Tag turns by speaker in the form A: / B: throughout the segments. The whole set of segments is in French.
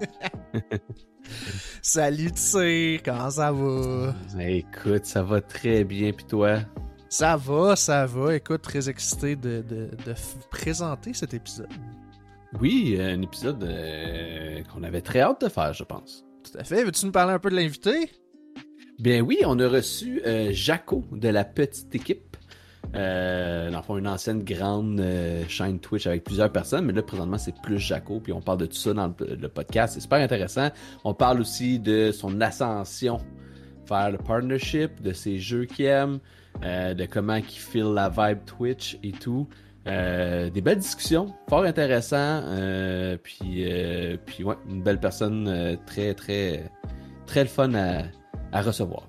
A: Salut Tsir, comment ça va?
B: Écoute, ça va très bien, puis toi?
A: Ça va, ça va. Écoute, très excité de, de, de présenter cet épisode.
B: Oui, un épisode euh, qu'on avait très hâte de faire, je pense.
A: Tout à fait. Veux-tu nous parler un peu de l'invité?
B: Bien oui, on a reçu euh, Jaco de la petite équipe. Euh, dans le fond, une ancienne grande euh, chaîne Twitch avec plusieurs personnes, mais là, présentement, c'est plus Jaco, puis on parle de tout ça dans le, podcast. C'est super intéressant. On parle aussi de son ascension vers le partnership, de ses jeux qu'il aime, euh, de comment il file la vibe Twitch et tout. Euh, des belles discussions, fort intéressant. Euh, puis, euh, puis ouais, une belle personne euh, très, très, très fun à, à recevoir.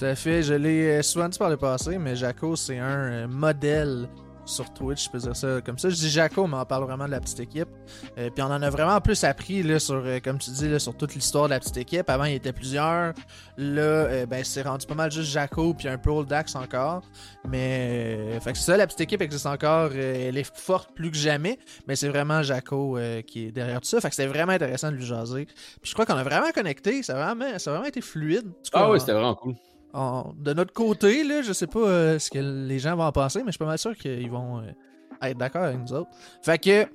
A: Tout à fait. Je l'ai souvent dit par le passé, mais Jaco, c'est un euh, modèle sur Twitch, je peux dire ça comme ça. Je dis Jaco, mais on parle vraiment de la petite équipe. Euh, puis on en a vraiment plus appris là, sur, euh, comme tu dis, là, sur toute l'histoire de la petite équipe. Avant, il y était plusieurs. Là, euh, ben, c'est rendu pas mal juste Jaco, puis un peu Old Dax encore. Mais, euh, fait que c'est ça, la petite équipe existe encore. euh, elle est forte plus que jamais. Mais c'est vraiment Jaco euh, qui est derrière tout ça. Fait que c'était vraiment intéressant de lui jaser. Puis je crois qu'on a vraiment connecté. Ça a vraiment, ça a vraiment été fluide.
B: Ah oui, c'était vraiment cool.
A: On- de notre côté, là, je sais pas euh, ce que les gens vont en penser, mais je suis pas mal sûr qu'ils vont euh, être d'accord avec nous autres. Fait que,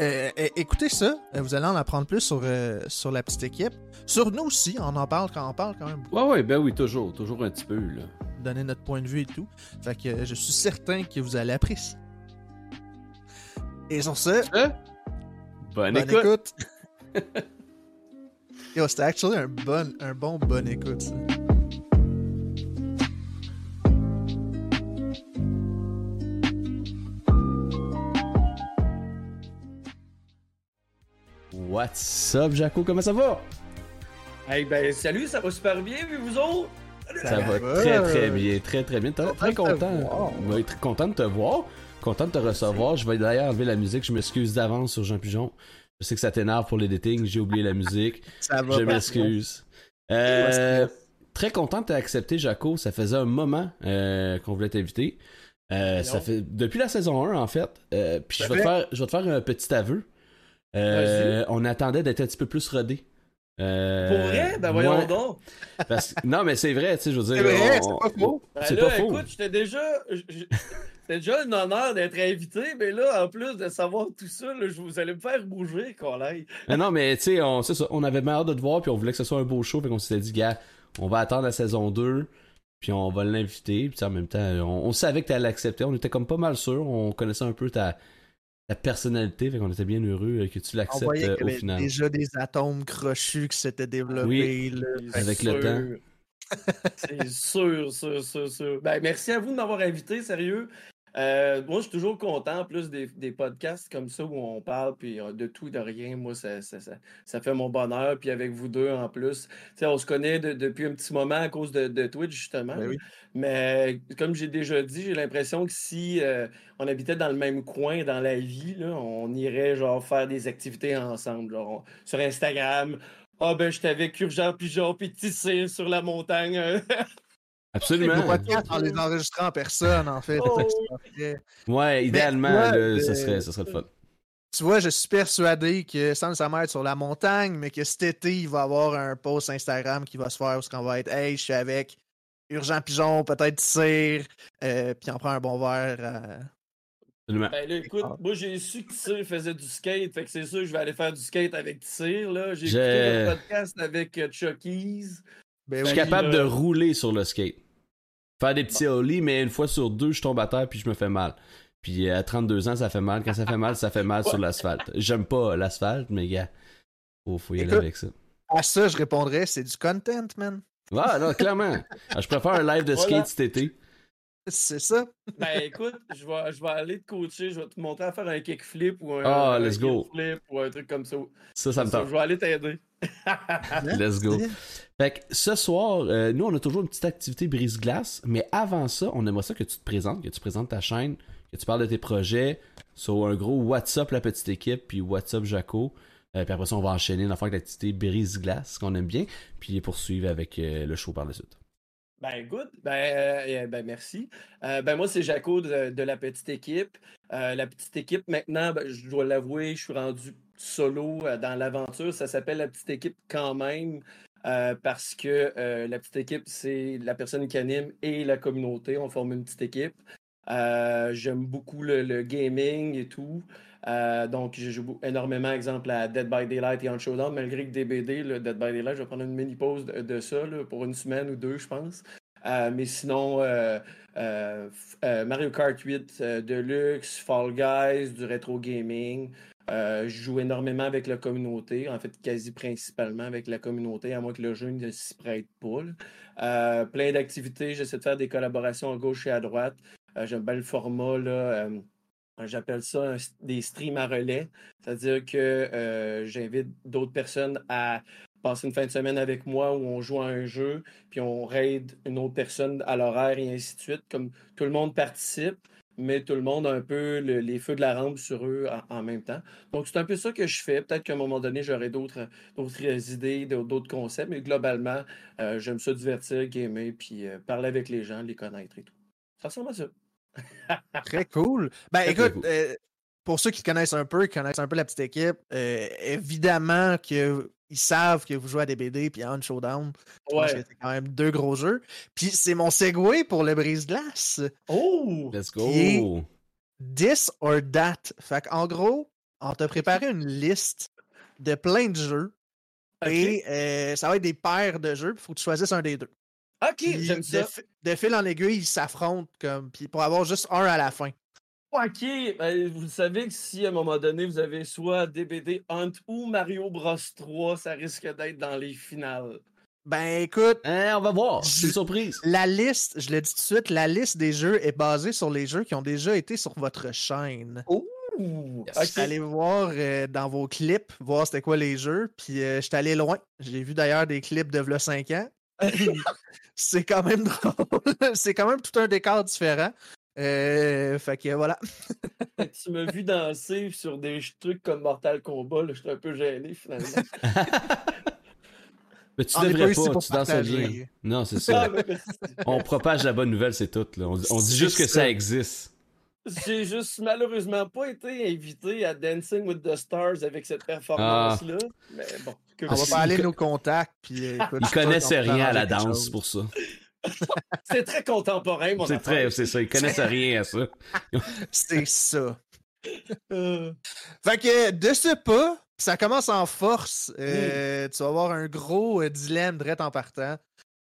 A: euh, écoutez ça, vous allez en apprendre plus sur, sur la petite équipe. Sur nous aussi, on en parle quand on parle quand même,
B: Ouais, ouais, ben oui, toujours, toujours un petit peu, là.
A: donner notre point de vue et tout. Fait que je suis certain que vous allez apprécier. Et sur ce,
B: Hein? Bonne,
A: bonne
B: écoute.
A: écoute. Yo, c'était actually un bon, un bon bonne écoute. ça.
B: What's up, Jaco? Comment ça va?
C: Hey, ben, salut, ça va super bien, vous autres?
B: Ça va
A: va.
B: très très bien, très très bien. Très, très
A: Content de te
B: content.
A: voir.
B: Ouais, très content de te voir. Content de te recevoir. Je vais d'ailleurs enlever la musique. Je m'excuse d'avance sur Jean Pigeon. Je sais que ça t'énerve pour l'editing. J'ai oublié la musique.
A: Ça va
B: Je m'excuse. Euh, très content de t'accepter, Jaco. Ça faisait un moment euh, qu'on voulait t'inviter. Euh, ça fait depuis la saison 1 en fait. Euh, puis je vais, te faire, je vais te faire un petit aveu. Euh, on attendait d'être un petit peu plus rodé. Euh,
C: Pour vrai? Ben, voyons
B: ouais,
C: donc.
B: parce non, mais c'est vrai, tu sais, je veux dire.
A: C'est vrai,
B: on-
A: c'est pas faux.
C: Ben
B: C'est
C: là,
B: pas faux.
C: écoute, j'étais déjà. C'était déjà un honneur d'être invité, mais là, en plus de savoir tout ça, là, je- vous allez me faire bouger, collègue.
B: Mais non, mais tu sais, on, on avait hâte de te voir, puis on voulait que ce soit un beau show, fait qu'on s'était dit, gars, on va attendre la saison 2, puis on va l'inviter, puis en même temps, on, on savait que t'allais l'accepter, on était comme pas mal sûr, on connaissait un peu ta, ta personnalité, fait qu'on était bien heureux euh, que tu l'acceptes euh,
A: qu'il y
B: au
A: avait
B: final.
A: déjà des atomes crochus qui s'étaient développés. là.
B: Avec le
C: sûr. C'est sûr, sûr, sûr, sûr. Ben, merci à vous de m'avoir invité, sérieux. Euh, moi, je suis toujours content, en plus des, des podcasts comme ça où on parle puis euh, de tout et de rien. Moi, ça, ça, ça, ça fait mon bonheur. Puis avec vous deux en plus. On se connaît de- depuis un petit moment à cause de, de Twitch, justement.
A: Ben oui.
C: Mais comme j'ai déjà dit, j'ai l'impression que si euh, on habitait dans le même coin dans la vie, là, on irait genre faire des activités ensemble. Genre, on- sur Instagram. Ah ben, j'étais avec Urgent Pigeon puis Tissé sur la montagne.
B: Absolument.
A: Nos podcasts, on les enregistrait en personne, en fait.
C: Oh.
B: Ouais, idéalement, là,
A: euh,
B: ça, serait, ça serait le fun.
A: Tu vois, je suis persuadé que sans nécessairement être sur la montagne, mais que cet été, il va y avoir un post Instagram qui va se faire où ce qu'on va être Hey, je suis avec Urgent Pigeon, peut-être Cire, euh, puis on prend un bon verre. euh,
B: Absolument.
C: Ben là, écoute, moi j'ai su que Tissé faisait du skate, fait que c'est sûr que je vais aller faire du skate avec. J'ai
B: J'ai-
C: écouté le podcast avec euh, Chucky's.
A: Ben
B: Je suis capable de
C: euh,
B: rouler sur le skate. Faire des petits ollies, mais une fois sur deux, je tombe à terre puis je me fais mal. Puis à 32 ans, ça fait mal. Quand ça fait mal, ça fait mal sur l'asphalte. J'aime pas l'asphalte, mais gars, faut, faut y aller avec ça.
A: À ça, je répondrais c'est du content, man.
B: Ah, non, clairement. Ah, Je préfère un live de skate
C: Voilà.
B: cet été.
A: C'est ça.
C: Ben écoute, je vais, je vais aller te coacher, je vais te montrer à faire un kickflip ou un,
B: Ah,
C: un
B: let's go.
C: flip ou un truc comme ça.
B: Ça, ça me
C: Je
B: tente.
C: vais aller t'aider.
B: Let's go. Fait que ce soir, euh, nous, on a toujours une petite activité brise-glace, mais avant ça, on aimerait ça que tu te présentes, que tu présentes ta chaîne, que tu parles de tes projets, sur un gros WhatsApp la petite équipe, puis WhatsApp Jaco. Euh, puis après ça, on va enchaîner dans faire l'activité brise-glace, qu'on aime bien, puis poursuivre avec euh, le show par la suite.
C: Ben, good. Ben, euh, ben merci. Euh, ben, moi, c'est Jaco de, la petite équipe. Euh, la petite équipe, maintenant, ben, je dois l'avouer, je suis rendu solo euh, dans l'aventure. Ça s'appelle la petite équipe quand même. euh, parce que euh, la petite équipe, c'est la personne qui anime et la communauté. On forme une petite équipe. Euh, J'aime beaucoup le gaming et tout. Euh, donc, je joue énormément, exemple, à Dead by Daylight et On Showdown, malgré que DBD, le Dead by Daylight, je vais prendre une mini pause de, ça là, pour une semaine ou deux, je pense. Euh, mais sinon, euh, Mario Kart 8 euh, Deluxe, Fall Guys, du rétro gaming. Je joue énormément avec la communauté, en fait, quasi principalement avec la communauté, à moins que le jeu ne s'y prête pas. plein d'activités, j'essaie de faire des collaborations à gauche et à droite. J'aime bien le format, là. Euh, J'appelle ça des streams à relais. C'est-à-dire que euh, j'invite d'autres personnes à passer une fin de semaine avec moi où on joue à un jeu, puis on raid une autre personne à l'horaire et ainsi de suite. Comme tout le monde participe, mais tout le monde a un peu le- les feux de la rampe sur eux en, même temps. Donc c'est un peu ça que je fais. Peut-être qu'à un moment donné, j'aurai d'autres d'autres idées, d'autres concepts, mais globalement, euh, j'aime ça divertir, gamer, puis euh, parler avec les gens, les connaître et tout. Ça ressemble à ça.
A: Très cool. Ben
B: Très,
A: écoute,
B: cool.
A: euh, pour ceux qui connaissent un peu, qui connaissent un peu la petite équipe, euh, évidemment qu'ils savent que vous jouez à des BD puis à Un Showdown.
C: Ouais.
A: c'est quand même deux gros jeux. Puis c'est mon segue pour le brise-glace.
C: Oh!
B: Let's go!
A: Qui est- This or that. Fait en gros, on t'a préparé une liste de plein de jeux. Et euh, ça va être des paires de jeux. Il faut que tu choisisses un des deux.
C: Ok, j'aime
A: de,
C: ça.
A: de fil en aiguille, ils s'affrontent comme. Puis pour avoir juste un à la fin.
C: Ok, ben, vous savez que si à un moment donné vous avez soit DBD Hunt ou Mario Bros 3, ça risque d'être dans les finales.
A: Ben écoute,
B: Hein, on va voir. C'est une surprise.
A: La liste, je le dis tout de suite, la liste des jeux est basée sur les jeux qui ont déjà été sur votre chaîne.
C: Ouh!
B: Yes.
A: Je suis
C: Ok.
A: allé voir euh, dans vos clips, voir c'était quoi les jeux, puis euh, je suis allé loin. J'ai vu d'ailleurs des clips de v'là 5 ans. C'est quand même drôle. C'est quand même tout un décor différent. Euh, fait que voilà.
C: Tu m'as vu danser sur des trucs comme Mortal Kombat, là, j'étais un peu gêné finalement.
B: Mais tu
A: On
B: devrais
A: pas
B: tu danses bien. Non, c'est
C: Ah,
B: ça.
C: merci.
B: on propage la bonne nouvelle, c'est tout. Là. On, dit- on dit
A: C'est
B: juste que
A: ça.
B: ça existe.
C: J'ai juste malheureusement pas été invité à Dancing with the Stars avec cette performance-là. Mais bon, que
A: On va pas aller nos contacts. Puis, euh, écoute,
B: Ils connaissaient rien à la danse
A: chose.
B: pour ça.
C: c'est très contemporain, mon
B: C'est très, c'est ça. Ils connaissent rien à ça.
A: C'est ça.
C: Euh,
A: Fait que de ce pas, ça commence en force. Euh, Tu vas avoir un gros euh, dilemme direct en partant.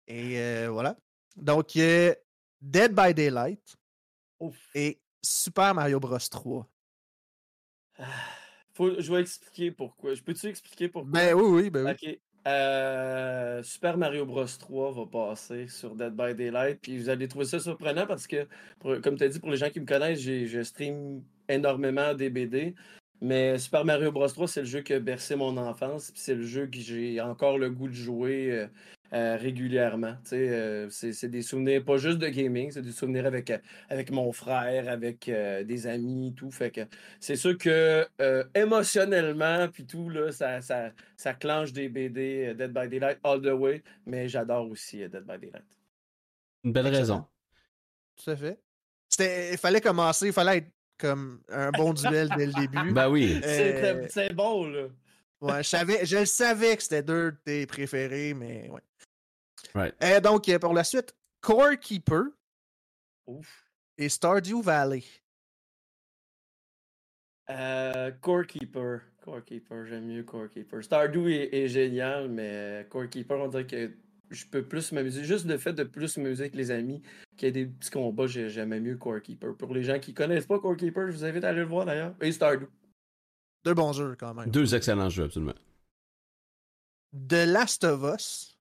A: Et euh, voilà. Donc, euh, Dead by Daylight
C: ouf.
A: et Super Mario Bros 3.
C: Faut, je vais expliquer pourquoi. Je peux-tu expliquer pourquoi?
A: Ben oui, oui, ben oui.
C: Euh, Super Mario Bros 3 va passer sur Dead by Daylight. Puis vous allez trouver ça surprenant parce que, pour- comme tu as dit, pour les gens qui me connaissent, j'ai- je stream énormément des BD. Mais Super Mario Bros 3, c'est le jeu qui a bercé mon enfance. Puis c'est le jeu que j'ai encore le goût de jouer euh, régulièrement. Tu sais, euh, c'est des souvenirs, pas juste de gaming, c'est des souvenirs avec, euh, avec mon frère, avec euh, des amis, tout. Fait que c'est sûr que euh, émotionnellement, puis tout, là, ça, ça, ça clenche des BD euh, Dead by Daylight all the way, mais j'adore aussi euh, Dead by Daylight.
B: Une belle raison.
A: Tout à fait. Il fallait commencer, il fallait être comme un bon duel dès le début.
B: Ben oui.
A: Euh,
C: C'est bon, là.
A: Ouais, je, savais, je le savais que c'était deux de tes préférés, mais ouais.
B: Right.
A: Euh, donc, euh, pour la suite, Core Keeper
C: Ouf.
A: et Stardew Valley.
C: Euh, Core Keeper. Core Keeper, j'aime mieux Core Keeper. Stardew est, est génial, mais Core Keeper, on dirait que je peux plus m'amuser. Juste le fait de plus m'amuser avec les amis, qu'il y ait des petits combats, j'ai- j'aimais mieux Core Keeper. Pour les gens qui connaissent pas Core Keeper, je vous invite à aller le voir d'ailleurs. Et Stardew.
A: Deux bons jeux quand même.
B: Deux excellents jeux, absolument.
A: The Last of Us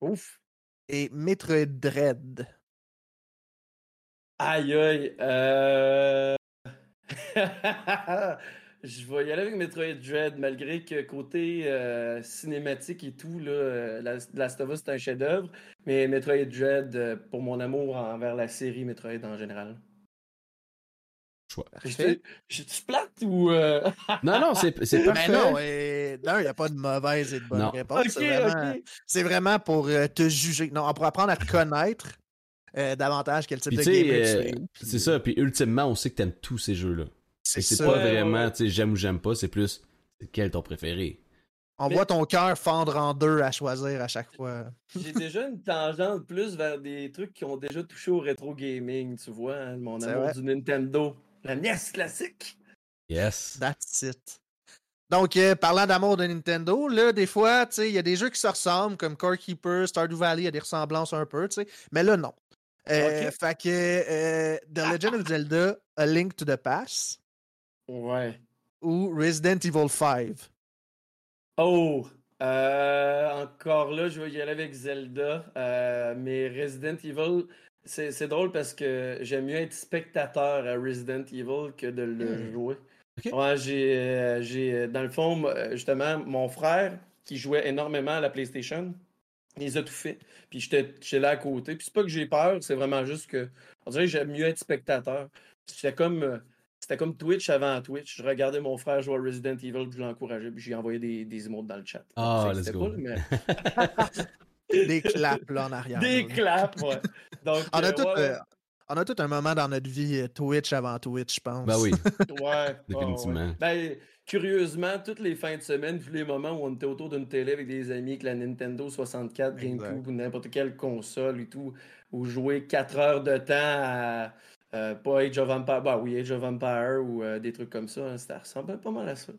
C: Ouf.
A: et Metroid Dread.
C: Aïe aïe. Euh... Je vais y aller avec Metroid Dread, malgré que côté euh, cinématique et tout, là, euh, La- Last of Us c'est un chef-d'œuvre, mais Metroid Dread, pour mon amour envers la série Metroid en général.
B: Choix.
C: J'ai-tu plate ou. euh,
B: Non, non, c'est c'est
A: Mais
B: parfait.
A: non, et... non, il n'y a pas de mauvaise et de bonne
B: Non.
A: réponse. c'est vraiment, vraiment pour euh, te juger. Non, pour apprendre à te connaître euh, davantage quel type
B: Puis
A: de
B: tu
A: gamer
B: euh,
A: tu es. Puis
B: c'est ça. Puis ultimement, on sait que t'aimes tous ces jeux-là.
A: C'est
B: Et c'est
A: ça.
B: pas vraiment, tu sais, j'aime ou j'aime pas, c'est plus quel ton préféré?
A: On voit ton cœur fendre en deux à choisir à chaque fois.
C: J'ai déjà une tangente plus vers des trucs qui ont déjà touché au rétro gaming, tu vois, hein, mon
A: C'est
C: amour
A: vrai.
C: du Nintendo. La NES classique.
B: Yes.
A: That's it. Donc, euh, parlant d'amour de Nintendo, là, des fois, tu sais, il y a des jeux qui se ressemblent, comme Core Keeper, Stardew Valley, il y a des ressemblances un peu, tu sais. Mais là, non. Euh,
C: Ok.
A: Fait que euh, The Legend of Zelda, A Link to the Past
C: Ouais.
A: ou Resident Evil 5.
C: Oh! euh, encore là, je vais y aller avec Zelda. euh, mais Resident Evil, c'est drôle parce que j'aime mieux être spectateur à Resident Evil que de le
A: Hmm.
C: jouer. Ouais, j'ai, euh, j'ai, dans le fond, euh, justement, mon frère qui jouait énormément à la PlayStation, il les a tout fait. Puis j'étais j'étais là à côté. Puis c'est pas que j'ai peur, c'est vraiment juste que, on dirait que j'aime mieux être spectateur. C'était comme, euh, c'était comme Twitch avant Twitch. Je regardais mon frère jouer à Resident Evil, puis je l'encourageais, puis j'ai envoyé des, des emotes dans le chat.
B: Ah, let's go.
C: pas, là,
A: Des claps, là, en arrière.
C: Des
A: là.
C: claps, ouais. Donc,
A: On a,
C: euh,
A: tout,
C: ouais,
A: euh, on a tout un moment dans notre vie euh, Twitch avant Twitch, je pense.
B: Ben oui.
C: ouais,
B: Définitivement.
C: ouais. Ben, curieusement, toutes les fins de semaine, tous les moments où on était autour d'une télé avec des amis, avec la Nintendo 64,
A: Exact.
C: GameCube ou n'importe quelle console et tout, où jouer 4 heures de temps à. euh, pas Age of Empire, bah oui, Age of Empire ou euh, des trucs comme ça, hein, ça ressemble pas mal à ça.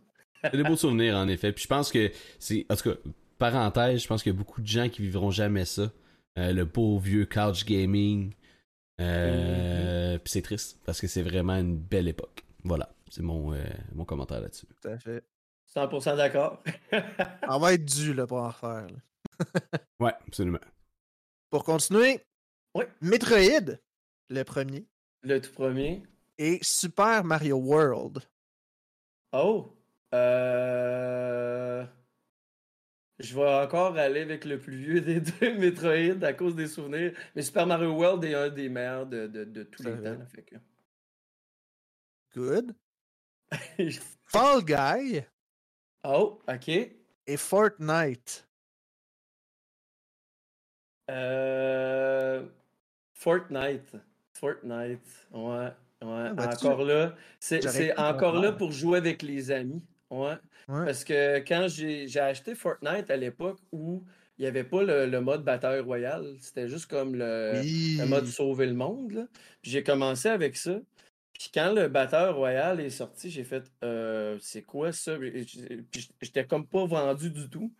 B: C'est des beaux souvenirs, en effet. Puis je pense que c'est. En tout cas, parenthèse, je pense qu'il y a beaucoup de gens qui vivront jamais ça. Euh, le beau vieux couch gaming. Euh, Puis c'est triste parce que c'est vraiment une belle époque. Voilà, c'est mon, euh, mon commentaire là-dessus.
A: Tout à fait.
C: 100% d'accord.
A: On va être dû là, pour en refaire. là.
B: Ouais, absolument.
A: Pour continuer,
C: Ouais.
A: Metroid, le premier,
C: Le tout premier.
A: et Super Mario World.
C: Oh! Euh... Je vais encore aller avec le plus vieux des deux Metroid à cause des souvenirs. Mais Super Mario World est un des meilleurs de, de, de tous
A: Ça
C: les temps. là, fait que-
A: Good. Fall Guy
C: oh, ok.
A: et Fortnite.
C: Euh... Fortnite. Fortnite. Ouais. Ouais.
A: vois-tu?
C: encore là. C'est encore là pour jouer avec les amis. Ouais.
A: Ouais.
C: Parce que quand j'ai acheté Fortnite à l'époque où il n'y avait pas le, le mode bataille royale, c'était juste comme le,
A: Oui.
C: le mode sauver le monde. là. Puis j'ai commencé avec ça. Puis quand le batteur royal est sorti, j'ai fait euh, c'est quoi ça? Puis j'étais comme pas vendu du tout.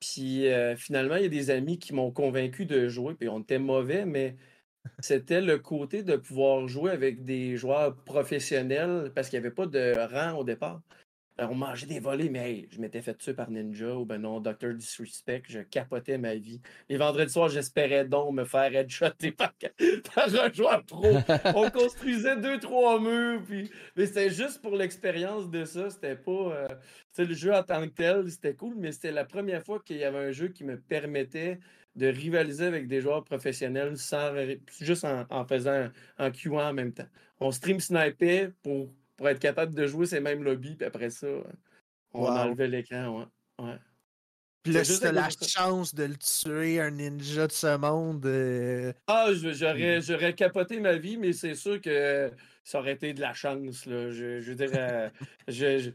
C: Puis euh, finalement, il y a des amis qui m'ont convaincu de jouer. Puis on était mauvais, mais c'était le côté de pouvoir jouer avec des joueurs professionnels parce qu'il n'y avait pas de rang au départ. Alors, on mangeait des volets, mais hey, je m'étais fait tuer par Ninja ou ben non, Dr. Disrespect, je capotais ma vie. Les vendredis soirs, j'espérais donc me faire headshotter par, par un joueur pro. On construisait deux, trois murs, puis... mais c'était juste pour l'expérience de ça. C'était pas. euh, le jeu en tant que tel, c'était cool, mais c'était la première fois qu'il y avait un jeu qui me permettait de rivaliser avec des joueurs professionnels sans juste en, en faisant en QA en même temps. On stream snipait pour, pour être capable de jouer ces mêmes lobbies, puis après ça, on
A: Wow.
C: enlevait l'écran. Ouais. ouais.
A: Puis là, si t'as la chance de le tuer, un ninja de ce monde. euh,
C: Ah, j'aurais, j'aurais capoté ma vie, mais c'est sûr que ça aurait été de la chance. Là. Je, je veux dire, euh, je-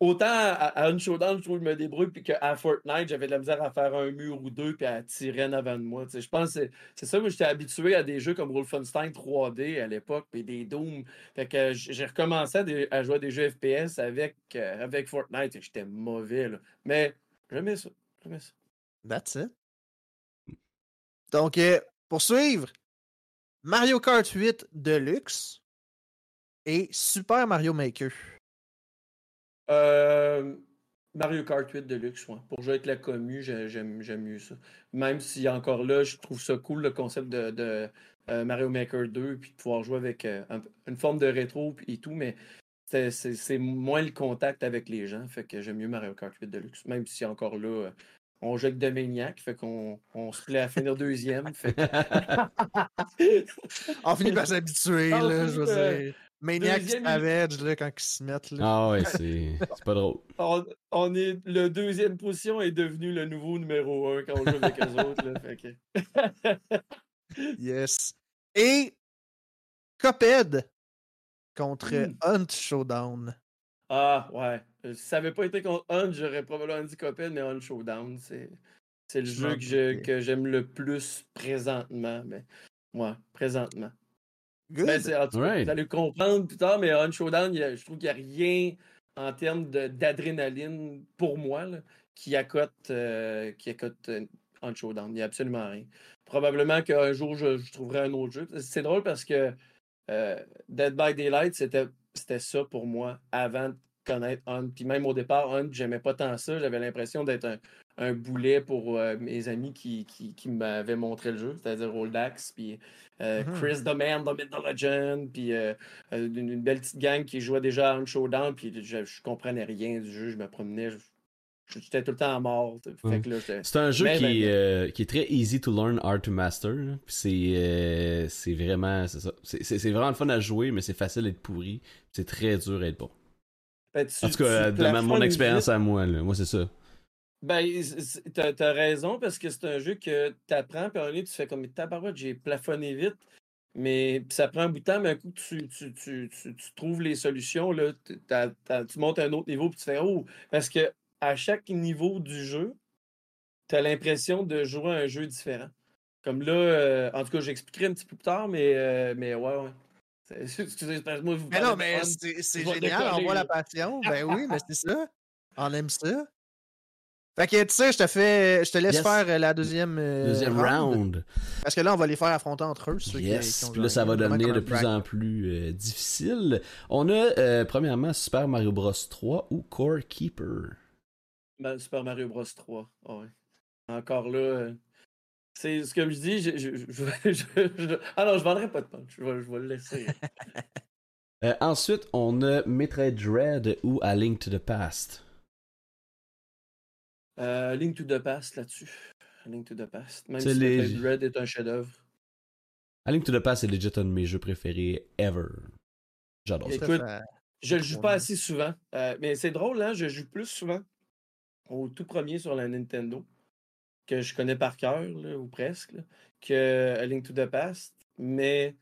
C: autant à, une showdown, je que me débrouille, puis qu'à Fortnite, j'avais de la misère à faire un mur ou deux, puis à tirer en avant de moi. Je pense que c'est, ça, moi, j'étais habitué à des jeux comme Wolfenstein 3D à l'époque, puis des Doom. Fait que j- j'ai recommencé à, jouer à des jeux FPS avec, euh, avec Fortnite, et j'étais mauvais. Là. Mais j'aimais ça. J'aimais ça.
A: That's it. Donc, euh, pour suivre, Mario Kart 8 Deluxe et Super Mario Maker.
C: Euh, Mario Kart 8 Deluxe, ouais. Pour jouer avec la commu, j'ai- j'aime mieux ça. Même si encore là, je trouve ça cool le concept de, de, euh, Mario Maker 2, puis de pouvoir jouer avec euh, un- une forme de rétro et tout, mais c'est- moins le contact avec les gens, fait que j'aime mieux Mario Kart 8 Deluxe. Même si encore là, on joue avec Dominiac, fait qu'on on se plaît à finir deuxième. Fait que-
A: On finit par s'habituer, là, je veux dire. Maniac
C: Deuxième-
A: Savage, là, quand ils se mettent, là.
B: Ah ouais, c'est c'est pas drôle.
C: On, on est le deuxième position est devenu le nouveau numéro un quand on joue avec eux autres. Là, fait que-
A: Yes. Et Cuphead contre
C: Hmm.
A: Hunt Showdown.
C: Ah ouais. Si ça avait pas été contre Hunt, j'aurais probablement dit Cuphead, mais Hunt Showdown, c'est c'est le
A: Je
C: jeu que j'aime le plus présentement. Mais ouais, présentement.
A: Good.
C: Ben, en tout cas,
B: Right.
C: Vous allez le comprendre plus tard, mais Hunt Showdown, il y a- je trouve qu'il n'y a rien en termes d'adrénaline pour moi là, qui accote, euh, qui accote euh, Showdown. Il n'y a absolument rien. Probablement qu'un jour, je, je trouverai un autre jeu. C'est drôle parce que euh, Dead by Daylight, c'était c'était ça pour moi avant de connaître Hunt. Puis même au départ, Hunt, j'aimais pas tant ça. J'avais l'impression d'être un, un boulet pour euh, mes amis qui, qui, qui m'avaient montré le jeu, c'est-à-dire Roldax, puis euh,
A: Mhm.
C: Chris the Man, the Myth, the Legend, puis euh, une, une belle petite gang qui jouait déjà à Hunt Showdown, puis je, je comprenais rien du jeu, je me promenais, je- j'étais tout le temps à mort. J'étais-
B: C'est un jeu qui,
C: ben,
B: est, qui est très easy to learn, hard to master. C'est vraiment c'est vraiment le fun à jouer, mais c'est facile d'être pourri. C'est très dur à être bon.
C: Ben, tu-
B: En tout cas,
C: tu
B: de ma- mon expérience à moi, là. moi c'est ça.
C: Ben, t'as t'as raison parce que c'est un jeu que t'apprends, puis moment donné, tu fais comme tabarouette, j'ai plafonné vite. Mais ça prend un bout de temps, mais un coup, tu, tu, tu, tu, tu trouves les solutions, là, t- tu montes à un autre niveau, puis tu fais Oh! Parce que à chaque niveau du jeu, tu as l'impression de jouer à un jeu différent. Comme là, euh, en tout cas, j'expliquerai un petit peu plus tard, mais, euh, mais ouais, ouais. C'est- Excusez, c'est parce que moi, vous
A: Mais non, mais c'est génial, on voit la passion. Ben oui, mais c'est ça. On aime ça. Fait que, tu sais, je te fais, je te laisse
B: Yes.
A: faire euh, la deuxième, euh,
B: Deuxième round.
A: Parce que là, on va les faire affronter entre eux. ceux qui- qui
B: Yes. Puis là, ça va devenir de plus en plus euh, difficile. On a euh, premièrement Super Mario Bros 3 ou Core Keeper?
C: Ben, Super Mario Bros 3. Ah ouais. Encore là, euh, c'est ce que je dis. Je, je, je, je- je- ah non, je vendrai pas de punch. Je vais, je vais le laisser.
B: Euh, ensuite, on a Metroid Dread ou A Link to the Past.
C: Euh, Link to the Past là-dessus. Link to the Past. Même
B: C'est
C: si
B: les-
C: Metroid Dread est un chef-d'œuvre.
B: A Link to the Past est legit un de mes jeux préférés ever. J'adore ça.
C: Écoute, Je le joue pas assez souvent. euh, mais c'est drôle, hein? Je joue plus souvent au tout premier sur la Nintendo, que je connais par cœur, là, ou presque, là, que A Link to the Past. Mais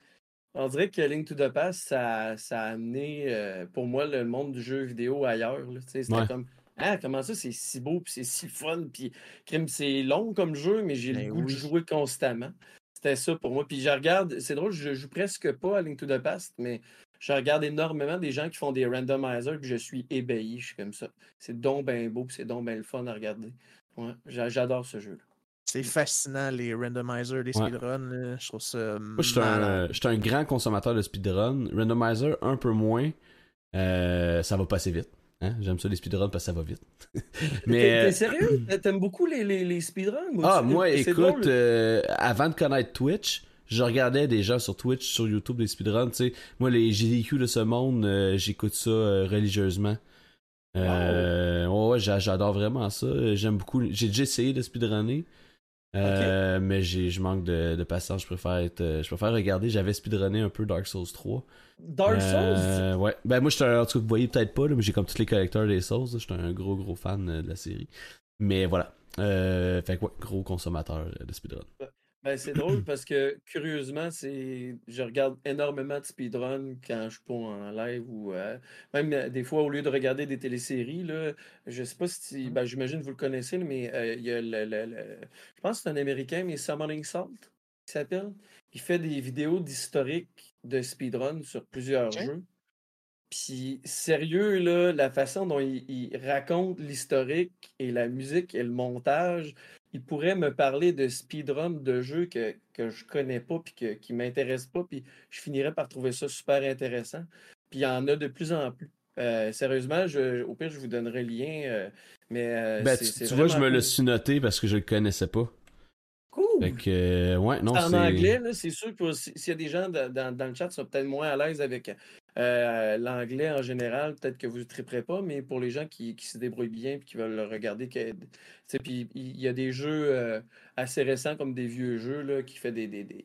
C: on dirait que A Link to the Past, ça, ça a amené euh, pour moi le monde du jeu vidéo ailleurs. là. Tu sais, C'était
B: Ouais.
C: comme Ah, comment ça, c'est si beau, puis c'est si fun, puis crime, c'est long comme jeu, mais j'ai
A: Ben
C: le goût de jouer constamment. C'était ça pour moi. Puis je regarde, c'est drôle, je joue presque pas à Link to the Past, mais je regarde énormément des gens qui font des randomizers, puis je suis ébahi, je suis comme ça. C'est donc ben beau, puis c'est donc ben le fun à regarder. Ouais, j'a- j'adore ce jeu-là.
A: C'est fascinant, les randomizers, les
B: Ouais.
A: speedruns. Je trouve ça.
B: Moi, je suis un, suis un grand consommateur de speedrun. Randomizer, un peu moins. Euh, ça va passer vite. Hein? J'aime ça les speedruns parce que ça va vite.
C: Mais
B: Mais
C: t'es sérieux? Taimes beaucoup les, les, les speedruns?
B: Ah,
C: tu-
B: moi,
C: c'est
B: écoute,
C: drôle.
B: euh, avant de connaître Twitch, je regardais des gens sur Twitch, sur YouTube, des speedruns, tu sais. Moi, les GDQ de ce monde, euh, j'écoute ça euh, religieusement. Euh, ouais, ouais, j'a- j'adore vraiment ça. J'aime beaucoup. J'ai déjà essayé de speedrunner. Euh, mais je manque de, de patience. Je préfère être, euh, je préfère regarder. J'avais speedrunné un peu Dark Souls 3.
C: Dark Souls?
B: Euh, ouais. Ben, moi, j'étais un, en tout cas, vous voyez peut-être pas, là, mais j'ai comme tous les collecteurs des Souls. J'étais un gros, gros fan de la série. Mais voilà. Fait que, ouais, gros consommateur de speedrun.
C: Ben, c'est drôle parce que curieusement, c'est je regarde énormément de speedrun quand je suis pas en live ou euh, même euh, des fois au lieu de regarder des téléséries là, je sais pas si ben, j'imagine que vous le connaissez mais euh, il y a le, le- le- je pense que c'est un américain mais Summoning Salt qui s'appelle. Il fait des vidéos d'historique de speedrun sur plusieurs jeux. Puis sérieux là, la façon dont il, il raconte l'historique et la musique et le montage, il pourrait me parler de speedrun de jeux que, que je connais pas puis que, qui m'intéressent pas, puis je finirais par trouver ça super intéressant. Puis il y en a de plus en plus. Euh, sérieusement, je, au pire, je vous donnerai le lien. euh, mais euh,
B: Ben,
C: c'est-
B: tu, vois, je me le suis noté parce que je le connaissais pas.
C: Cool!
B: Fait que, ouais, non,
C: C'est en anglais, là, c'est sûr que si- s'il y a des gens dans, dans- dans le chat qui sont peut-être moins à l'aise avec euh, l'anglais en général, peut-être que vous ne triperez pas, mais pour les gens qui, qui se débrouillent bien et qui veulent le regarder, puis il y a des jeux euh, assez récents comme des vieux jeux là, qui fait des, des, des,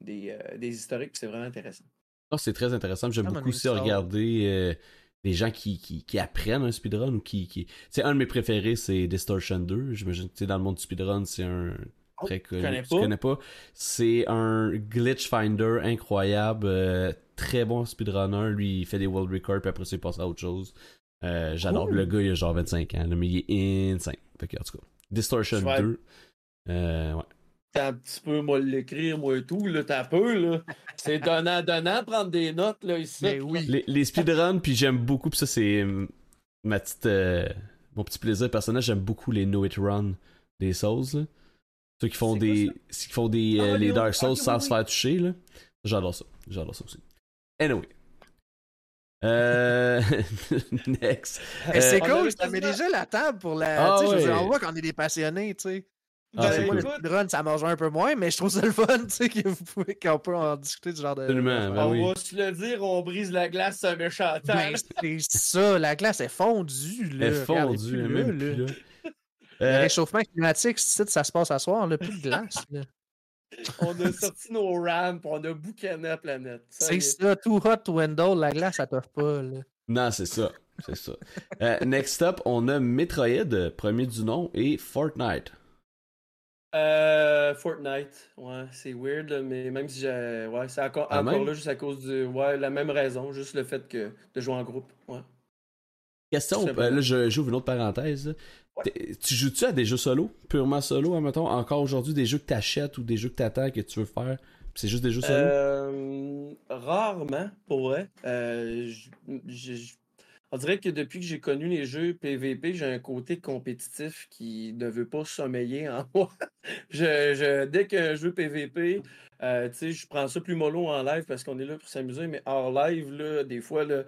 C: des, euh, des historiques, c'est vraiment intéressant.
B: Non, c'est très intéressant. J'aime
A: Ah,
B: beaucoup aussi regarder euh, les gens qui, qui, qui apprennent un speedrun ou qui. qui... C'est un de mes préférés, c'est Distortion 2. J'imagine que dans le monde du speedrun, c'est un
C: Oh,
B: très connu.
C: connais
B: Tu
C: pas?
B: connais pas. C'est un glitch finder incroyable. Très bon speedrunner. Lui, il fait des world records, puis après ça, il passe à autre chose. Euh, J'adore.
C: Cool.
B: Le gars, il a genre 25 ans, là, mais il est insane. Fait que, en tout cas, Distortion
C: Je vais-
B: 2. Euh, ouais.
C: T'as un petit peu, moi, l'écrire, moi et tout, là, t'as peu, là. C'est donnant, donnant, prendre des notes, là, ici.
A: Mais oui.
B: Les, les speedruns, puis j'aime beaucoup, puis ça c'est euh, ma petite, euh, mon petit plaisir personnel, j'aime beaucoup les No It Run des Souls. Là. Ceux qui font
C: C'est
B: des, ceux qui font des euh,
C: Ah,
B: les
C: les-
B: Dark
C: ah,
B: Souls
C: oui,
B: sans
C: oui,
B: se faire toucher. là. J'adore ça, j'adore ça aussi. Anyway. Euh... Next.
A: Mais c'est
C: on
A: cool, ça met déjà la table pour la.
B: Ah
A: tu sais, je on voit qu'on est des passionnés, tu sais.
B: Ah, c'est
A: moi,
B: cool.
A: le speedrun, ça marche un peu moins, mais je trouve ça le fun, tu sais, que vous pouvez- qu'on peut en discuter du genre de.
B: Absolument, ben
C: on
B: oui.
C: va se le dire, on brise la glace, c'est un méchant temps.
A: Ben, c'est ça, la glace est fondue, là.
B: Elle est
A: Regardez
B: fondue,
A: plus là,
B: même plus
A: là. Le
B: Euh,
A: réchauffement climatique, ça se passe à soir, là, plus de glace. là.
C: On a sorti nos RAM, puis on a boucané la planète.
A: C'est
C: est.
A: ça, tout hot to window, la glace, ça t'offre pas. Là.
B: non, c'est ça. C'est ça. Euh, next up, on a Metroid, premier du nom, et Fortnite.
C: Euh, Fortnite, ouais, c'est weird, là, mais même si j'ai. Ouais, c'est encore,
B: Ah,
C: encore là, juste à cause du. Ouais, la même raison, juste le fait que de jouer en groupe. Ouais.
B: Question, euh, là je- j'ouvre une autre parenthèse. Tu joues-tu à des jeux solo, purement solo, admettons, encore aujourd'hui, des jeux que t'achètes ou des jeux que t'attends que tu veux faire, c'est juste des jeux solo?
C: Euh, rarement, pour vrai. Euh, on dirait que depuis que j'ai connu les jeux PVP, j'ai un côté compétitif qui ne veut pas sommeiller en moi. je, je- dès qu'un jeu PVP, euh, je prends ça plus mollo en live parce qu'on est là pour s'amuser, mais hors live, là, des fois, là,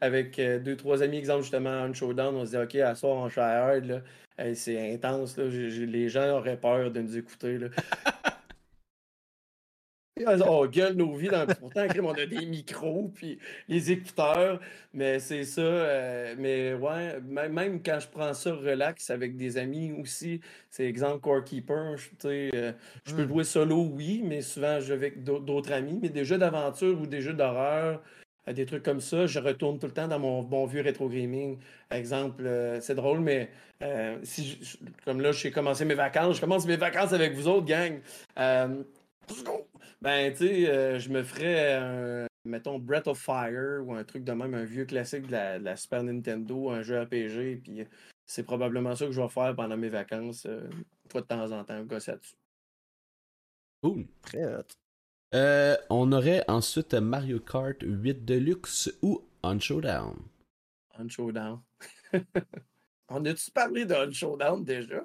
C: avec euh, deux, trois amis, exemple justement, un showdown, on se dit, OK, à soir, là. Hey, c'est intense, là. Les gens auraient peur de nous écouter, là. On gueule nos vies dans pourtant on a des micros puis les écouteurs mais c'est ça euh, mais ouais même, quand je prends ça relax avec des amis aussi c'est exemple Core Keeper je, euh, je peux
A: Mm.
C: jouer solo oui mais souvent je vais avec d'au- d'autres amis mais des jeux d'aventure ou des jeux d'horreur euh, des trucs comme ça je retourne tout le temps dans mon bon vieux rétro gaming exemple euh, c'est drôle mais euh, si je- comme là j'ai commencé mes vacances je commence mes vacances avec vous autres gang! Ben, tu sais, euh, je me ferais un, mettons, Breath of Fire ou un truc de même, un vieux classique de la, de la Super Nintendo, un jeu RPG, puis c'est probablement ça que je vais faire pendant mes vacances, euh, une fois de temps en temps, gosser là-dessus.
B: Cool.
A: Très hot.
B: Euh, on aurait ensuite Mario Kart 8 Deluxe ou On Showdown.
C: On Showdown. On a-tu parlé de On Showdown déjà?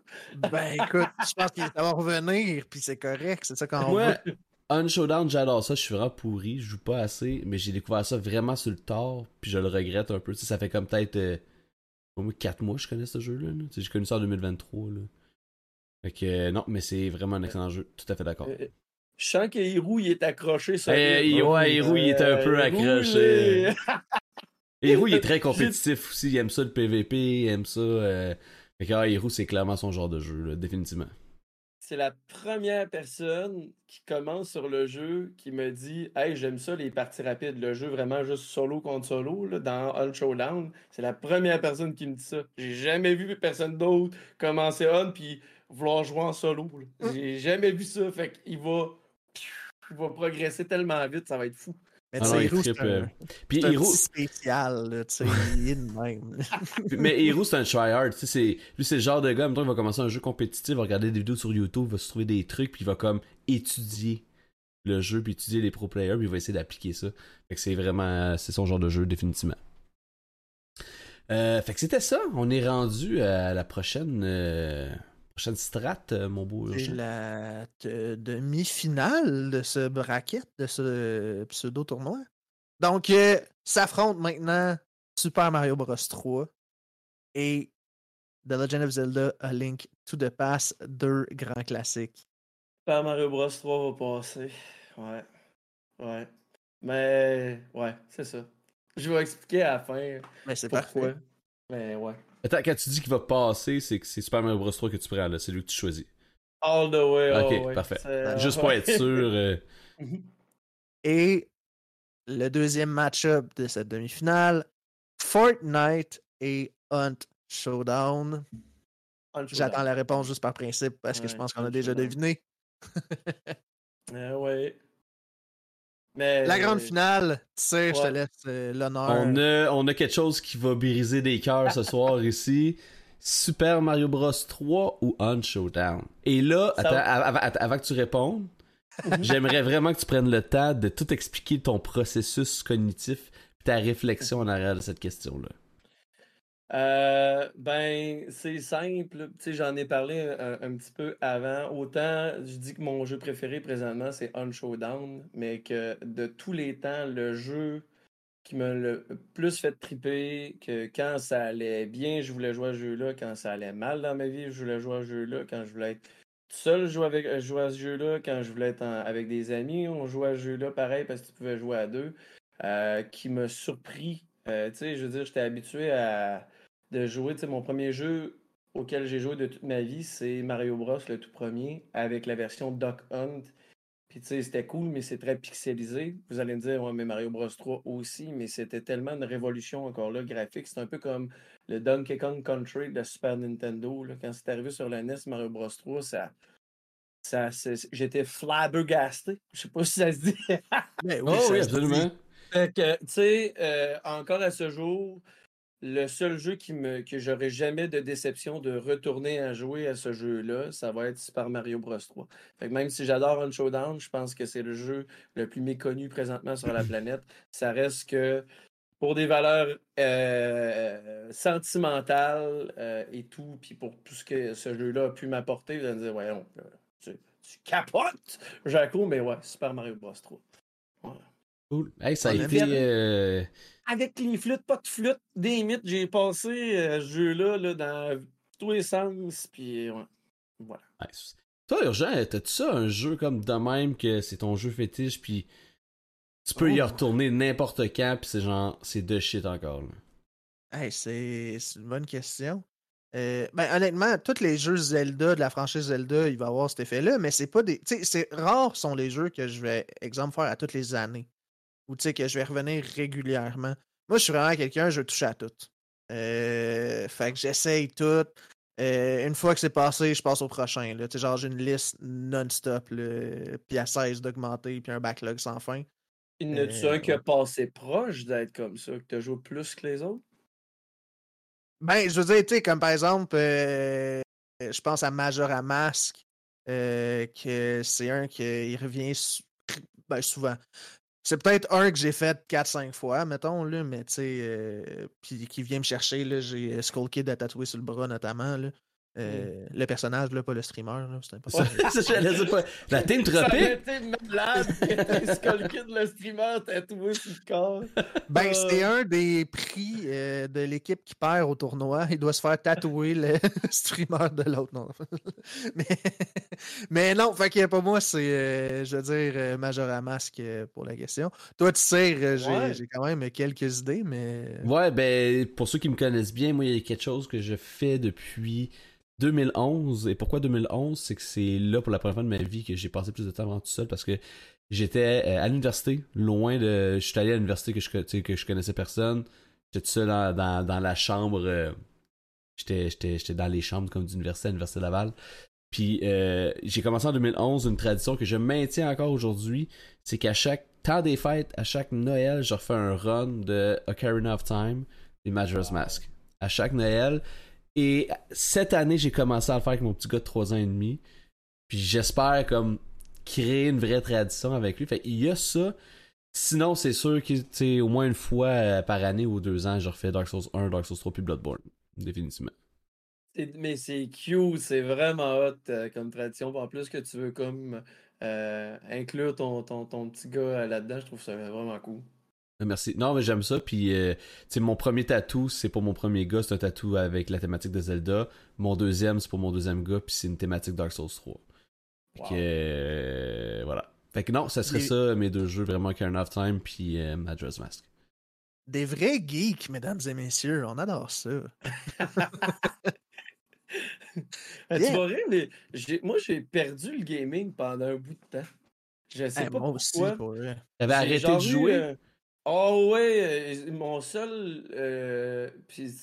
A: Ben écoute, je pense que ça va revenir, puis c'est correct, c'est ça qu'on
B: Moi,
A: veut.
B: On Showdown, j'adore ça, je suis vraiment pourri, je joue pas assez, mais j'ai découvert ça vraiment sur le tard, puis je le regrette un peu. Tu sais, ça fait comme peut-être euh, au moins 4 mois que je connais ce jeu-là. là. Tu sais, J'ai connu ça en 2023. Là. Fait que euh, non, mais c'est vraiment un excellent jeu, tout à fait d'accord.
C: Euh, Je sens que Hiro, il est accroché sur
B: Eh, ouais, Hiro, il est un peu accroché. Et Hiro, il est très compétitif aussi, il aime ça le PVP, il aime ça. Euh... Fait que ah, Hiro, c'est clairement son genre de jeu, là, définitivement.
C: C'est la première personne qui commence sur le jeu qui me dit Hey, j'aime ça les parties rapides, le jeu vraiment juste solo contre solo là, dans On Showdown. C'est la première personne qui me dit ça. J'ai jamais vu personne d'autre commencer On puis vouloir jouer en solo. là. J'ai jamais vu ça. Fait qu'il va. Il va progresser tellement vite, ça va être fou.
A: Mais
B: Ah non, trippe,
A: c'est un,
B: euh.
A: Petit spécial, tu sais, il est de même.
B: mais Hiro, c'est un tryhard. Tu sais, c'est- lui, c'est le genre de gars, en même temps, il va commencer un jeu compétitif, il va regarder des vidéos sur YouTube, il va se trouver des trucs, puis il va comme étudier le jeu, puis étudier les pro players, puis il va essayer d'appliquer ça. Fait que c'est vraiment, c'est son genre de jeu, définitivement. Euh, fait que c'était ça. On est rendu à la prochaine, euh, prochaine strat, euh, mon beau.
A: C'est la te- demi-finale de ce bracket, de ce pseudo-tournoi. Donc, euh, s'affrontent maintenant Super Mario Bros. 3 et The Legend of Zelda A Link to the Past, deux grands classiques.
C: Super Mario Bros 3 va passer. Ouais. Ouais. Mais ouais, c'est ça. Je vais expliquer à la fin
A: Mais c'est
C: pourquoi.
A: parfait.
C: Mais ouais.
B: Attends, quand tu dis qu'il va passer, c'est que c'est Super Mario Bros 3 que tu prends, là. C'est lui que tu choisis.
C: All the way. all
B: Ok,
C: the way.
B: parfait.
C: C'est-
B: Juste pour être sûr. euh,
A: Et le deuxième match-up de cette demi-finale, Fortnite et Hunt Showdown. J'attends la réponse juste par principe parce que je pense qu'on a déjà deviné.
C: euh, ouais. Mais...
A: La grande finale, tu sais, je te laisse euh, l'honneur.
B: On a, on a quelque chose qui va briser des cœurs ce soir ici. Super Mario Bros 3 ou On Showdown? Et là, attends, avant que tu répondes, j'aimerais vraiment que tu prennes le temps de tout expliquer ton processus cognitif et ta réflexion en arrière de cette question-là.
C: Euh, ben, c'est simple. J'en ai parlé un, petit peu avant. Autant, je dis que mon jeu préféré présentement, c'est On Showdown, mais que de tous les temps, le jeu qui m'a le plus fait triper, que quand ça allait bien, je voulais jouer à ce jeu-là. Quand ça allait mal dans ma vie, je voulais jouer à ce jeu-là. Quand je voulais être seul, jouer, avec, euh, jouer à ce jeu-là. Quand je voulais être avec des amis, on jouait à ce jeu-là pareil parce que tu pouvais jouer à deux. Euh, qui m'a surpris. tu sais, je veux dire, j'étais habitué à de jouer. Tu sais, mon premier jeu auquel j'ai joué de toute ma vie, c'est Mario Bros, le tout premier, avec la version Duck Hunt. Puis tu sais, c'était cool, mais c'est très pixelisé. Vous allez me dire, ouais, mais Mario Bros 3 aussi, mais c'était tellement une révolution encore là, graphique. C'est un peu comme le Donkey Kong Country de Super Nintendo. Là. Quand c'est arrivé sur la NES, Mario Bros 3, ça. ça J'étais flabbergasté. Je sais pas si ça se dit.
B: mais oui, oh, oui absolument.
C: Fait que, tu sais, euh, encore à ce jour, le seul jeu qui me, que j'aurais jamais de déception de retourner à jouer à ce jeu-là, ça va être Super Mario Bros 3. Fait même si j'adore Un Showdown, je pense que c'est le jeu le plus méconnu présentement sur la planète. Ça reste que pour des valeurs euh, sentimentales euh, et tout, puis pour tout ce que ce jeu-là a pu m'apporter, vous allez me dire, voyons, tu, capotes, Jaco, mais ouais, Super Mario Bros 3.
B: Cool. ça a été. Euh,
C: avec les flûtes, pas de flûte, des mythes, j'ai passé euh, ce jeu-là là, dans tous les sens, puis ouais. voilà.
B: Toi, Urgent, t'as-tu ça, un jeu comme de même que c'est ton jeu fétiche, puis tu peux y oh. retourner n'importe quand, puis c'est genre, c'est de shit encore.
A: Là? Hey, c'est une bonne question. Euh, ben, honnêtement, tous les jeux Zelda de la franchise Zelda, il va avoir cet effet-là, mais c'est pas des. Tu sais, c'est rare sont les jeux que je vais, exemple, faire à toutes les années ou tu sais que je vais revenir régulièrement. Moi, je suis vraiment quelqu'un, je touche à tout. Euh, fait que j'essaye tout. Euh, une fois que c'est passé, je passe au prochain. Là. Genre, j'ai une liste non-stop, puis à 16 d'augmenter, puis un backlog sans fin.
C: Il ne tu un qui a passé proche d'être comme ça, que tu as joué plus que les autres?
A: Ben, je veux dire, tu sais, comme par exemple, euh, je pense à Majora Mask, que c'est un qui revient ben, souvent. C'est peut-être un que j'ai fait 4-5 fois, mettons, là, mais tu sais, euh, qui vient me chercher, j'ai euh, Skull Kid à tatouer sur le bras notamment, là. Euh, le personnage, là, pas le streamer. Là, c'est
B: impossible. pas. La Team
C: Kid, le streamer, tatoué sur le corps.
A: Ben, c'est un des prix euh, de l'équipe qui perd au tournoi. Il doit se faire tatouer le streamer de l'autre. Non. mais, mais non, fait que pour moi, c'est, euh, je veux dire, Majora Mask pour la question. Toi, tu sais, j'ai quand même quelques idées, mais.
B: Ouais, ben, pour ceux qui me connaissent bien, moi, il y a quelque chose que je fais depuis 2011. Et pourquoi 2011 C'est que c'est là pour la première fois de ma vie que j'ai passé plus de temps vraiment tout seul parce que j'étais euh, à l'université, loin de. Je suis allé à l'université que je, que je connaissais personne. J'étais tout seul dans, dans, la chambre. Euh, j'étais dans les chambres comme d'université à l'Université Laval. Puis euh, j'ai commencé en 2011 une tradition que je maintiens encore aujourd'hui. C'est qu'à chaque temps des fêtes, à chaque Noël, je refais un run de Ocarina of Time et Majora's Mask. À chaque Noël. Et cette année, j'ai commencé à le faire avec mon petit gars de 3 ans et demi. Puis j'espère comme créer une vraie tradition avec lui. Fait il y a ça. Sinon, c'est sûr que au moins une fois euh, par année ou deux ans, je refais Dark Souls 1, Dark Souls 3 puis Bloodborne. Définitivement.
C: Mais c'est cute, c'est vraiment hot euh, comme tradition. En plus que tu veux comme euh, inclure ton, ton, ton petit gars là-dedans, je trouve ça vraiment cool.
B: Merci. Non, mais j'aime ça. Puis, euh, mon premier tatou, c'est pour mon premier gars, c'est un tatou avec la thématique de Zelda. Mon deuxième, c'est pour mon deuxième gars, puis c'est une thématique Dark Souls 3. Wow. Euh, voilà. Fait que non, ça serait ça, mes deux jeux, vraiment Karen of Time, puis euh, Mask.
A: Des vrais geeks, mesdames et messieurs, on adore ça.
C: Tu vois rire, mais moi, j'ai perdu le gaming pendant un bout de temps. Je sais pas pourquoi.
B: T'avais arrêté de jouer?
C: Oh ouais, mon seul. puis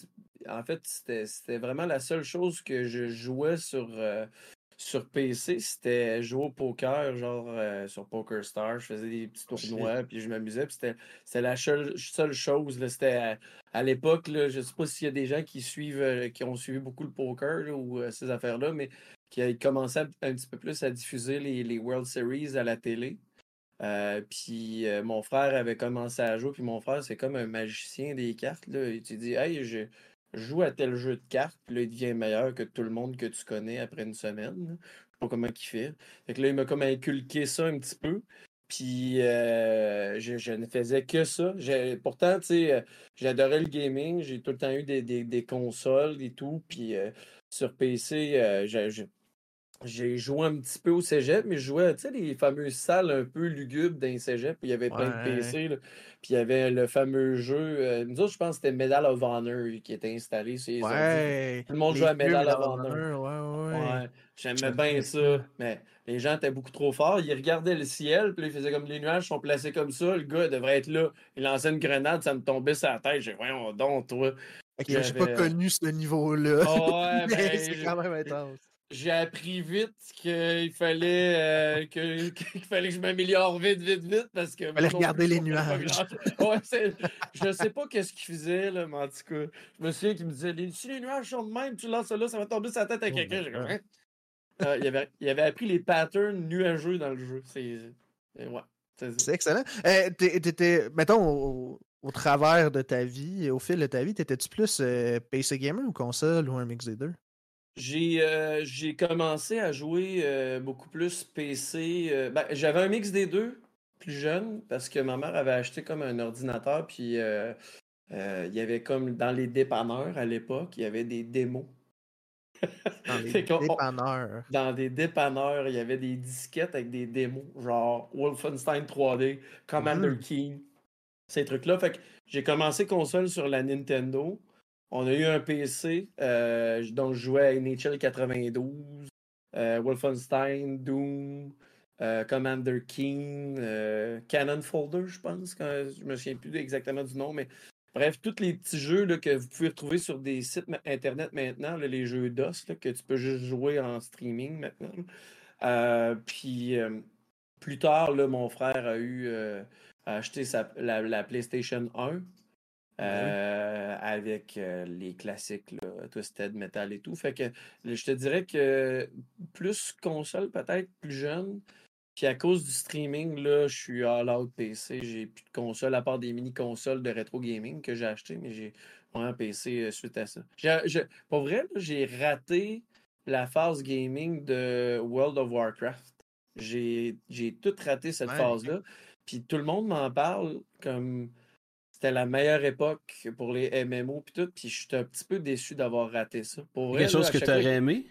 C: en fait, c'était vraiment la seule chose que je jouais sur, sur PC, c'était jouer au poker, genre sur Poker Star. Je faisais des petits tournois, puis je m'amusais. Puis c'était la seule, chose. C'était à, l'époque, je ne sais pas s'il y a des gens qui suivent, qui ont suivi beaucoup le poker ou ces affaires-là, mais qui commençaient un petit peu plus à diffuser les, les World Series à la télé. Euh, puis euh, mon frère avait commencé à jouer, puis mon frère, c'est comme un magicien des cartes. Là. Il te dit Hey, je, joue à tel jeu de cartes, puis là, il devient meilleur que tout le monde que tu connais après une semaine. Je sais pas comment il fait. Fait que là, il m'a comme inculqué ça un petit peu. Puis euh, je, ne faisais que ça. Pourtant, tu sais, j'adorais le gaming. J'ai tout le temps eu des, des, consoles et tout. Puis sur PC, j'ai j'ai joué un petit peu au cégep, mais je jouais, tu sais, les fameuses salles un peu lugubres d'un cégep, où il y avait plein de PC, puis il y avait le fameux jeu, euh, nous autres, je pense que c'était Medal of Honor qui était installé sur les
A: ouais,
C: Tout le monde jouait à Medal of Honor.
A: Ouais, ouais.
C: J'aimais bien ça, mais les gens étaient beaucoup trop forts. Ils regardaient le ciel, puis ils faisaient comme les nuages sont placés comme ça, le gars devrait être là. Il lançait une grenade, ça me tombait sur la tête. J'ai dit, voyons donc, toi.
A: Okay, J'ai pas connu ce niveau-là.
C: ouais, ben,
A: c'est quand même intense
C: j'ai appris vite qu'il fallait, euh, que, qu'il fallait que je m'améliore vite, vite, vite parce que.
A: fallait regarder les nuages.
C: ouais, je sais pas qu'est-ce qu'il faisait, là, mais en tout cas, je me souviens qu'il me disait si les nuages sont de même, tu lances ça là, ça va tomber sur la tête à quelqu'un. Hein? Euh, il, avait, il avait appris les patterns nuageux dans le jeu. C'est. Ouais.
A: C'est excellent. Euh, t'étais, mettons, au, au, travers de ta vie, au fil de ta vie, t'étais-tu plus PC gamer ou console ou un mix des deux?
C: Euh, j'ai commencé à jouer euh, beaucoup plus PC. Euh, ben, j'avais un mix des deux, plus jeune, parce que ma mère avait acheté comme un ordinateur, puis il y avait comme dans les dépanneurs à l'époque, il y avait des démos.
A: Dans les dépanneurs.
C: Dans des dépanneurs, il y avait des disquettes avec des démos, genre Wolfenstein 3D, Commander mmh. King, ces trucs-là. Fait que j'ai commencé console sur la Nintendo. On a eu un PC euh, dont je jouais à NHL 92, euh, Wolfenstein, Doom, euh, Commander King, Cannon Folder, je pense. Quand, je me souviens plus exactement du nom, mais bref, tous les petits jeux que vous pouvez retrouver sur des sites internet maintenant, les jeux DOS, que tu peux juste jouer en streaming maintenant. puis plus tard, mon frère a eu acheté la, PlayStation 1. Ben euh, avec euh, les classiques, là, Twisted Metal et tout. Fait que je te dirais que plus console, peut-être plus jeune. Puis à cause du streaming, là, je suis all out PC. J'ai plus de console à part des mini-consoles de rétro gaming que j'ai acheté, mais j'ai un PC euh, suite à ça. pour vrai, j'ai raté la phase gaming de World of Warcraft. J'ai tout raté cette phase-là. Puis tout le monde m'en parle comme c'était la meilleure époque pour les MMO puis tout, puis je suis un petit peu déçu d'avoir raté ça. Pour
B: Quelque chose que tu aurais aimé?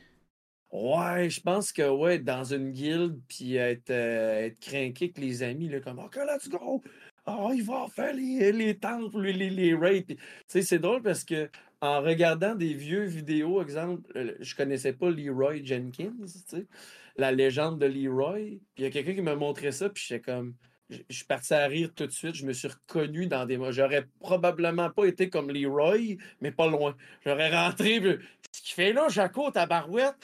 C: Ouais, je pense que ouais, dans une guilde, puis être, euh, être craqué avec les amis, là, comme OK, let's go! Oh, il va faire les, les temples, les, les raids. c'est drôle parce que en regardant des vieux vidéos, exemple, euh, je connaissais pas Leroy Jenkins, la légende de Leroy. Puis il y a quelqu'un qui m'a montré ça, puis j'étais comme je suis parti à rire tout de suite. Je me suis reconnu dans des. J'aurais probablement pas été comme Leroy, mais pas loin. J'aurais rentré. Ce qu'il fait là, Jaco, ta barouette?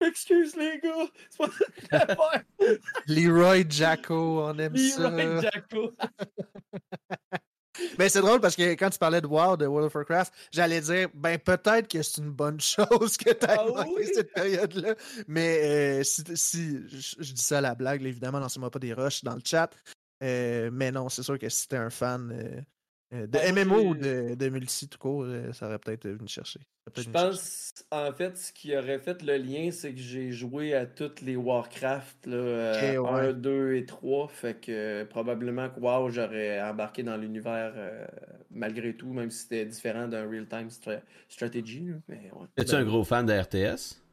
C: Excuse les gars, c'est pas
A: Leroy Jacko, on aime ça.
C: Leroy Jacko.
A: Mais c'est drôle parce que quand tu parlais de WoW, de World of Warcraft, j'allais dire, ben peut-être que c'est une bonne chose que tu aies ah, cette période-là. Mais euh, si, je, dis ça à la blague, évidemment, lancez-moi pas des rushs dans le chat. Euh, mais non, c'est sûr que si t'es un fan euh, euh, de MMO ou de, de, multi tout court, ça aurait peut-être venu chercher.
C: Je pense, en fait, ce qui aurait fait le lien, c'est que j'ai joué à toutes les Warcraft, là, 1, 2 et 3. Fait que probablement que wow, j'aurais embarqué dans l'univers malgré tout, même si c'était différent d'un real-time strategy. Mais,
B: Es-tu un gros fan de RTS?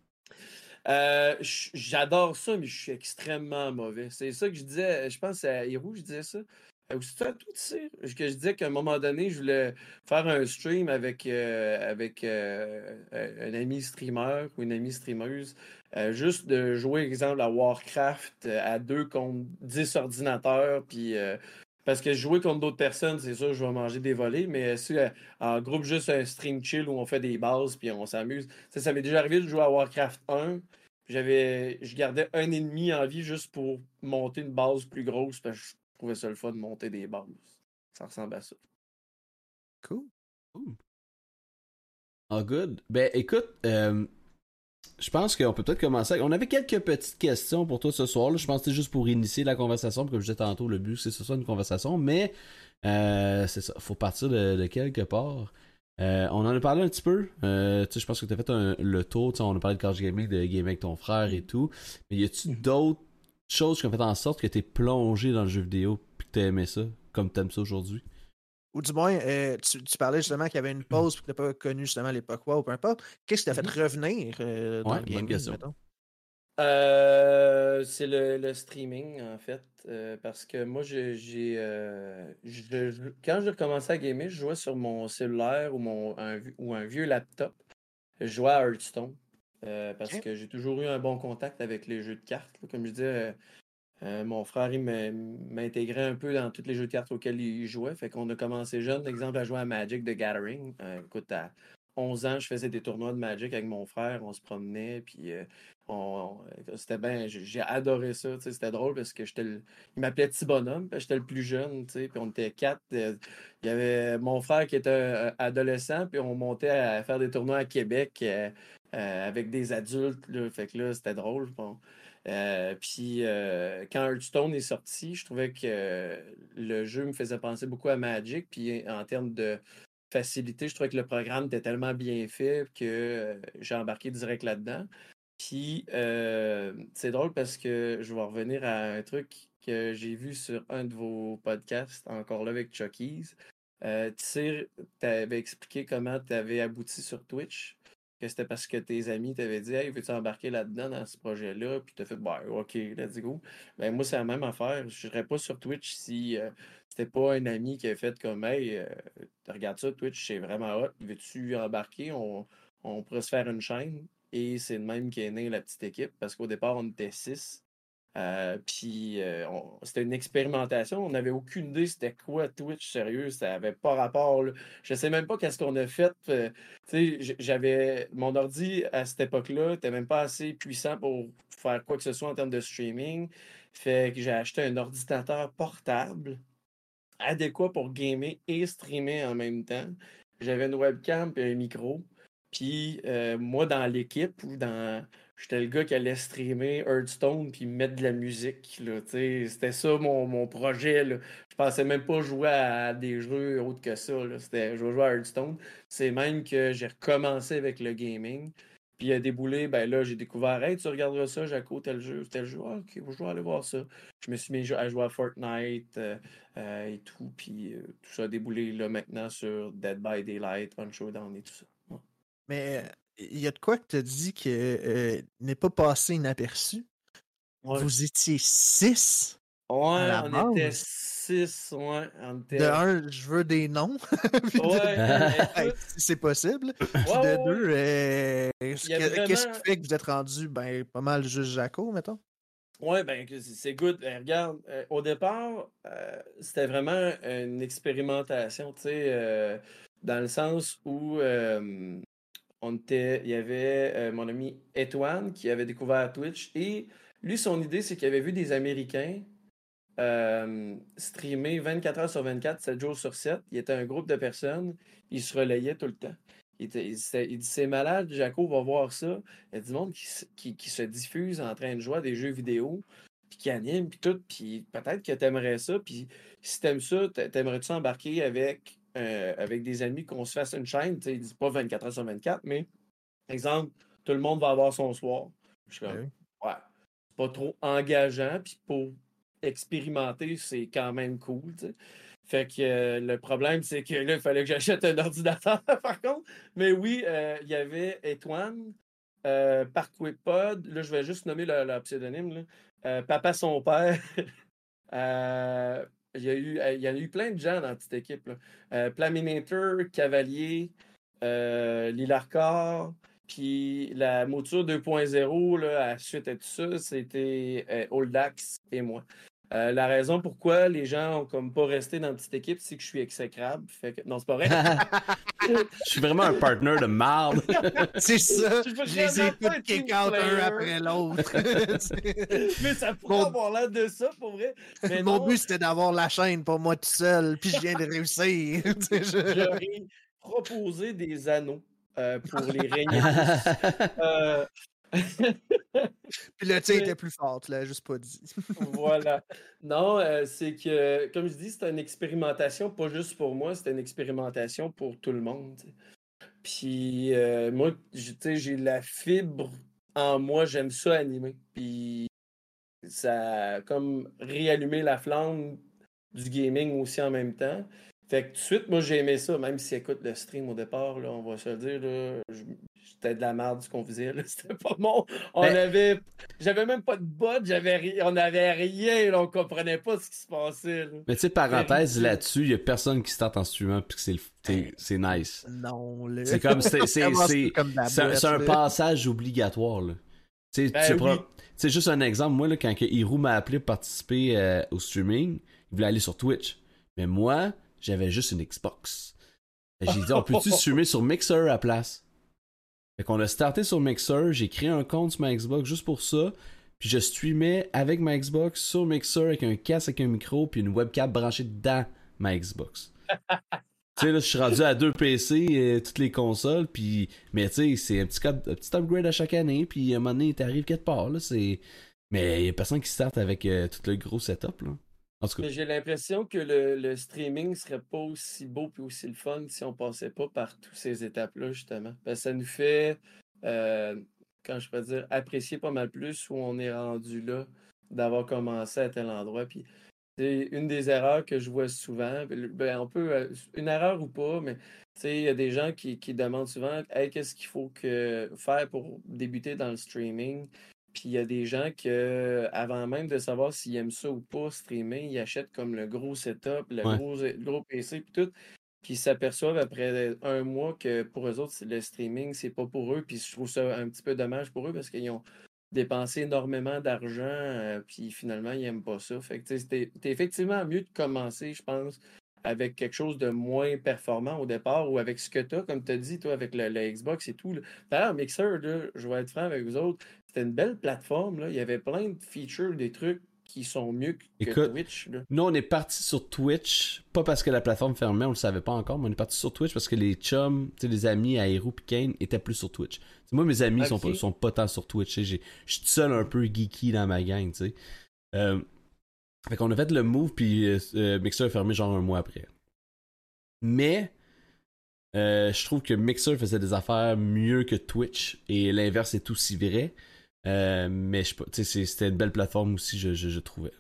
C: Euh, j'adore ça, mais je suis extrêmement mauvais. C'est ça que je disais, je pense à Hiro, je disais ça. Euh, c'est à tout que je disais qu'à un moment donné, je voulais faire un stream avec, euh, avec un ami streamer ou une amie streameuse. juste de jouer, exemple, à Warcraft à deux contre 10 ordinateurs, puis parce que jouer contre d'autres personnes, c'est sûr, je vais manger des volets, mais si euh, en groupe, juste un stream chill où on fait des bases puis on s'amuse. Ça m'est déjà arrivé de jouer à Warcraft 1. J'avais, je gardais un ennemi en vie juste pour monter une base plus grosse parce que je trouvais ça le fun de monter des bases. Ça ressemble à ça.
A: Cool.
B: Oh, good. Ben, écoute, euh, je pense qu'on peut peut-être commencer. On avait quelques petites questions pour toi ce soir. Là. Je pense que c'était juste pour initier la conversation. Comme je disais tantôt, le but, c'est ce soit une conversation. Mais euh, c'est ça. faut partir de, quelque part. Euh, on en a parlé un petit peu. Euh, je pense que tu as fait le tour. On a parlé de Card Gaming, de gaming avec ton frère et tout. Mais y a-tu mm-hmm. d'autres choses qui ont fait en sorte que tu es plongé dans le jeu vidéo et que tu aimé ça comme tu aimes ça aujourd'hui?
A: Ou du moins, euh, tu, parlais justement qu'il y avait une pause et que tu n'as pas connu justement l'époque ou peu importe. Qu'est-ce qui t'a fait mm-hmm. revenir euh, dans le gaming,
C: euh, c'est le, streaming, en fait. parce que moi, j'ai. quand j'ai recommencé à gamer, je jouais sur mon cellulaire ou, mon, un, ou un vieux laptop. Je jouais à Hearthstone. parce que j'ai toujours eu un bon contact avec les jeux de cartes. Comme je disais, euh, mon frère, il m'intégrait un peu dans tous les jeux de cartes auxquels il jouait. Fait qu'on a commencé jeune, exemple, à jouer à Magic the Gathering. Euh, écoute, à 11 ans, je faisais des tournois de Magic avec mon frère. On se promenait, puis euh, c'était bien. J'ai adoré ça. C'était drôle parce que j'étais il m'appelait Petit Bonhomme, j'étais le plus jeune. Puis on était quatre. Il y avait mon frère qui était adolescent, puis on montait à faire des tournois à Québec avec des adultes. Fait que là, c'était drôle. Euh, puis euh, quand Hearthstone est sorti, je trouvais que le jeu me faisait penser beaucoup à Magic. Puis en termes de facilité, je trouvais que le programme était tellement bien fait que euh, j'ai embarqué direct là-dedans. Puis c'est drôle parce que je vais revenir à un truc que j'ai vu sur un de vos podcasts, encore là avec Chucky's. tu avais expliqué comment tu avais abouti sur Twitch que c'était parce que tes amis t'avaient dit Hey, veux-tu embarquer là-dedans dans ce projet-là? Puis t'as fait bah ok, let's go. Ben moi, c'est la même affaire. Je serais pas sur Twitch si euh, c'était pas un ami qui a fait comme Hey, euh, regarde ça, Twitch, c'est vraiment hot. Veux-tu embarquer? On, on pourrait se faire une chaîne. Et c'est le même qui est né la petite équipe parce qu'au départ, on était six. Euh, puis euh, c'était une expérimentation. On n'avait aucune idée c'était quoi Twitch, sérieux. Ça n'avait pas rapport. Je Je sais même pas qu'est-ce qu'on a fait. Euh, j'avais mon ordi à cette époque-là, n'était même pas assez puissant pour faire quoi que ce soit en termes de streaming. Fait que j'ai acheté un ordinateur portable adéquat pour gamer et streamer en même temps. J'avais une webcam et un micro. Puis moi, dans l'équipe ou dans J'étais le gars qui allait streamer Hearthstone puis mettre de la musique. C'était ça mon, mon projet. Là. Je pensais même pas jouer à des jeux autres que ça. C'était je vais jouer à Hearthstone. C'est même que j'ai recommencé avec le gaming. Puis il a déboulé, ben là, j'ai découvert, hey, tu regarderas ça, Jaco, tel jeu, tel jeu. Ah, ok, je vais aller voir ça. Je me suis mis à jouer à Fortnite euh, euh, et tout. Puis euh, tout ça a déboulé là maintenant sur Dead by Daylight, Unshowdown et tout ça.
A: Mais il y a de quoi que tu as dit que euh, n'est pas passé inaperçu. Vous étiez six.
C: Ouais, on était six. Ouais,
A: De un, je veux des noms. ouais, c'est possible. Puis de deux, euh, qu'est-ce qui fait que vous êtes rendu ben, pas mal juste Jaco, mettons?
C: Ouais, ben c'est good. Ben, regarde, euh, au départ, c'était vraiment une expérimentation, tu sais, dans le sens où on était, il y avait euh, mon ami Etwan qui avait découvert Twitch et lui, son idée, c'est qu'il avait vu des Américains euh, streamer 24 heures sur 24, 7 jours sur 7. Il était un groupe de personnes, ils se relayaient tout le temps. Il, dit C'est malade, Jaco va voir ça. Il y a du monde qui, qui, se diffuse en train de jouer à des jeux vidéo, puis qui anime, puis tout. Puis peut-être que t'aimerais ça. Puis si t'aimes ça, t'aimerais-tu embarquer avec euh, avec des amis qu'on se fasse une chaîne. Ils disent pas 24 heures sur 24, mais exemple, tout le monde va avoir son soir. Je suis comme, ben ouais, c'est pas trop engageant. Puis pour expérimenter, c'est quand même cool. Fait que euh, le problème, c'est que là, il fallait que j'achète un ordinateur, par contre. Mais oui, euh, il y avait Étoine, euh, Parkwaypod, là, je vais juste nommer leur, pseudonyme, Papa son père, Il y, a eu, il y en a eu plein de gens dans la petite équipe. Euh, Plaminator, Cavalier, euh, Lilarcar, puis la mouture 2.0, à suite à tout ça, c'était euh, Oldax et moi. Euh, la raison pourquoi les gens ont comme pas resté dans une petite équipe, c'est que je suis exécrable. Fait. Non, c'est pas vrai.
B: je suis vraiment un partner de marde.
A: c'est ça. Je les ai tous kick out un après l'autre.
C: mais ça pourrait avoir l'air de ça, pour vrai. Mais
A: Mon but, c'était d'avoir la chaîne pour moi tout seul, puis je viens de réussir.
C: J'aurais proposé des anneaux euh, pour les régner. euh,
A: puis le tien était plus fort, tu l'as juste pas dit.
C: voilà. Non, euh, c'est que, comme je dis, c'est une expérimentation, pas juste pour moi, c'est une expérimentation pour tout le monde. Puis euh, moi, j'ai la fibre en moi, j'aime ça animer. Puis ça a comme réallumé la flamme du gaming aussi en même temps. Fait que tout de suite, moi, j'ai aimé ça, même si, écoute, le stream au départ, là, on va se le dire, là, c'était de la merde ce qu'on faisait, c'était pas bon. On ben avait, j'avais même pas de bot, j'avais on avait rien, là, on comprenait pas ce qui se passait.
B: Mais tu sais, parenthèse là-dessus, il y a personne qui start en streamant puis que c'est, c'est nice.
A: Non,
B: C'est comme, c'est, un passage obligatoire, là. Tu sais, ben c'est juste un exemple. Moi, là, quand Hiro m'a appelé pour participer euh, au streaming, il voulait aller sur Twitch. Mais moi, j'avais juste une Xbox. J'ai dit, on peut-tu streamer sur Mixer à place? Fait qu'on a starté sur Mixer, j'ai créé un compte sur ma Xbox juste pour ça. Puis je streamais avec ma Xbox sur Mixer avec un casque, avec un micro, puis une webcam branchée dans ma Xbox. tu sais, là, je suis rendu à deux PC, et euh, toutes les consoles, puis... Mais tu sais, c'est un petit, un petit upgrade à chaque année, puis à un moment donné, t'arrives quelque part, là, c'est... Mais il y a personne qui start avec euh, tout le gros setup, là.
C: J'ai l'impression que le, le, streaming serait pas aussi beau et aussi le fun si on passait pas par toutes ces étapes-là, justement. Parce que ça nous fait, euh, quand je peux dire, apprécier pas mal plus où on est rendu là, d'avoir commencé à tel endroit. Puis c'est une des erreurs que je vois souvent. Ben, on peut, euh, une erreur ou pas, mais il y a des gens qui, qui demandent souvent qu'est-ce qu'il faut que, faire pour débuter dans le streaming? Puis il y a des gens qui, avant même de savoir s'ils aiment ça ou pas, streamer, ils achètent comme le gros setup, le, gros, gros, PC, puis tout. Puis ils s'aperçoivent après un mois que pour eux autres, le streaming, c'est pas pour eux. Puis je trouve ça un petit peu dommage pour eux parce qu'ils ont dépensé énormément d'argent, euh, puis finalement, ils n'aiment pas ça. Fait que c'est effectivement mieux de commencer, je pense, avec quelque chose de moins performant au départ ou avec ce que tu as, comme tu as dit, toi, avec le, Xbox et tout. D'ailleurs, Mixer, je vais être franc avec vous autres, c'était une belle plateforme. Là. Il y avait plein de features, des trucs qui sont mieux que Twitch.
B: Nous, on est parti sur Twitch, pas parce que la plateforme fermait, on le savait pas encore, mais on est parti sur Twitch parce que les chums, les amis à Hero et Kane étaient plus sur Twitch. moi, mes amis sont, pas, sont pas tant sur Twitch. Je suis seul un peu geeky dans ma gang, tu sais. Euh, fait qu'on a fait le move, puis euh, euh, Mixer a fermé genre un mois après. Mais, je trouve que Mixer faisait des affaires mieux que Twitch, et l'inverse est aussi vrai. Euh, mais c'était une belle plateforme aussi, je, je, trouvais.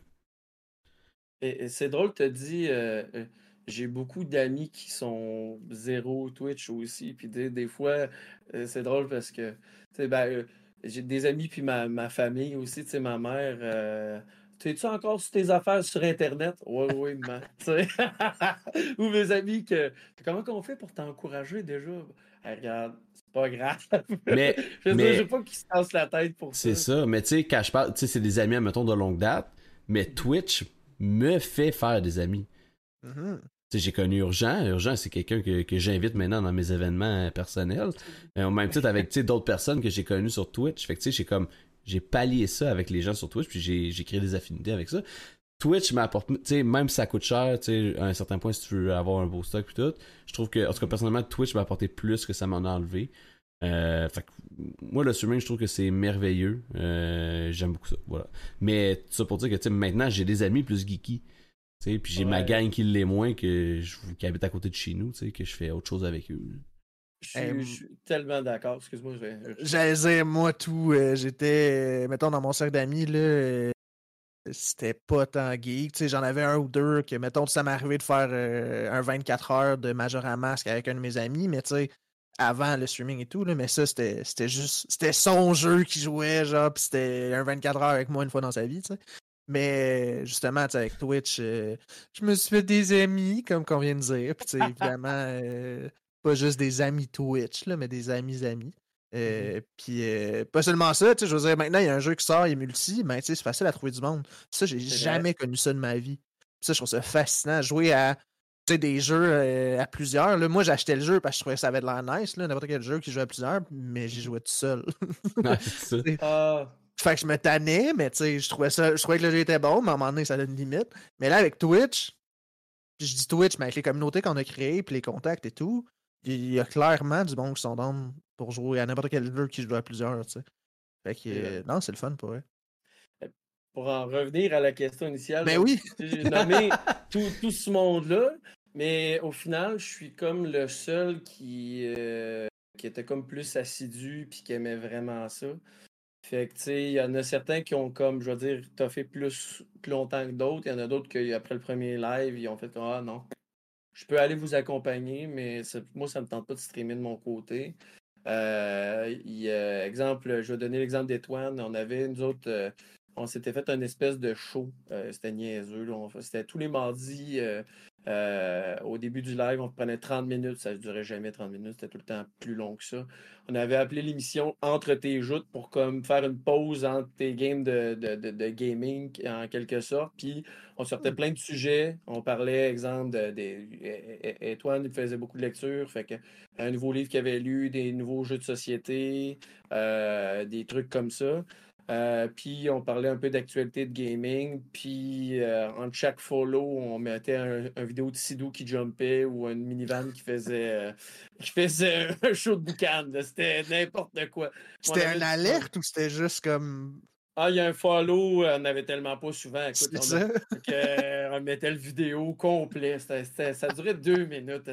C: C'est drôle, tu as dit, euh, euh, j'ai beaucoup d'amis qui sont zéro Twitch aussi. Puis des, des fois, c'est drôle parce que ben, j'ai des amis, puis ma, ma famille aussi, ma mère. T'es-tu encore sur tes affaires sur Internet? Oui, oui, man. Ou mes amis, que comment qu'on fait pour t'encourager déjà? regarde, pas grave.
B: Mais,
C: je
B: mais
C: veux pas qu'ils se cassent la tête pour
B: ça. C'est ça, mais tu sais, quand je parle, tu sais, c'est des amis, mettons, de longue date, mais Twitch me fait faire des amis. Mm-hmm. Tu sais, j'ai connu Urgent. Urgent, c'est quelqu'un que, que j'invite maintenant dans mes événements personnels. Et au même titre avec d'autres personnes que j'ai connues sur Twitch. Fait que tu sais, j'ai comme j'ai pallié ça avec les gens sur Twitch, puis j'ai créé des affinités avec ça. Twitch m'apporte, tu sais, même si ça coûte cher, tu sais, à un certain point, si tu veux avoir un beau stock et tout, je trouve que, en tout cas, personnellement, Twitch m'a apporté plus que ça m'en a enlevé. Euh, fait que, moi, le streaming, je trouve que c'est merveilleux. Euh, j'aime beaucoup ça, voilà. Mais tout ça pour dire que, tu sais, maintenant, j'ai des amis plus geeky. Tu sais, puis j'ai ma gang qui l'est moins, que je, qui habite à côté de chez nous, tu sais, que je fais autre chose avec eux.
C: Je suis, tellement d'accord. Excuse-moi.
A: J'allais dire, moi, tout. Euh, j'étais, mettons, dans mon cercle d'amis, là, c'était pas tant geek. J'en avais un ou deux que, mettons, ça m'est arrivé de faire euh, un 24 heures de Majora Mask avec un de mes amis, mais tu sais, avant le streaming et tout, là, mais ça, c'était juste. C'était son jeu qui jouait, genre, pis c'était un 24 heures avec moi une fois dans sa vie, tu sais. Mais justement, avec Twitch, euh, je me suis fait des amis, comme qu'on vient de dire. Puis, évidemment, euh, pas juste des amis Twitch, là, mais des amis amis. Euh, Puis euh, pas seulement ça, tu sais, je veux dire, maintenant il y a un jeu qui sort, il est multi, mais tu sais, c'est facile à trouver du monde. Ça, j'ai
C: C'est
A: jamais connu ça de ma vie. Ça, je trouve ça fascinant. Jouer à tu sais, des jeux euh, à plusieurs. Là, moi, j'achetais le jeu parce que je trouvais que ça avait de l'air nice, là, n'importe quel jeu qui joue à plusieurs, mais j'y jouais tout seul.
B: Ouais, c'est ça.
C: Ah,
A: Fait que je me tannais, mais tu sais, je trouvais ça. Je trouvais que le jeu était bon, mais à un moment donné, ça a une limite. Mais là, avec Twitch, puis je dis Twitch, mais avec les communautés qu'on a créées, puis les contacts et tout, il y a clairement du bon qui sont dans pour jouer à n'importe quel jeu qui joue à plusieurs, tu sais. Fait que, euh, non, c'est le fun pour eux.
C: pour en revenir à la question initiale.
A: Ben
C: donc,
A: oui!
C: J'ai nommé tout, tout ce monde-là, mais au final, je suis comme le seul qui, euh, qui était comme plus assidu puis qui aimait vraiment ça. Fait que, tu sais, il y en a certains qui ont comme, je veux dire, toffé plus, plus longtemps que d'autres. Il y en a d'autres qui, après le premier live, ils ont fait Ah non, je peux aller vous accompagner, mais ça- moi, ça me tente pas de streamer de mon côté. Euh, exemple, je vais donner l'exemple d'Étoine. On avait, nous autres, euh, on s'était fait un espèce de show. Euh, c'était niaiseux. C'était tous les mardis. Euh, au début du live, on prenait 30 minutes. Ça ne durait jamais 30 minutes. C'était tout le temps plus long que ça. On avait appelé l'émission Entre tes joutes pour comme faire une pause entre tes games de, de, de- de gaming en quelque sorte. Puis on sortait plein de sujets. On parlait, exemple, de, Étoine, il faisait beaucoup de lectures. Fait que un nouveau livre qu'il avait lu, des nouveaux jeux de société, euh, des trucs comme ça. Euh, puis on parlait un peu d'actualité de gaming. Puis euh, entre chaque follow, on mettait un, un vidéo de Sidou qui jumpait ou une minivan qui faisait, euh, qui faisait un show de boucan. C'était n'importe quoi.
A: C'était une alerte ou c'était juste comme.
C: Ah, il y a un follow, euh, on n'avait tellement pas souvent. Écoute, on,
A: ça?
C: a- on mettait le vidéo complet. Ça durait deux minutes.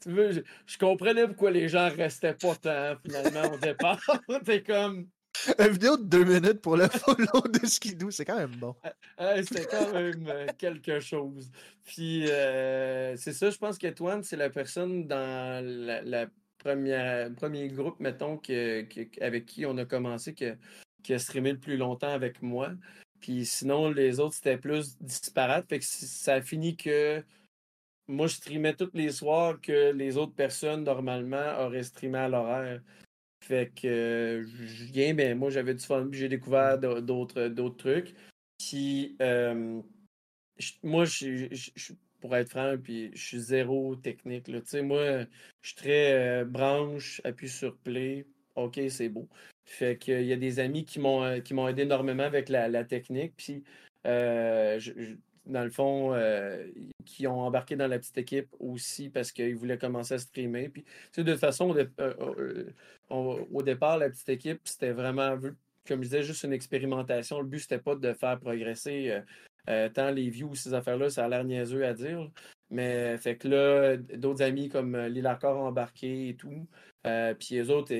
C: Tu veux, je, je comprenais pourquoi les gens restaient pas tant finalement au départ. T'es comme.
A: Une vidéo de deux minutes pour le follow de Skidoo, c'est quand même bon.
C: ah, C'était quand même euh, quelque chose. Puis euh, c'est ça, je pense qu'Antoine, c'est la personne dans la, première premier groupe, mettons, que, avec qui on a commencé, que, qui a streamé le plus longtemps avec moi. Puis sinon, les autres, c'était plus disparate. Ça a fini que moi, je streamais tous les soirs que les autres personnes, normalement, auraient streamé à l'horaire. Fait que je viens, ben moi, j'avais du fun, puis j'ai découvert d'au- d'autres d'autres trucs. Puis, euh, moi, je, je- je- pour être franc, puis je suis zéro technique. Là. Moi, je suis très euh, branche, appuie sur play. OK, c'est beau. Fait qu'il y a des amis qui m'ont euh, qui m'ont aidé énormément avec la, la technique. Puis, euh, je- dans le fond, euh, qui ont embarqué dans la petite équipe aussi parce qu'ils voulaient commencer à streamer. Puis, de toute façon, euh, euh, au départ, la petite équipe, c'était vraiment, comme je disais, juste une expérimentation. Le but, c'était pas de faire progresser tant les views ces affaires-là, ça a l'air niaiseux à dire. Mais fait que là, d'autres amis comme Lila Corps ont embarqué et tout. Puis les autres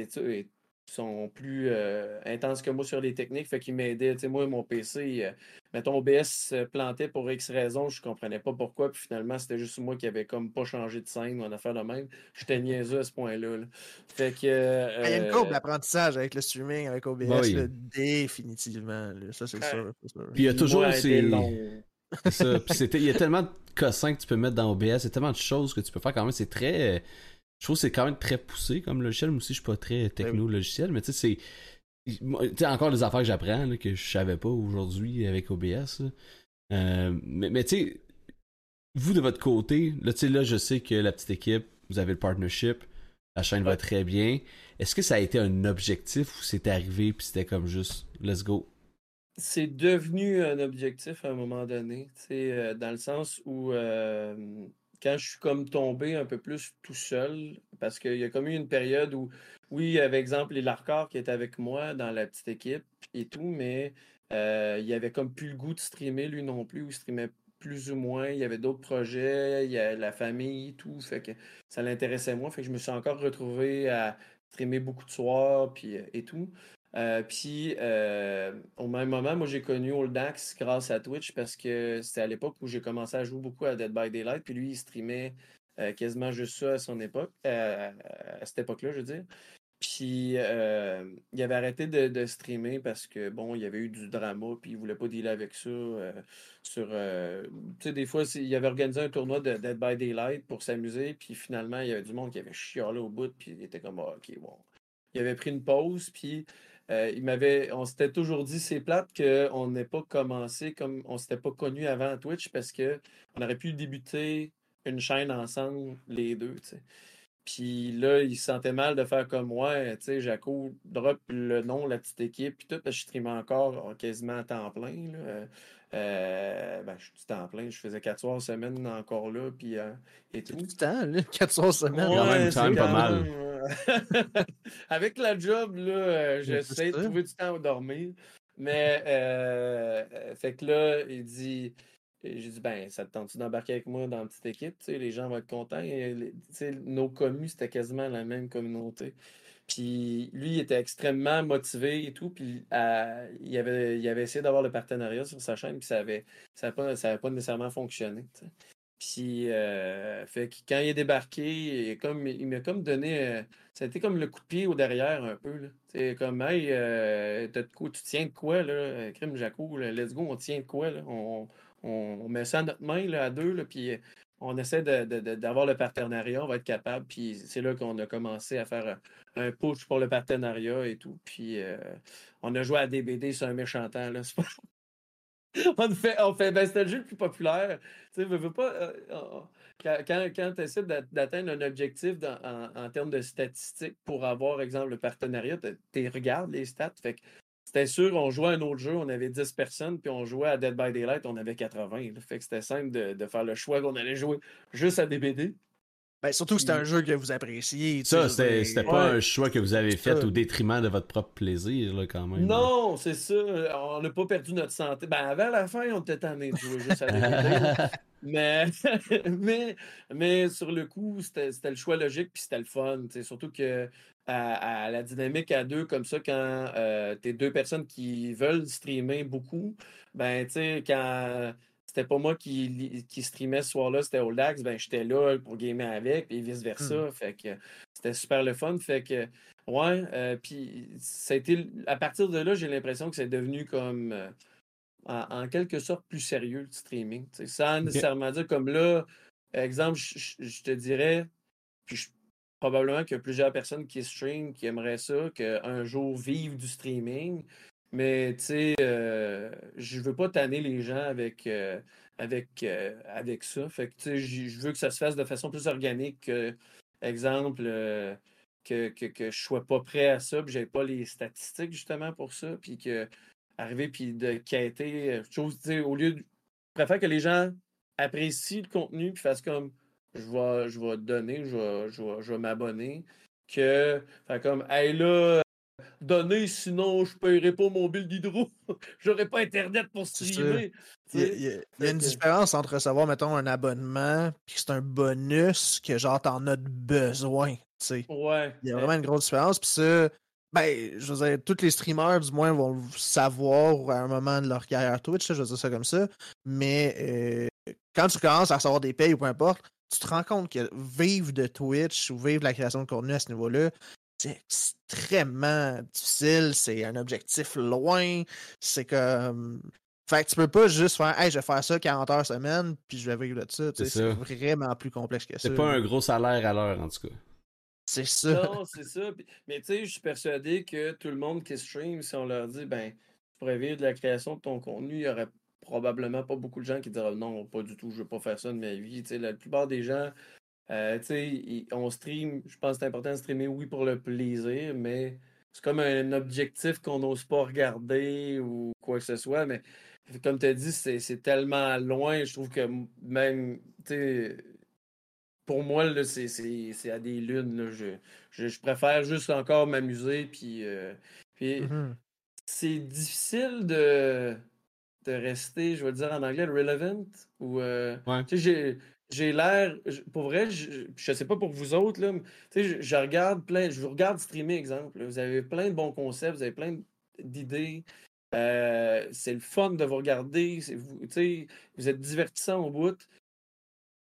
C: sont plus euh, intenses que moi sur les techniques, fait qu'ils m'aidaient. Tu sais, moi, mon PC, euh, mettons, OBS se plantait pour X raisons, je comprenais pas pourquoi, puis finalement, c'était juste moi qui avait comme pas changé de scène ou en affaire de même. J'étais niaiseux à ce point-là. là. Fait que.
A: Ah, Il y a une
C: euh,
A: courbe d'apprentissage avec le streaming, avec OBS,
B: Bah oui.
A: là, définitivement. là. Ça, c'est
C: Ouais.
A: sûr.
B: Puis il y a toujours ces. ça. Puis il y a tellement de cossins que tu peux mettre dans OBS, il y a tellement de choses que tu peux faire quand même. C'est très. Je trouve que c'est quand même très poussé comme logiciel. Moi aussi, je suis pas très techno-logiciel, mais tu sais, c'est. moi, Tu sais, encore des affaires que j'apprends que je savais pas aujourd'hui avec OBS. Euh, mais mais tu sais, vous de votre côté, là, tu sais, là, je sais que la petite équipe, vous avez le partnership, la chaîne va très bien. Est-ce que ça a été un objectif ou c'est arrivé puis c'était comme juste, let's go?
C: c'est devenu un objectif à un moment donné, tu sais, euh, dans le sens où euh, quand je suis comme tombé un peu plus tout seul, parce qu'il y a comme eu une période où, oui, il y avait exemple les Larcars qui étaient avec moi dans la petite équipe et tout, mais euh, il y avait comme plus le goût de streamer lui non plus, ou il streamait plus ou moins, il y avait d'autres projets, il y a la famille, tout, fait que ça l'intéressait moins, fait je me suis encore retrouvé à streamer beaucoup de soirs puis, et tout. Euh, puis, euh, au même moment, moi, j'ai connu Oldax grâce à Twitch parce que c'était à l'époque où j'ai commencé à jouer beaucoup à Dead by Daylight. Puis lui, il streamait euh, quasiment juste ça à son époque, à cette époque-là, je veux dire. Puis, il avait arrêté de, streamer parce que, bon, il y avait eu du drama, puis il voulait pas dealer avec ça. sur, tu sais, des fois, il avait organisé un tournoi de Dead by Daylight pour s'amuser, puis finalement, il y avait du monde qui avait chialé au bout, puis il était comme, Ah, ok, bon. il avait pris une pause, puis euh, on s'était toujours dit, c'est plate qu'on n'ait pas commencé comme on s'était pas connu avant Twitch parce qu'on aurait pu débuter une chaîne ensemble, les deux. Puis là, il se sentait mal de faire comme moi. Tu sais, Jaco drop le nom, la petite équipe, puis tout, parce que je streamais encore quasiment à temps plein. Là. Euh, ben, je suis temps plein. Je faisais 4 soirs semaine encore là, puis euh, et tout.
A: Tout le temps, là, 4 soirs semaine.
B: Ouais, en même temps, pas mal.
C: Avec la job, là, j'essaie de trouver du temps à dormir. Mais, euh, fait que là, il dit j'ai dit, ben, ça te tente-tu d'embarquer avec moi dans une petite équipe? les gens vont être contents. Et, nos communes, c'était quasiment la même communauté. Puis lui, il était extrêmement motivé et tout. Puis euh, il, avait, essayé d'avoir le partenariat sur sa chaîne, puis ça n'avait pas, nécessairement fonctionné. Puis, euh, fait que quand il est débarqué, il, m'a comme donné. Euh, ça a été comme le coup de pied au derrière un peu. C'est comme, hey, tu tiens de quoi, là? Crime Jaco, let's go, on tient de quoi, là? On, on, met ça à notre main là, à deux, là, puis on essaie d'avoir le partenariat, on va être capable. Puis c'est là qu'on a commencé à faire un, push pour le partenariat et tout. Puis euh, on a joué à DBD sur un méchant temps. Là. on fait, on ben, c'était le jeu le plus populaire. Tu veux pas. Euh, quand, tu essaies d'atteindre un objectif en, termes de statistiques pour avoir, exemple, le partenariat, tu regardes les stats. C'était sûr, on jouait à un autre jeu, on avait 10 personnes, puis on jouait à Dead by Daylight, on avait 80. Fait que c'était simple de, faire le choix qu'on allait jouer juste à DBD.
A: Ben, surtout que c'était un jeu que vous appréciez.
B: Ça, c'était pas un choix que vous avez fait au détriment de votre propre plaisir, là, quand même.
C: Non, c'est ça. On n'a pas perdu notre santé. Ben, avant la fin, on était tanné de jouer juste à DBD. mais, mais, mais sur le coup, c'était le choix logique, puis c'était le fun. Surtout que à, la dynamique à deux, comme ça, quand euh, tu es deux personnes qui veulent streamer beaucoup, ben, tu sais, quand c'était pas moi qui, qui streamais ce soir-là, c'était Oldax, ben, j'étais là pour gamer avec, et vice-versa. Hmm. Fait que c'était super le fun. Fait que, ouais, euh, puis ça a été, à partir de là, j'ai l'impression que c'est devenu comme, euh, en, quelque sorte, plus sérieux le streaming. Sans nécessairement dire comme là, exemple, je te dirais, puis je probablement qu'il y a plusieurs personnes qui stream, qui aimeraient ça, qu'un jour vivent du streaming. Mais tu sais, euh, je veux pas tanner les gens avec, euh, avec, euh, avec ça. Fait que tu sais, je veux que ça se fasse de façon plus organique que, exemple, que, que, que je sois pas prêt à ça, puis j'ai pas les statistiques justement pour ça, puis que arriver puis de quêter, au lieu de. Je préfère que les gens apprécient le contenu puis fassent comme je vais, je vais donner, je vais, je vais, m'abonner. Que, comme, hey là, donner, sinon je paierai pas mon bill d'hydro. J'aurai pas Internet pour streamer.
A: Il y, a, une différence entre recevoir, mettons, un abonnement, puis c'est un bonus que genre t'en as besoin.
C: Ouais.
A: Il y a vraiment une grosse différence. Puis ça, ben, je veux dire, tous les streamers, du moins, vont savoir à un moment de leur carrière Twitch, je veux dire ça comme ça. Mais euh, quand tu commences à recevoir des payes ou peu importe, tu te rends compte que vivre de Twitch ou vivre de la création de contenu à ce niveau-là, c'est extrêmement difficile, c'est un objectif loin, c'est comme... Fait que tu peux pas juste faire Hey, je vais faire ça 40 heures semaine, puis je vais vivre de ça. C'est vraiment plus complexe que ça.
B: C'est pas un gros salaire à l'heure, en tout cas.
A: C'est ça.
C: Non, c'est ça. Mais tu sais, je suis persuadé que tout le monde qui stream, si on leur dit, ben, tu pourrais vivre de la création de ton contenu, il y aurait probablement pas beaucoup de gens qui diront non, pas du tout, je veux pas faire ça de ma vie. la plupart des gens, euh, on stream, je pense que c'est important de streamer, oui, pour le plaisir, mais c'est comme un objectif qu'on n'ose pas regarder ou quoi que ce soit. Mais comme tu as dit, c'est tellement loin, je trouve que même, pour moi, c'est à des lunes. Je, je, préfère juste encore m'amuser. Puis, euh, puis mm-hmm. c'est difficile de de rester, je vais dire en anglais, relevant. Ou, euh, j'ai, j'ai l'air, pour vrai, je, je sais pas pour vous autres, là, je, je regarde plein, je vous regarde streamer, exemple. Vous avez plein de bons concepts, vous avez plein d'idées. Euh, c'est le fun de vous regarder. Vous, vous êtes divertissant au bout.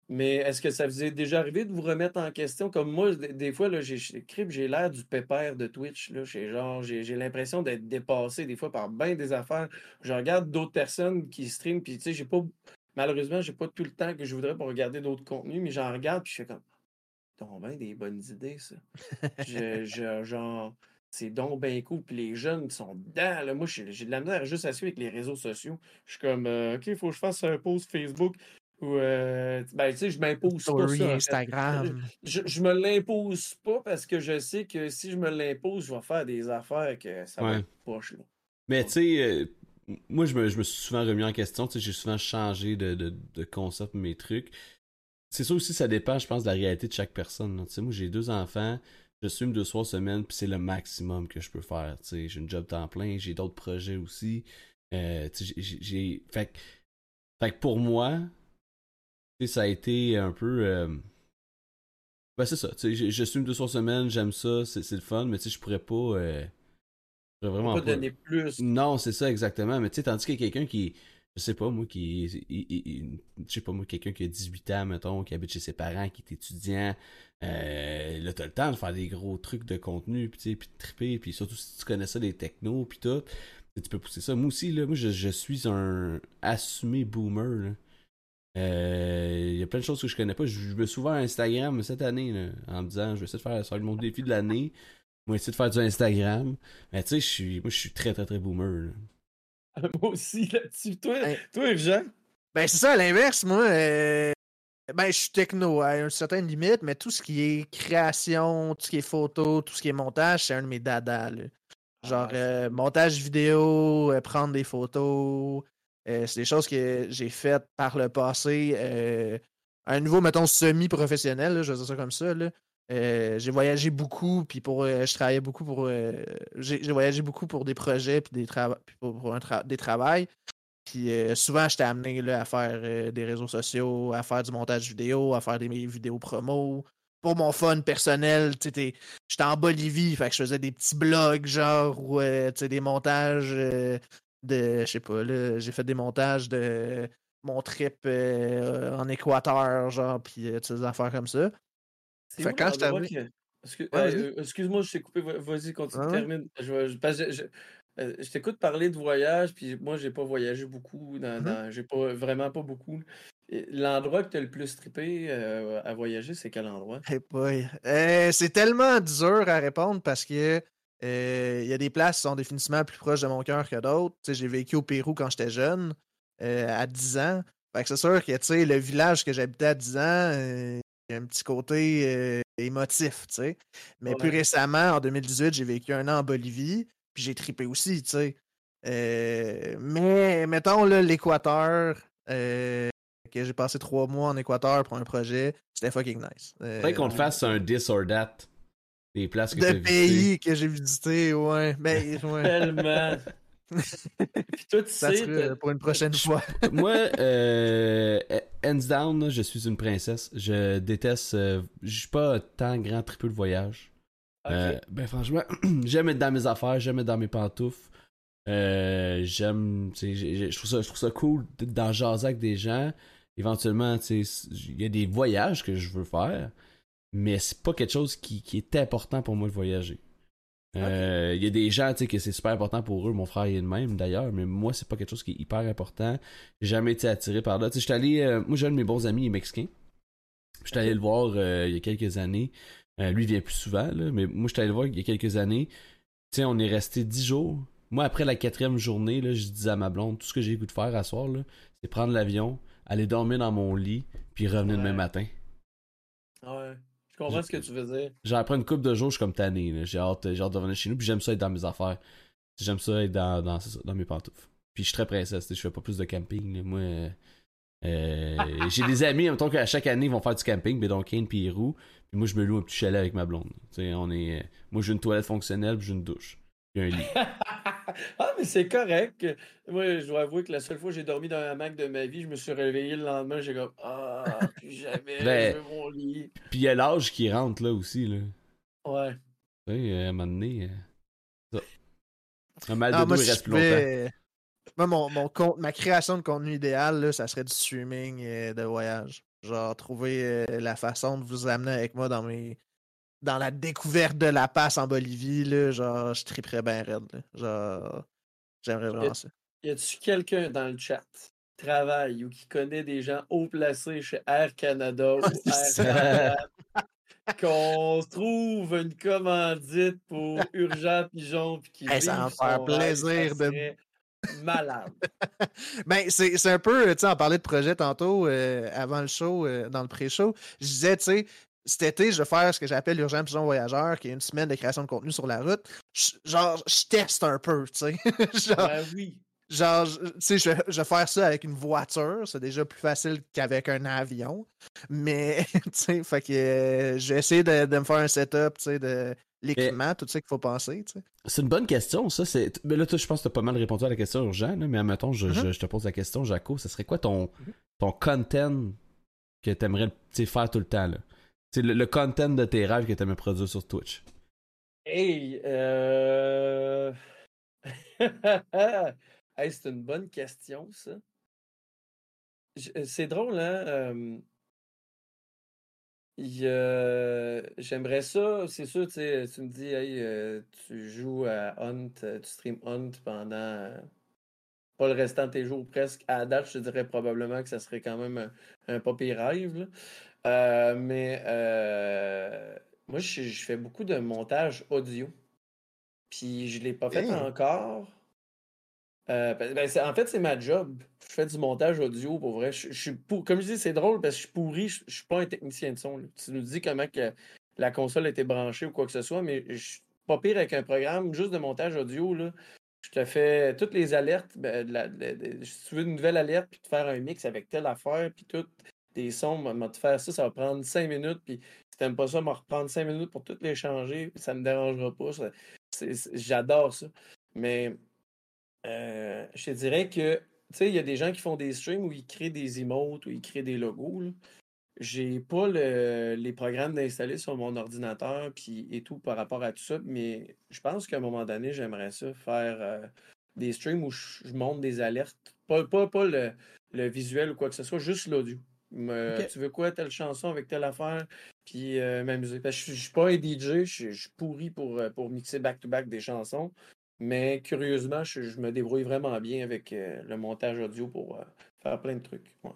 C: Mais est-ce que ça vous est déjà arrivé de vous remettre en question? Comme moi, des, fois, là, j'ai, j'ai l'air du pépère de Twitch. Là, j'ai, genre, j'ai, l'impression d'être dépassé des fois par bien des affaires. Je regarde d'autres personnes qui streament, puis tu sais, j'ai pas. Malheureusement, j'ai pas tout le temps que je voudrais pour regarder d'autres contenus, mais j'en regarde, puis je fais comme. T'as bien des bonnes idées, ça. je, genre, c'est donc bien cool. Puis les jeunes sont dedans. Là. Moi, j'ai j'ai de la misère juste à suivre avec les réseaux sociaux. Je suis comme, euh, OK, il faut que je fasse un post Facebook. Ou, euh, ben, tu sais, je m'impose pas
A: Story
C: ça.
A: Instagram.
C: Je, je me l'impose pas parce que je sais que si je me l'impose, je vais faire des affaires que ça va être poche. Là.
B: Mais tu sais, euh, moi je me, je me suis souvent remis en question, tu sais, j'ai souvent changé de, de, de concept mes trucs. C'est sûr aussi, ça dépend, je pense, de la réalité de chaque personne. sais, moi j'ai deux enfants, je suis deux soirs semaine, puis c'est le maximum que je peux faire. Tu sais, j'ai une job temps plein, j'ai d'autres projets aussi. Euh, tu sais, j'ai- Fait, que- fait que pour moi, ça a été un peu. euh, Ben c'est ça, je- je suis deux soirs semaine, j'aime ça, c'est le fun, mais tu sais, je pourrais pas. euh, je pourrais vraiment pas.
C: pas donner plus.
B: Non, c'est ça exactement. Mais tu sais, tandis qu'il y a quelqu'un qui, je sais pas moi, qui, il- il- il- je sais pas moi, quelqu'un qui a 18 ans, mettons, qui habite chez ses parents, qui est étudiant, euh, là t'as le temps de faire des gros trucs de contenu, puis tu sais, puis de triper, puis surtout si tu connais ça des technos, puis tout, tu peux pousser ça. Moi aussi là, moi je, je suis un assumé boomer. là. Euh, Il y a plein de choses que je connais pas. Je, je me suis ouvert Instagram cette année là, en me disant je vais essayer de faire, ça mon défi de l'année. Moi, essayer de faire du Instagram. Mais tu sais, je suis, moi, je suis très, très, très boomer. là.
C: Moi aussi, là-dessus. Toi,
A: Hey.
C: toi Jean,
A: Ben, c'est ça, à l'inverse, moi. euh, Ben, je suis techno à une certaine limite, mais tout ce qui est création, tout ce qui est photo, tout ce qui est montage, c'est un de mes dadas. là. Genre,
C: Ah,
A: euh, montage vidéo, euh, prendre des photos. Euh, c'est des choses que j'ai faites par le passé. euh, à un niveau, mettons, semi-professionnel, je vais dire ça comme ça. là. Euh, j'ai voyagé beaucoup, puis pour, euh, je travaillais beaucoup pour. euh, j'ai voyagé beaucoup pour des projets, puis des, pour, des travails. Puis euh, souvent, j'étais amené là, à faire euh, des réseaux sociaux, à faire du montage vidéo, à faire des vidéos promo. Pour mon fun personnel, j'étais en Bolivie, fait que je faisais des petits blogs, genre, ou euh, des montages euh, de. Je sais pas, là, j'ai fait des montages de mon trip euh, en Équateur, genre, puis euh, sais, des affaires comme ça.
C: c'est
A: Fait quand je t'avais-
C: que- Excuse-
A: Ouais,
C: euh, Excuse-moi, je t'ai coupé. va- Vas-y, continue, termine. Je, vais- je- parce que je, je- euh, je t'écoute parler de voyage, puis moi, j'ai pas voyagé beaucoup. Dans,
A: Mhm.
C: dans- j'ai pas vraiment pas beaucoup. Et L'endroit que tu as le plus trippé à voyager, c'est quel endroit?
A: Hey boy. C'est tellement dur à répondre parce que euh, il y a des places qui sont définitivement plus proches de mon cœur que d'autres. Tu sais, J'ai vécu au Pérou quand j'étais jeune, euh, à 10 ans. Fait que c'est sûr que tu sais, le village que j'habitais à 10 ans, euh, il y a un petit côté euh, émotif, tu sais. Mais plus
C: Ouais.
A: récemment, en 2018, j'ai vécu un an en Bolivie, puis j'ai trippé aussi, tu sais. Euh, mais mettons l'Équateur, euh, que j'ai passé trois mois en Équateur pour un projet, c'était fucking nice. Euh,
B: Faudrait qu'on te
A: on-
B: fasse un this or that. Des places que t'as
A: de pays que j'ai visité, ouais. Ben, ouais.
C: Tellement. Puis toi, tu
A: Ça
C: sais,
A: serait pour une prochaine fois.
B: Moi, euh, hands down, là, je suis une princesse. Je déteste. euh, je suis pas tant grand triple de voyage. Euh, ben franchement, j'aime être dans mes affaires, j'aime être dans mes pantoufles. Euh, j'aime, je trouve ça, je trouve ça cool dans jaser avec des gens. Éventuellement, tu sais, il y a des voyages que je veux faire, mais c'est pas quelque chose qui, qui est important pour moi de voyager. Euh, Il y a des gens, tu sais, que c'est super important pour eux. Mon frère est le même d'ailleurs, mais moi, c'est pas quelque chose qui est hyper important. J'ai jamais été attiré par là. Tu sais, j'étais allé, euh, moi, j'ai un de mes bons amis, il est mexicain. J'étais allé le voir euh, il y a quelques années. Euh, lui, il vient plus souvent, là, mais moi, j'étais allé le voir il y a quelques années. Tu sais, on est resté dix jours. Moi, après la quatrième journée, là, je disais à ma blonde, tout ce que j'ai le goût de faire à soir, là, c'est prendre l'avion, aller dormir dans mon lit, puis revenir
C: Ouais.
B: demain matin.
C: Ouais. Je comprends ce que tu veux dire.
B: Genre, après une couple de jours, je suis comme tanné. J'ai hâte, de revenir chez nous, puis j'aime ça être dans mes affaires. J'aime ça être dans, dans, dans mes pantoufles. Puis je suis très princesse, je fais pas plus de camping. Moi, euh, euh, j'ai des amis, en même temps qu'à chaque année, ils vont faire du camping, donc Kane puis Hiro. Puis moi, je me loue un petit chalet avec ma blonde. On est, euh, moi, j'ai une toilette fonctionnelle, puis j'ai une douche. Puis un lit.
C: ah, mais c'est correct. Moi, je dois avouer que la seule fois que j'ai dormi dans un hamac de ma vie, je me suis réveillé le lendemain, j'ai comme Ah, plus jamais,
B: Ben-
C: je veux mon lit.
B: Puis il y a l'âge qui rentre là aussi. Là.
C: Ouais.
B: Tu sais, euh, à un moment donné. euh, ça. Un mal de
A: Ah,
B: dos,
A: moi,
B: il reste plus longtemps.
A: Moi, mon, mon compte, ma création de contenu idéal, là, ça serait du streaming euh, de voyage. Genre, trouver euh, la façon de vous amener avec moi dans mes dans la découverte de la passe en Bolivie, là, genre, je triperais bien raide. là. Genre, j'aimerais vraiment ça.
C: Y a-tu quelqu'un dans le chat qui travaille ou qui connaît des gens haut placés chez Air Canada ou Air. Canada qu'on trouve une commandite pour Urgent Pigeon puis qui
A: Hey, ça va faire plaisir de-
C: malade.
A: Ben, c'est c'est un peu, tu sais, on parlait de projet tantôt, euh, avant le show, euh, dans le pré-show. Je disais, tu sais, cet été, je vais faire ce que j'appelle l'urgent pigeon voyageur, qui est une semaine de création de contenu sur la route. Je- genre, je teste un peu, tu sais. genre,
C: Ben oui.
A: genre, je- tu sais, je, vais- je vais faire ça avec une voiture. C'est déjà plus facile qu'avec un avion. Mais, tu sais, fait que euh, je vais essayer de, de me faire un setup, tu sais, de l'équipement, tout ça qu'il faut penser, tu sais.
B: C'est une bonne question, ça. C'est... Mais là, toi, je pense que t'as pas mal répondu à la question urgente, là, mais admettons, je,
A: Mhm.
B: je, je te pose la question, Jaco, ce serait quoi ton, ton content que t'aimerais tu sais, faire tout le temps, là? C'est le, le content de tes rêves que t'aimerais produire sur Twitch.
C: Hey, euh... hey, c'est une bonne question, ça. Euh, C'est drôle, hein? euh, J'aimerais ça, c'est sûr, tu tu me dis, hey, tu joues à Hunt, tu stream Hunt pendant pas le restant de tes jours presque. À la date, je te dirais probablement que ça serait quand même un, un pas. Euh, mais euh, moi, je, je fais beaucoup de montage audio. Puis je l'ai pas fait
A: Hey.
C: encore. Euh, ben- ben, en fait, c'est ma job. Je fais du montage audio pour vrai. Je, je suis pour- Comme je dis, c'est drôle parce que je suis pourri. Je, je suis pas un technicien de son. là. Tu nous dis comment que la console a été branchée ou quoi que ce soit, mais je suis pas pire avec un programme juste de montage audio. Là. Je te fais toutes les alertes. ben, de la- de- de- si tu veux une nouvelle alerte, puis te faire un mix avec telle affaire, puis tout, des sons, te faire ça, ça va prendre cinq minutes. Puis si t'aimes pas ça, me reprendre cinq minutes pour toutes les changer. Ça me dérangera pas. J'adore ça. Mais euh, je te dirais que, tu sais, il y a des gens qui font des streams où ils créent des emotes, où ils créent des logos. J'ai pas le- les programmes d'installer sur mon ordinateur puis et tout par rapport à tout ça, mais je pense qu'à un moment donné, j'aimerais ça faire euh, des streams où je, je monte des alertes. Pas, pas, pas le visuel ou quoi que ce soit, juste l'audio. Me-. Tu veux quoi, telle chanson avec telle affaire, puis euh, m'amuser. Parce que je, je suis pas un DJ, je, suis- je suis pourri pour, euh, pour mixer back-to-back des chansons. Mais curieusement, je, je me débrouille vraiment bien avec euh, le montage audio pour euh, faire plein de trucs. ouais.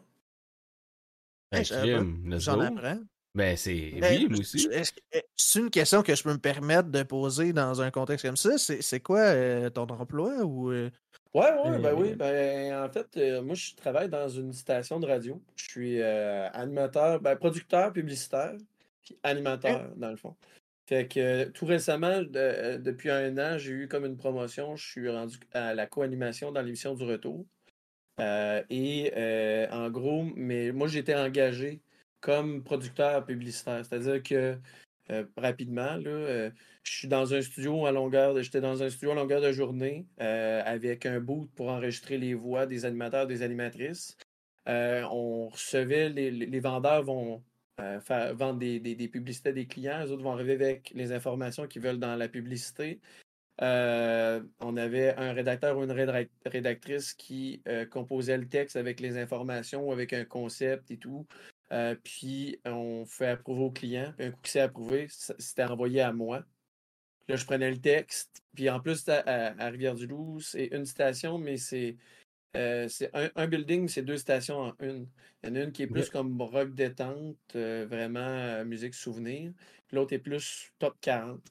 B: Ben,
A: Hey, J'en apprends.
B: Ben, c'est.
A: Ben,
B: Oui, moi aussi.
A: est- C'est une question que je peux me permettre de poser dans un contexte comme ça? C'est c'est quoi euh, ton emploi ou euh,
C: Ouais, ouais, ben
A: Euh,
C: oui. Ben, en fait, euh, moi, je travaille dans une station de radio. Je suis euh, animateur, ben, producteur publicitaire, puis animateur, dans le fond. Fait que euh, tout récemment, de- euh, depuis un an, j'ai eu comme une promotion. Je suis rendu à la co-animation dans l'émission du retour. Euh, et euh, en gros, mais moi, j'étais engagé comme producteur publicitaire. C'est-à-dire que euh, rapidement, euh, je suis dans un studio à longueur j'étais dans un studio à longueur de journée euh, avec un boot pour enregistrer les voix des animateurs, des animatrices. On recevait, les, vendeurs vont vendre des, des- publicités des clients, les autres vont arriver avec les informations qu'ils veulent dans la publicité. On avait un rédacteur ou une rédac- rédactrice qui composait le texte avec les informations avec un concept et tout. Euh, puis on fait approuver au client. Puis un coup que c'est approuvé, c'était envoyé à moi. Puis là, je prenais le texte. Puis en plus, à, à- à Rivière-du-Loup, c'est une station, mais c'est euh, un, un building, c'est deux stations en une. Il y en a une qui est plus comme rock détente, euh, vraiment musique souvenir. Puis l'autre est plus top 40.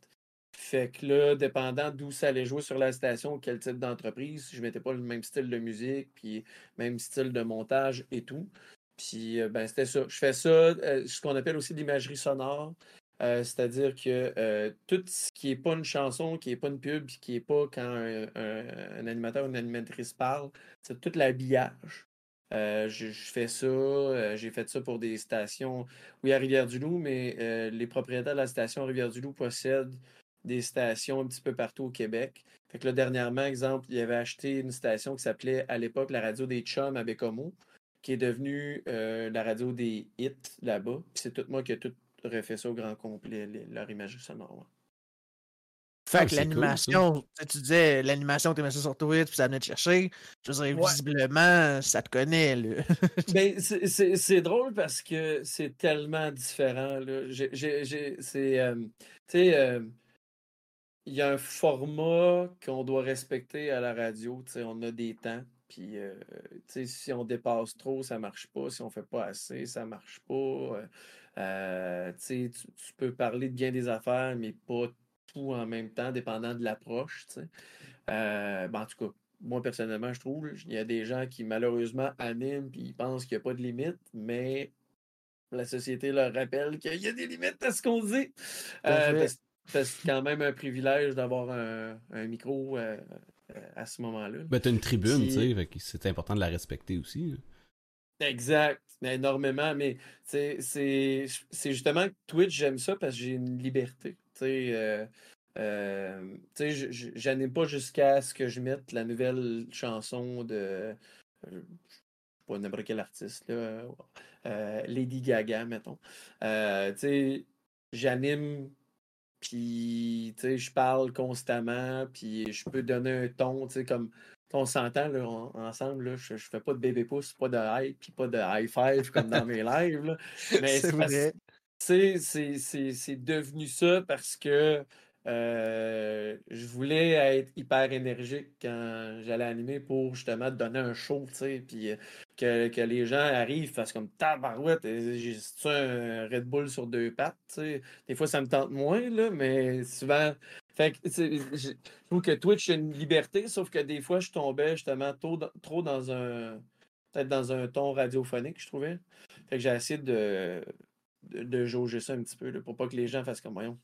C: Fait que là, dépendant d'où ça allait jouer sur la station, quel type d'entreprise, je mettais pas le même style de musique, puis même style de montage et tout. Puis, euh, ben, c'était ça. Je fais ça, euh, ce qu'on appelle aussi l'imagerie sonore. Euh, C'est-à-dire que tout ce qui n'est pas une chanson, qui n'est pas une pub, qui n'est pas quand un, animateur ou une animatrice parle, c'est tout l'habillage. Je, fais ça, j'ai fait ça pour des stations, oui, à Rivière-du-Loup, mais les propriétaires de la station Rivière-du-Loup possèdent des stations un petit peu partout au Québec. Fait que là, dernièrement, exemple, il avait acheté une station qui s'appelait à l'époque la radio des Chums à Bécomo, qui est devenue euh, la radio des hits là-bas. Puis c'est tout moi qui ai tout refait ça au grand complet, les- leur imagerie sonore. ouais.
A: Fait que
B: cool,
A: l'animation, tu sais, tu disais l'animation, tu mets ça sur Twitch, puis ça venait te chercher. Je veux dire,
C: Ouais.
A: visiblement, ça te connaît, là.
C: Ben, c'est- c'est c'est drôle parce que c'est tellement différent. là. J'ai- j'ai- j'ai- C'est. euh, tu sais, euh, il y a un format qu'on doit respecter à la radio. tu sais, On a des temps. Puis, euh, tu sais, si on dépasse trop, ça marche pas. Si on fait pas assez, ça marche pas. Euh, tu sais, tu peux parler de bien des affaires, mais pas tout en même temps, dépendant de l'approche, tu sais. Ben, en tout cas, moi, personnellement, je trouve, il y a des gens qui, malheureusement, animent puis ils pensent qu'il n'y a pas de limite, mais la société leur rappelle qu'il y a des limites à ce qu'on dit. Euh, c'est quand même un privilège d'avoir un, micro euh, à ce moment-là.
B: Ben, t'as une tribune, tu sais, c'est important de la respecter aussi.
C: Exact, mais énormément, mais c'est justement que Twitch, j'aime ça parce que j'ai une liberté. Tu sais, euh, euh, j'anime pas jusqu'à ce que je mette la nouvelle chanson de. Je sais pas n'importe quel artiste, là. Euh, Lady Gaga, mettons. Euh, j'anime, puis je parle constamment, puis je peux donner un ton, comme on s'entend ensemble, là, je, je fais pas de bébé pouce, pas de hype, puis pas de high five comme dans mes lives. Mais c'est vrai. C'est devenu ça parce que euh, je voulais être hyper énergique quand j'allais animer pour justement donner un show, tu sais, puis euh, que, les gens arrivent, fassent comme tabarouette, j'ai un Red Bull sur deux pattes, tu sais? Des fois, ça me tente moins, là, mais souvent. Fait que, je trouve que Twitch a une liberté, sauf que des fois, je tombais justement trop dans un. Peut-être dans un ton radiophonique, je trouvais. Fait que j'ai essayé de de, jauger ça un petit peu, pour pas que les gens fassent comme, voyons,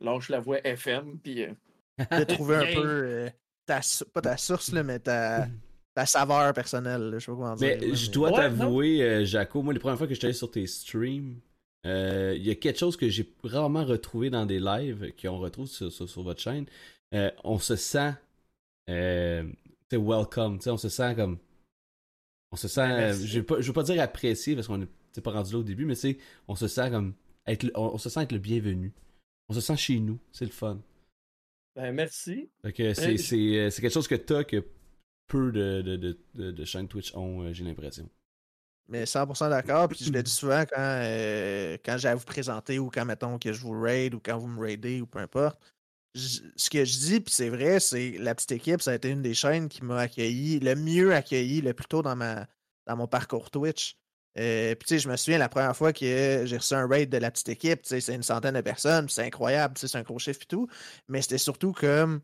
C: lâche la voix FM, puis... Euh,
A: de trouver un peu, euh, ta, pas ta source, là, mais ta, ta saveur personnelle, je sais pas comment dire.
B: Mais, je dois t'avouer, euh, Jaco, moi, les premières fois que je allé sur tes streams, il y a quelque chose que j'ai rarement retrouvé dans des lives, qu'on retrouve sur, sur, votre chaîne. on se sent... c'est welcome, on se sent comme... On se sent... je, veux veux pas dire apprécié, parce qu'on est c'est pas rendu là au début, mais c'est on se sent comme être on, se sent être le bienvenu. On se sent chez nous, c'est le fun.
C: Ben merci.
B: Euh, euh, c'est, quelque chose que t'as que peu de, de, de, de chaînes Twitch ont, euh, j'ai l'impression.
A: Mais 100% d'accord, puis je l'ai dit souvent quand, quand j'ai à vous présenter ou quand, mettons, que je vous raid ou quand vous me raidez ou peu importe. ce que je dis, puis c'est vrai, c'est la petite équipe, ça a été une des chaînes qui m'a accueilli, le mieux accueilli le plus tôt dans, ma, dans mon parcours Twitch. Euh, puis tu sais, je me souviens la première fois que j'ai reçu un raid de la petite équipe, tu sais, c'est une centaine de personnes, c'est incroyable, tu sais, c'est un gros chiffre et tout. Mais c'était surtout comme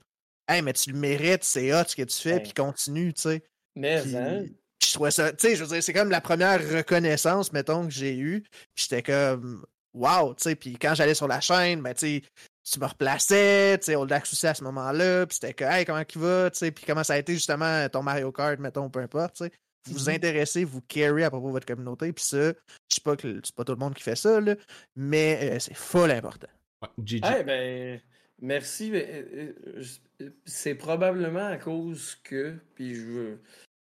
A: Hey, mais tu le mérites, c'est hot ce que tu fais, puis continue, tu sais.
C: Mais hein?
A: je trouvais ça, tu sais, je veux dire, c'est comme la première reconnaissance, mettons, que j'ai eue. Puis j'étais comme Wow, tu sais, puis quand j'allais sur la chaîne, ben tu sais, tu me replaçais, tu sais, Old aussi à ce moment-là, puis c'était que, hey, comment il va, tu sais, puis comment ça a été justement ton Mario Kart, mettons, peu importe, tu sais vous mmh intéressez, vous carry à propos de votre communauté. Puis ça, je sais pas que c'est pas tout le monde qui fait ça, là, mais euh, c'est full important.
C: Ouais, ben, merci. Euh, euh, c'est probablement à cause que, puis je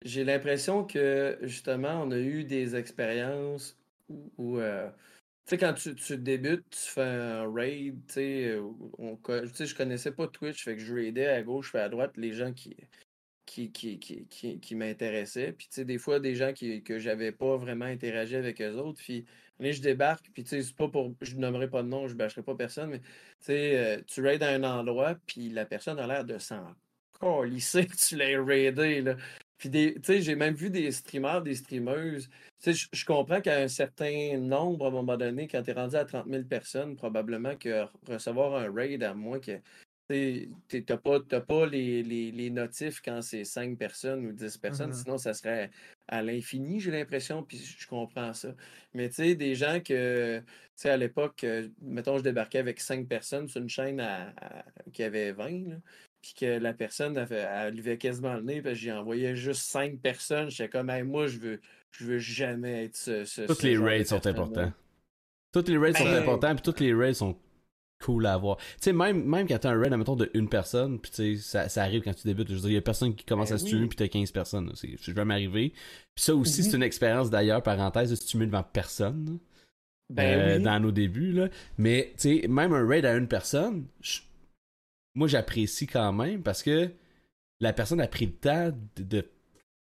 C: j'ai l'impression que justement, on a eu des expériences où, tu sais, quand tu, tu, débutes, tu fais un raid, tu sais, je connaissais pas Twitch, fait que je raidais à gauche, et à droite les gens qui, qui, qui, qui, qui, m'intéressaient. Puis, tu sais, des fois, des gens qui, que j'avais pas vraiment interagi avec eux autres. Puis, là, je débarque, puis, tu sais, c'est pas pour. Je nommerai pas de nom, je bâcherai pas personne, mais, tu sais, euh, tu raides à un endroit, puis la personne a l'air de s'en colisser que tu l'as raidé, là. Puis, tu sais, j'ai même vu des streamers, des streameuses. Tu sais, je comprends qu'à un certain nombre, à un moment donné, quand tu es rendu à 30 000 personnes, probablement que recevoir un raid, à moins que tu n'as pas, pas les, les, notifs quand c'est 5 personnes ou 10 personnes, mm-hmm. sinon ça serait à l'infini, j'ai l'impression, puis je comprends ça. Mais tu sais, des gens que, tu sais, à l'époque, euh, mettons, je débarquais avec 5 personnes sur une chaîne qui avait 20, puis que la personne, elle, levait quasiment le nez, que j'y envoyais juste 5 personnes, j'étais comme, moi, je veux, je veux jamais être ce.
B: Toutes les raids sont importants. Toutes les raids sont ben, importants, puis toutes les raids sont cool à avoir. Tu sais, même, même quand t'as un raid, admettons, de une personne, puis tu sais, ça, ça, arrive quand tu débutes. Je veux dire, il y a personne qui commence ben à streamer, puis t'as 15 personnes. C'est vais m'arriver. Puis ça aussi, c'est une expérience d'ailleurs, parenthèse, de streamer devant personne. Ben euh, Dans nos débuts, là. Mais, tu sais, même un raid à une personne, moi, j'apprécie quand même parce que la personne a pris le temps de, de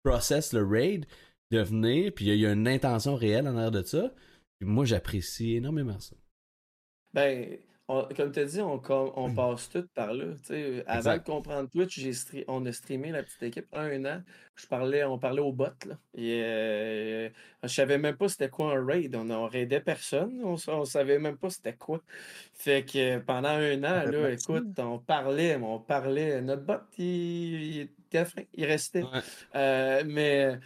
B: process le raid, de venir, puis il y, a une intention réelle en arrière de ça. Puis moi, j'apprécie énormément ça.
C: Ben, on- comme tu as dit, on, on passe tout par là. sais. Avant
B: Exact.
C: de comprendre Twitch, j'ai on a streamé la petite équipe un an. Je parlais, on parlait au bot. Là. Et, euh, je savais même pas c'était quoi un raid. On, on raidait personne. On, on savait même pas c'était quoi. Fait que pendant un an, là, écoute, on parlait, on parlait. Notre bot, il, il restait.
B: Ouais.
C: Euh, mais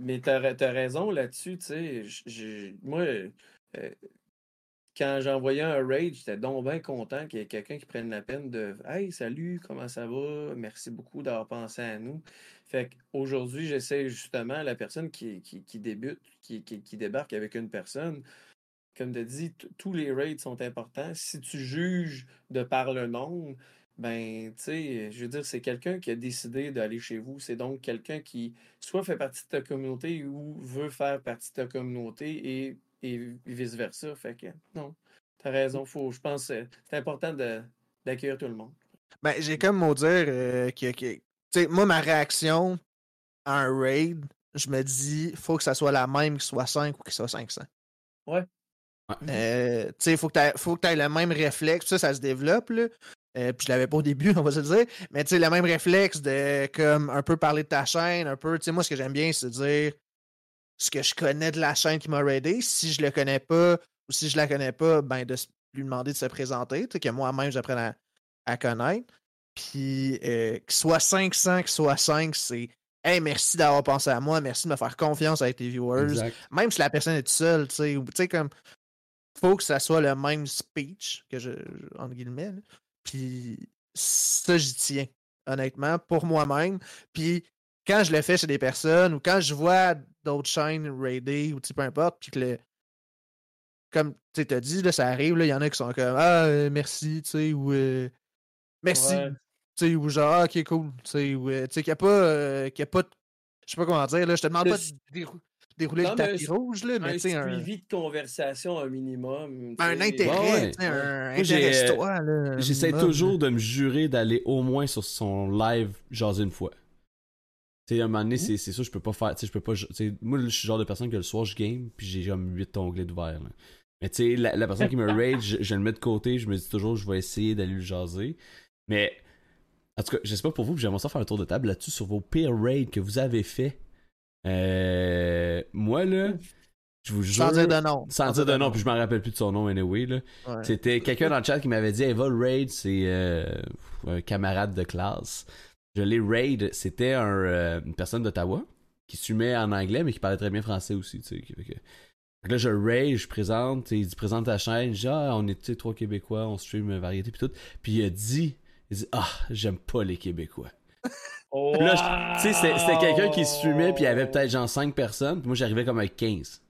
C: mais tu as, raison là-dessus. tu sais. Moi, euh, quand j'envoyais un raid, j'étais donc bien content qu'il y ait quelqu'un qui prenne la peine de Hey, salut, comment ça va? Merci beaucoup d'avoir pensé à nous. Fait qu'aujourd'hui, j'essaie justement la personne qui, qui, débute, qui, qui, débarque avec une personne. Comme tu dit, tous les raids sont importants. Si tu juges de par le nombre, ben, tu sais, je veux dire, c'est quelqu'un qui a décidé d'aller chez vous. C'est donc quelqu'un qui soit fait partie de ta communauté ou veut faire partie de ta communauté et, et vice-versa. Fait que, non, t'as raison. Faut, je pense que c'est important de- d'accueillir tout le monde.
A: Ben, j'ai comme mot dire euh, que, que- tu sais, moi, ma réaction à un raid, je me dis, faut que ça soit la même, qu'il soit 5 ou qu'il soit 500.
B: Ouais.
A: Euh, tu sais, faut que t'aies- faut que tu aies le même réflexe. Ça, ça se développe, là. Euh, puis je l'avais pas au début, on va se le dire. Mais tu sais, le même réflexe de comme un peu parler de ta chaîne, un peu. Tu sais, moi, ce que j'aime bien, c'est dire ce que je connais de la chaîne qui m'a raidé. Si je le connais pas ou si je la connais pas, ben de lui demander de se présenter. Que moi-même, j'apprenne à, à connaître. Puis euh, qu'il soit 500, qu'il soit 5, c'est Hey, merci d'avoir pensé à moi, merci de me faire confiance avec tes viewers
B: Exact.
A: même si la personne est toute seule, tu sais, ou- tu sais, comme, faut que ça soit le même speech, que je, je- entre guillemets, là. puis ça, j'y tiens, honnêtement, pour moi-même, puis quand je le fais chez des personnes, ou quand je vois d'autres chaînes raidées, ou peu importe, puis que le, comme tu t'as dit, là, ça arrive, là, il y en a qui sont comme, ah, euh, merci, tu sais, ou, euh, merci,
C: Ouais.
A: tu sais, ou genre, ah, ok, cool, tu sais, ou, euh, tu sais, qu'il n'y a pas, euh, qu'il a pas de- je sais pas comment dire, là, je te demande
C: Le
A: pas de dérou- dérouler
C: Non,
A: le tapis
C: un-
A: rouge, là, mais
C: Un
A: tu sais, un,
C: suivi de conversation un minimum.
A: un intérêt,
B: Ouais,
A: un un
B: J'essaie toujours de me jurer d'aller au moins sur son live jaser une fois. Tu sais, à un moment donné, c'est c'est sûr, je peux pas faire. Tu sais, je peux pas. moi, je suis le genre de personne que le soir, je game, puis j'ai comme 8 onglets d'ouvert. là. Mais tu sais, la, la personne qui me raid, je, je le mets de côté, je me dis toujours, je vais essayer d'aller le jaser. Mais, en tout cas, je sais pas pour vous, j'aimerais ça faire un tour de table là-dessus sur vos pires raids que vous avez fait. Euh, moi, là, je vous jure.
A: Sans dire de nom.
B: Sans dire de nom, puis je m'en rappelle plus de son nom, anyway, là.
A: Ouais.
B: C'était quelqu'un dans le chat qui m'avait dit Eva le raid c'est euh, un camarade de classe. Je l'ai raid, c'était un, euh, une personne d'Ottawa qui streamait en anglais mais qui parlait très bien français aussi, tu sais. Que- que là je raid, je présente, il dit présente ta chaîne, je dis ah on est trois Québécois, on stream variété puis tout. Puis il a dit il dit ah j'aime pas les Québécois. Là, je- tu sais, c'était quelqu'un qui streamait, puis il y avait peut-être genre 5 personnes, puis moi j'arrivais comme avec 15.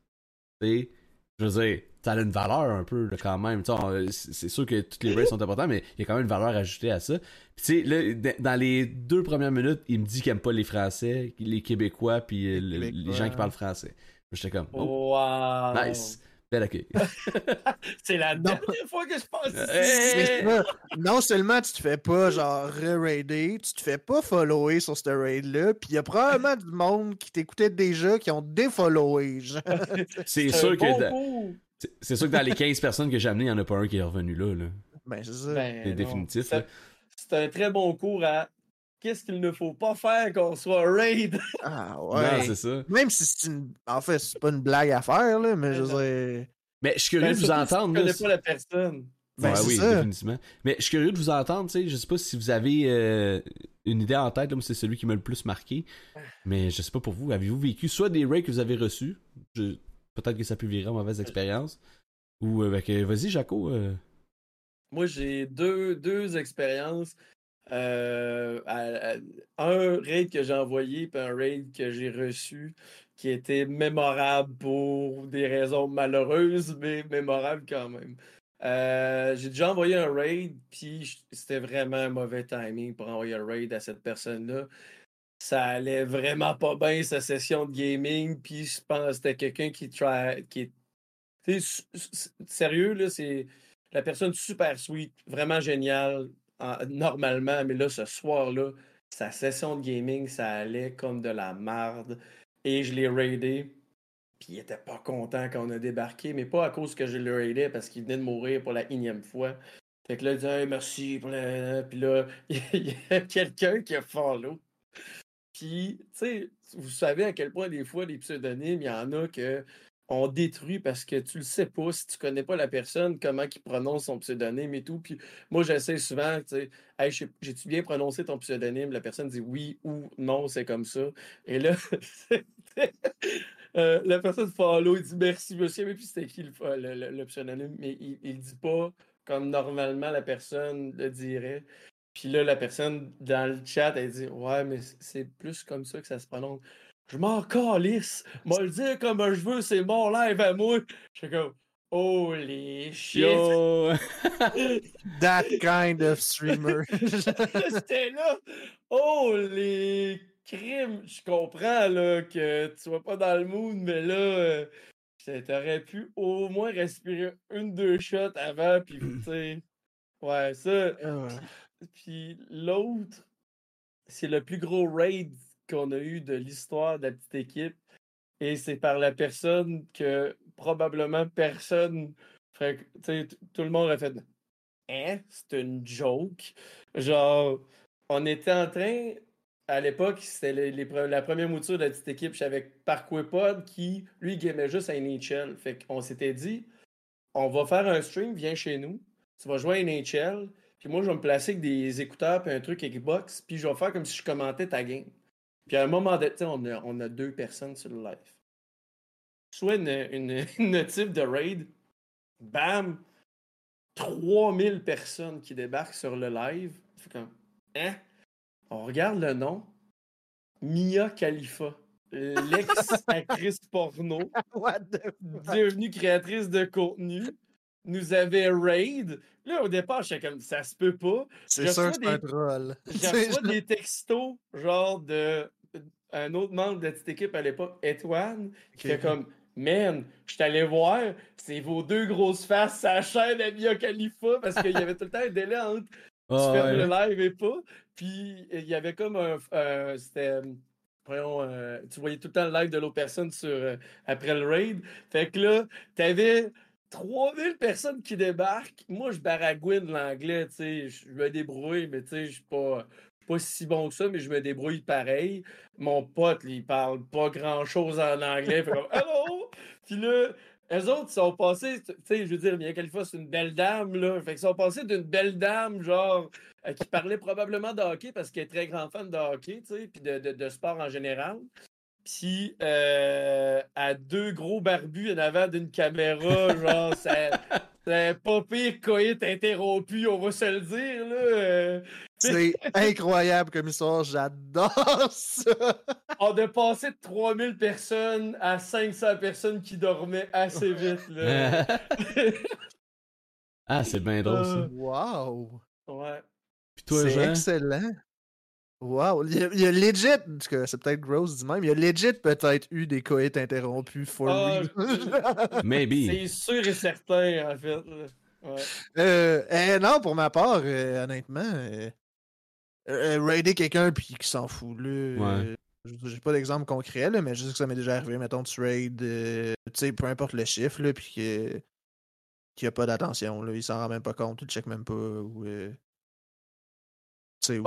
B: Tu sais, je veux dire, ça a une valeur un peu là, quand même. C'est sûr que toutes les raids sont importants, mais il y a quand même une valeur ajoutée à ça. Puis tu sais, là, dans les deux premières minutes, il me dit qu'il aime pas les Français, les Québécois, puis euh, le- les gens qui parlent français. J'étais comme, oh,
C: Wow.
B: nice, accueil.
C: C'est la
A: Non.
C: dernière fois que je passe
A: ça. Non seulement tu te fais pas genre re-raider, tu te fais pas follower sur ce raid-là, puis il y a probablement du monde qui t'écoutait déjà qui ont défollowé.
B: C'est
C: C'est
B: sûr que
C: bon
B: dans-
C: coup.
B: C'est- sûr que dans les 15 personnes que j'ai amenées, il y en a pas un qui est revenu là. là.
A: Ben, c'est ça.
C: Ben,
B: C'est
C: non.
B: définitif.
C: C'est- un très bon cours à qu'est-ce qu'il ne faut pas faire qu'on soit raid.
A: Ah
B: Non,
A: ouais.
B: c'est ça.
A: Même si c'est une. En fait, c'est pas une blague à faire, là, mais je veux dire.
B: Mais je suis curieux
C: Ben,
B: de vous
C: si
B: entendre.
C: Tu
B: là,
C: connais pas la personne.
A: Ben,
B: oui,
A: ça.
B: définitivement. Mais je suis curieux de vous entendre, tu sais, je sais pas si vous avez euh, une idée en tête, là, moi c'est celui qui m'a le plus marqué, mais je sais pas pour vous, avez-vous vécu soit des raids que vous avez reçus, je- peut-être que ça peut virer en mauvaise expérience, ou euh, ben, vas-y Jaco, euh,
C: Moi, j'ai deux, deux expériences. Euh, à- à- un raid que j'ai envoyé, puis un raid que j'ai reçu, qui était mémorable pour des raisons malheureuses, mais mémorable quand même. Euh, j'ai déjà envoyé un raid, puis c'était vraiment un mauvais timing pour envoyer un raid à cette personne-là. Ça allait vraiment pas bien, sa session de gaming, puis je pense que c'était quelqu'un qui, try, qui est sérieux, là, c'est la personne super sweet, vraiment géniale, en- normalement, mais là, ce soir-là, sa session de gaming, ça allait comme de la marde. Et je l'ai raidé. Puis il était pas content quand on a débarqué, mais pas à cause que je le raidais, parce qu'il venait de mourir pour la énième fois. Fait que là, il dit merci. Puis là, il y a quelqu'un qui a follow. Puis, tu sais, vous savez à quel point des fois, les pseudonymes, il y en a que on détruit parce que tu le sais pas, si tu connais pas la personne, comment il prononce son pseudonyme et tout. Puis moi, j'essaie souvent, tu sais, j'ai-tu bien prononcé ton pseudonyme? La personne dit oui ou non, c'est comme ça. Et là, euh, la personne follow, il dit merci, monsieur, mais puis c'était qui le, pseudonyme? Mais il, il dit pas comme normalement la personne le dirait. Puis là, la personne dans le chat, elle dit Ouais, mais c'est plus comme ça que ça se prononce. Je m'en calisse. Moi le dire comme je veux, c'est mon live à moi. Je suis comme Holy shit. Yo.
A: That kind of streamer.
C: J'étais là. Holy crime. Je comprends là, que tu sois pas dans le mood, mais là, euh, t'aurais pu au moins respirer une, deux shots avant, puis tu sais. Ouais, ça. Puis l'autre, c'est le plus gros raid qu'on a eu de l'histoire de la petite équipe. Et c'est par la personne que probablement personne. tout le monde a fait Hein? C'est une joke. Genre, on était en train. À l'époque, c'était la première mouture de la petite équipe. J'avais Parkwaypod qui, lui, gamait juste à NHL. Fait qu'on s'était dit on va faire un stream, viens chez nous. Tu vas jouer à NHL. Puis moi, je vais me placer avec des écouteurs et un truc Xbox, puis je vais faire comme si je commentais ta game. Puis à un moment donné, on a, on a deux personnes sur le live. Soit une, une, une type de raid, bam, 3000 personnes qui débarquent sur le live. Fait comme, hein? On regarde le nom. Mia Khalifa, l'ex-actrice porno, devenue créatrice de contenu nous avait raid. Là, au départ, j'étais comme ça se peut pas.
A: C'est sûr que c'est un troll.
C: J'ai reçu des textos, genre de un autre membre de cette équipe à l'époque, Etwan, qui fait comme Man, je t'allais voir, c'est vos deux grosses faces à la chaîne à Mia Khalifa parce qu'il y avait tout le temps un délai entre tu fais le live et pas. Puis il y avait comme un. C'était. Euh, tu voyais tout le temps le live de l'autre personne sur, euh, après le raid. Fait que là, t'avais 3000 personnes qui débarquent. Moi, je baragouine l'anglais, tu sais. Je me débrouille, mais tu sais, je suis pas, pas si bon que ça, mais je me débrouille pareil. Mon pote, il parle pas grand-chose en anglais. fait comme « Hello! » Puis là, eux autres sont passés, tu sais, je veux dire, bien quelquefois, c'est une belle dame, là. Fait qu'ils sont passés d'une belle dame, genre, euh, qui parlait probablement de hockey parce qu'elle est très grand fan de hockey, tu sais, puis de, de, sport en général. Puis euh, à deux gros barbus en avant d'une caméra, genre, c'est pas pire coït interrompu, on va se le dire, là.
A: C'est incroyable comme histoire, j'adore ça!
C: On a passé de 3000 personnes à 500 personnes qui dormaient assez vite, là.
B: ah, c'est bien drôle, ça.
A: Wow!
C: Ouais.
A: C'est excellent. Wow, il y a, il y a legit, c'est peut-être gross du même, il y a legit peut-être eu des coïts interrompus for ah,
B: Maybe.
C: C'est sûr et certain, en fait. Ouais.
A: Euh, eh, non, pour ma part, euh, honnêtement, euh, euh, raider quelqu'un puis qui s'en fout, là. Ouais. J'ai pas d'exemple concret, là, mais je sais que ça m'est déjà arrivé. Mettons, tu raid, tu sais, peu importe le chiffre, là, puis qu'il n'y a pas d'attention, là. Il s'en rend même pas compte, il check même pas. Ou,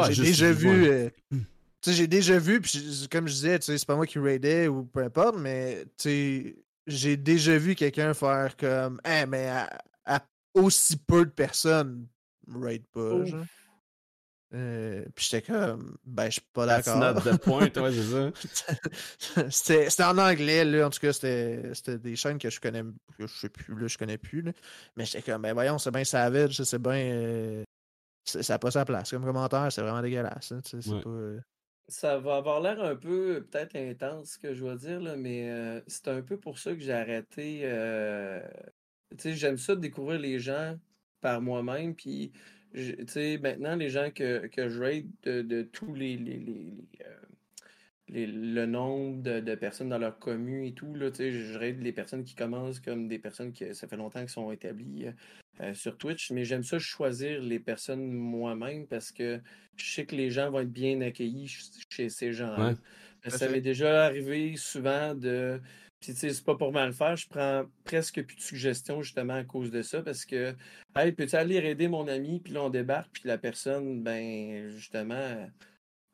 A: j'ai déjà vu. Euh, hmm. j'ai déjà vu, puis comme je disais, c'est pas moi qui raidais ou peu importe, mais j'ai déjà vu quelqu'un faire comme Eh, mais à, aussi peu de personnes, raid pas. Genre. Euh, puis j'étais comme, ben, je suis pas d'accord. c'était en anglais, là. En tout cas, c'était des chaînes que je connais, que je sais plus, là, je connais plus, là. Mais j'étais comme, ben, voyons, c'est bien savage, c'est bien. Euh, ça n'a pas sa place. Comme commentaire, c'est vraiment dégueulasse. Hein, euh
C: ça va avoir l'air un peu peut-être intense ce que je dois dire, là, mais euh, c'est un peu pour ça que j'ai arrêté. Euh, j'aime ça de découvrir les gens par moi-même. Puis maintenant, les gens que, que je rate de, tous les, le nombre de, personnes dans leur commune et tout, là, je rate les personnes qui commencent comme des personnes qui ça fait longtemps qu'ils sont établies euh, sur Twitch, mais j'aime ça choisir les personnes moi-même parce que je sais que les gens vont être bien accueillis chez ces gens-là. Ça m'est déjà arrivé souvent de. Puis, tu sais, c'est pas pour mal faire. Je prends presque plus de suggestions, justement, à cause de ça. Parce que, hey, peux-tu aller aider mon ami? Puis là, on débarque. Puis la personne, ben, justement,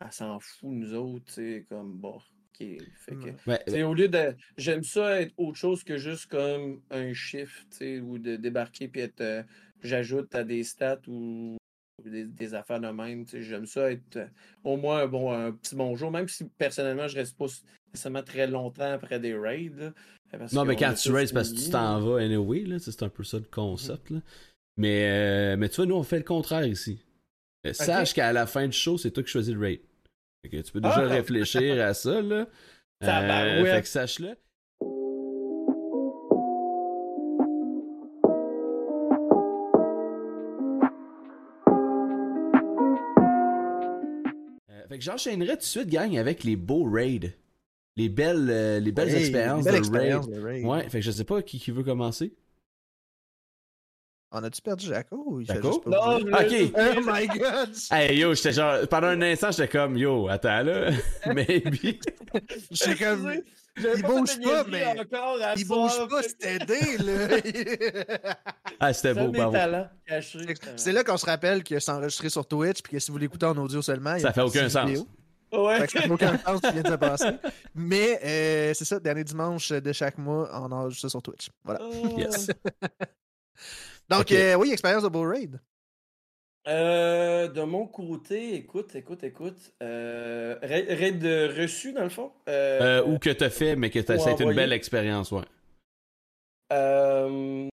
C: elle s'en fout, nous autres. Tu sais, comme, bon, OK. Fait que,
A: Ouais.
B: Ouais,
C: tu sais, au lieu de. J'aime ça être autre chose que juste comme un chiffre, tu sais, ou de débarquer puis être. euh, J'ajoute à des stats ou des, des affaires de même. tu sais, J'aime ça être euh, au moins bon, un petit bonjour, même si personnellement je reste pas nécessairement très longtemps après des raids. là, parce
B: Non, mais quand tu raids, c'est parce que tu t'en vas anyway, là. C'est un peu ça le concept, là. Mais, euh, mais tu vois, nous, on fait le contraire ici. Euh, Sache qu'à la fin du show, c'est toi qui choisis le raid. Que tu peux déjà
C: Ah!
B: réfléchir à ça, là. Euh,
C: Tabarouette.
B: fait que sache-le. Euh, fait que j'enchaînerai tout de suite, gang, avec les beaux raids. Les belles, euh, les belles expériences de
A: expérience
B: raid.
A: raid.
B: Ouais, fait que je sais pas qui, qui veut commencer.
A: On a-tu perdu Jaco ou il
B: Jaco?
A: juste pas
C: Non,
A: bouger?
C: je-
B: Ok.
A: Oh my god!
B: Hey yo, j'étais genre. Pendant un instant, j'étais comme yo, attends là. Maybe.
A: J'étais comme. Il bouge pas, mais Il bouge pas, c'est aidé, là!
B: Ah, c'était beau, bravo.
A: c'est là qu'on se rappelle que c'est enregistré sur Twitch, puis que si vous l'écoutez en audio seulement, il y
B: Ça
A: a
B: fait
A: une
B: aucun sens.
A: vidéo.
C: Ouais.
A: Fait que ça fait aucun sens ce qui vient de se passer. Mais euh, c'est ça, dernier dimanche de chaque mois, on enregistre ça sur Twitch. Voilà.
C: Oh.
B: Yes.
A: Donc, euh, oui, expérience de Bull Raid.
C: Euh, de mon côté, écoute, écoute, écoute. Euh, raid reçu, dans le fond. Euh,
B: Euh, ou que t'as fait, mais que t'as ça a été une belle expérience, ouais.
C: Euh,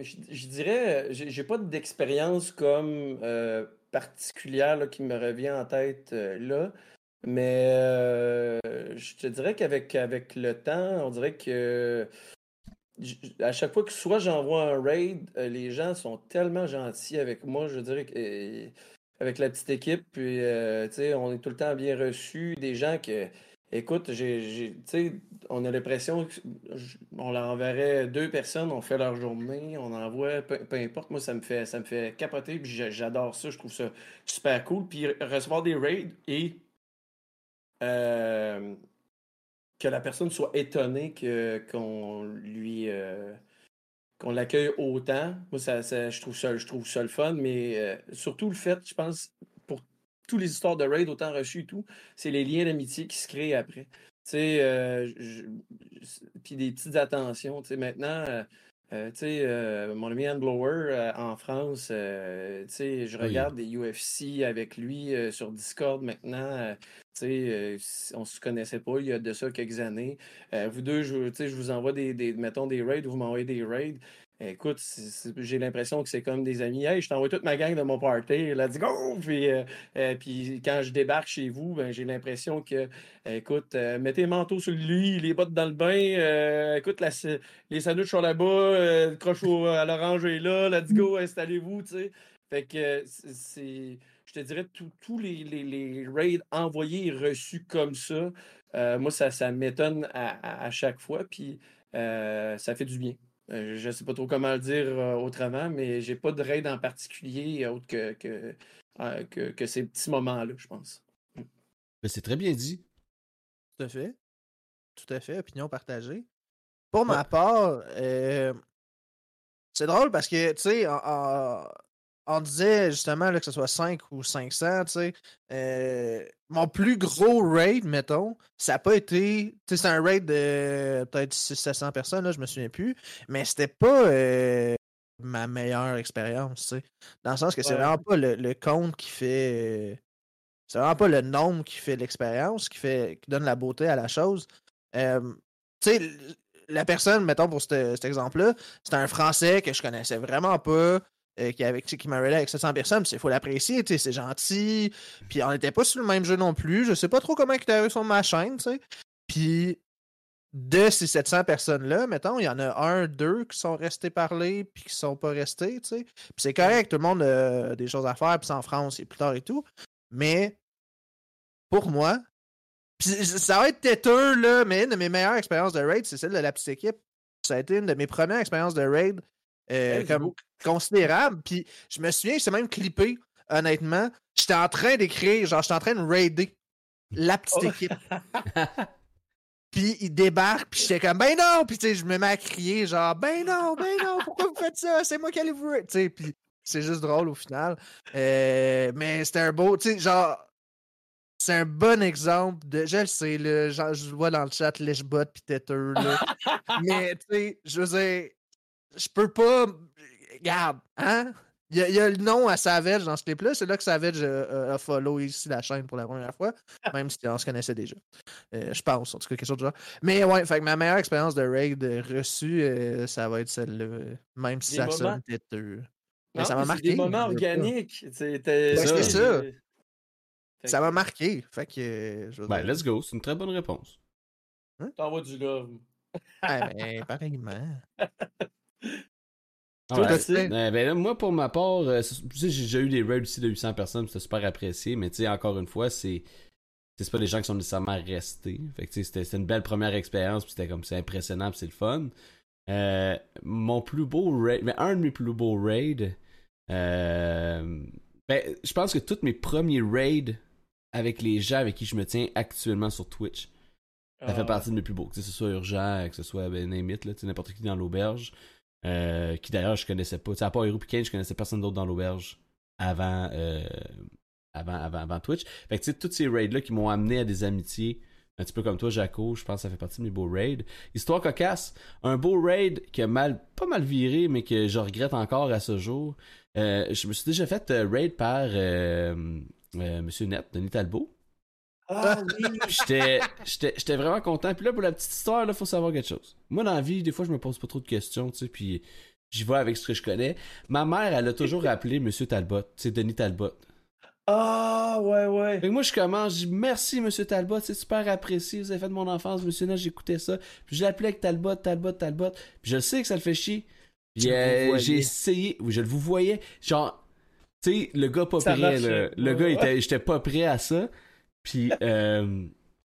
C: je, je dirais, j'ai j'ai pas d'expérience comme euh, particulière là, qui me revient en tête euh, là, mais euh, je te dirais qu'avec avec le temps, on dirait que à chaque fois que soit j'envoie un raid, euh, les gens sont tellement gentils avec moi, je dirais que avec la petite équipe, puis euh, on est tout le temps bien reçus, des gens que Écoute, j'ai, on a l'impression qu'on leur enverrait deux personnes, on fait leur journée, on envoie, peu, peu importe, moi ça me fait ça me fait capoter, puis j'a- j'adore ça, je trouve ça super cool. Puis recevoir des raids et euh, que la personne soit étonnée que, qu'on lui euh, qu'on l'accueille autant, moi ça, je trouve ça je trouve ça le fun, mais euh, surtout le fait, je pense, pour toutes les histoires de raid, autant reçues et tout, c'est les liens d'amitié qui se créent après. Tu sais, euh, puis des petites attentions. Tu sais, maintenant, euh, euh, tu sais, euh, mon ami Anne Blower euh, en France, euh, tu sais, je regarde des UFC avec lui sur Discord maintenant. tu sais, on se connaissait pas il y a de ça quelques années. Vous deux, je, je vous envoie des, des- mettons des raids, vous m'envoyez des raids. Écoute, j'ai l'impression que c'est comme des amis. Hey, je t'envoie toute ma gang de mon party, let's go! Puis, euh, euh, puis quand je débarque chez vous, ben, j'ai l'impression que, écoute, euh, mettez le manteau sur lui, les bottes dans le bain, écoute, la, les sandwichs sont là-bas, le croche au- à l'orange est là, let's go, installez-vous, tu sais. Fait que c'est- je te dirais, tous tous les, les, les raids envoyés et reçus comme ça, euh, moi, ça, ça m'étonne à, à- à chaque fois, puis euh, ça fait du bien. Euh, je ne sais pas trop comment le dire euh, autrement, mais j'ai pas de raid en particulier autre que, que, euh, que, que ces petits moments-là, je pense.
B: Mais c'est très bien dit.
A: Tout à fait. Tout à fait. Opinion partagée. Pour ma part, euh, c'est drôle parce que, tu sais, on- on disait justement là, que ce soit 5 ou 500, tu sais. euh, mon plus gros raid, mettons, ça n'a pas été. Tu sais, c'est un raid de peut-être 600-700 personnes, là, je me souviens plus. Mais c'était pas euh, ma meilleure expérience, tu sais. Dans le sens que c'est
C: Ouais.
A: vraiment pas le, le compte qui fait. euh, c'est vraiment pas le nombre qui fait l'expérience, qui fait qui donne la beauté à la chose. Tu sais, la personne, mettons pour cet, cet exemple-là, c'était un Français que je connaissais vraiment pas, euh, qui, avait, qui avec 700 personnes, il faut l'apprécier, c'est gentil. Puis on n'était pas sur le même jeu non plus. Je sais pas trop comment il est arrivé sur ma chaîne, tu sais. Puis de ces 700 personnes-là, mettons, il y en a un, deux qui sont restés parler, puis qui sont pas restés, tu sais. Puis c'est correct, tout le monde a des choses à faire, puis c'est en France et plus tard et tout. Mais pour moi, ça va être têteux, là, mais une de mes meilleures expériences de raid, c'est celle de la petite équipe. Ça a été une de mes premières expériences de raid euh,
C: Let's
A: comme considérable. Puis je me souviens, j'étais même clippé, honnêtement. J'étais en train d'écrire, genre, j'étais en train de raider la petite
C: Oh.
A: équipe. Puis il débarque, puis j'étais comme, ben non! Puis tu sais, je me mets à crier, genre, ben non, ben non, pourquoi vous faites ça? C'est moi qui allais vous. Tu sais, puis c'est juste drôle au final. Euh, mais c'était un beau, tu sais, genre, c'est un bon exemple de. Je le sais, genre, je le vois dans le chat, lèche-bot pis têteux, là. mais tu sais, je veux dire, je peux pas. Regarde, hein? Il y, a, le nom à Savage dans ce clip-là. C'est là que Savage a follow ici la chaîne pour la première fois, même si on se connaissait déjà. Euh, je pense, en tout cas, quelque chose de genre. Mais ouais, fait que ma meilleure expérience de raid reçue, euh, ça va être celle-là. Même si ça sonne têteux.
C: Mais ça m'a marqué. des moments organiques.
A: C'était ça. Ça m'a marqué. Fait que.
B: ben, let's go. C'est une très bonne réponse.
C: Hein? T'envoies du love.
A: ah, ben, pareillement.
B: ben, moi, pour ma part, euh, j'ai déjà eu des raids aussi de 800 personnes, c'était super apprécié, mais tu sais, encore une fois, c'est c'est pas des gens qui sont nécessairement restés. Fait que c'était une belle première expérience, puis c'était comme c'est impressionnant, c'est le fun. Euh, mon plus beau raid, mais un de mes plus beaux raids, euh, ben, je pense que tous mes premiers raids avec les gens avec qui je me tiens actuellement sur Twitch, ça fait ah. partie de mes plus beaux. Que ce soit urgent, que ce soit ben, n'importe qui dans l'auberge. Euh, qui d'ailleurs je connaissais pas. à part Hero Kane, je connaissais personne d'autre dans l'auberge avant, euh, avant, avant, avant Twitch. Fait que tu sais, tous ces raids-là qui m'ont amené à des amitiés. Un petit peu comme toi, Jaco, je pense que ça fait partie de mes beaux raids. Histoire cocasse, un beau raid qui a mal, pas mal viré, mais que je regrette encore à ce jour. Euh, je me suis déjà fait raid par Monsieur Net, Denis Talbot. Ah oui! J'étais vraiment content. Puis là, pour la petite histoire, il faut savoir quelque chose. Moi, dans la vie, des fois, je me pose pas trop de questions, tu sais, puis j'y vais avec ce que je connais. Ma mère, elle a toujours appelé Monsieur Talbot, c'est Denis Talbot.
C: Ah, ouais, ouais.
B: Fait moi, je commence, je dis merci, Monsieur Talbot, c'est super apprécié, vous avez fait de mon enfance, Monsieur Net, j'écoutais ça. Puis je l'appelais avec Talbot, Talbot, Talbot. Puis je sais que ça le fait chier. Puis euh, j'ai essayé, oui, je le vous voyais. Genre, tu sais, le gars pas prêt, le, gars, j'étais pas prêt à ça. Puis, euh,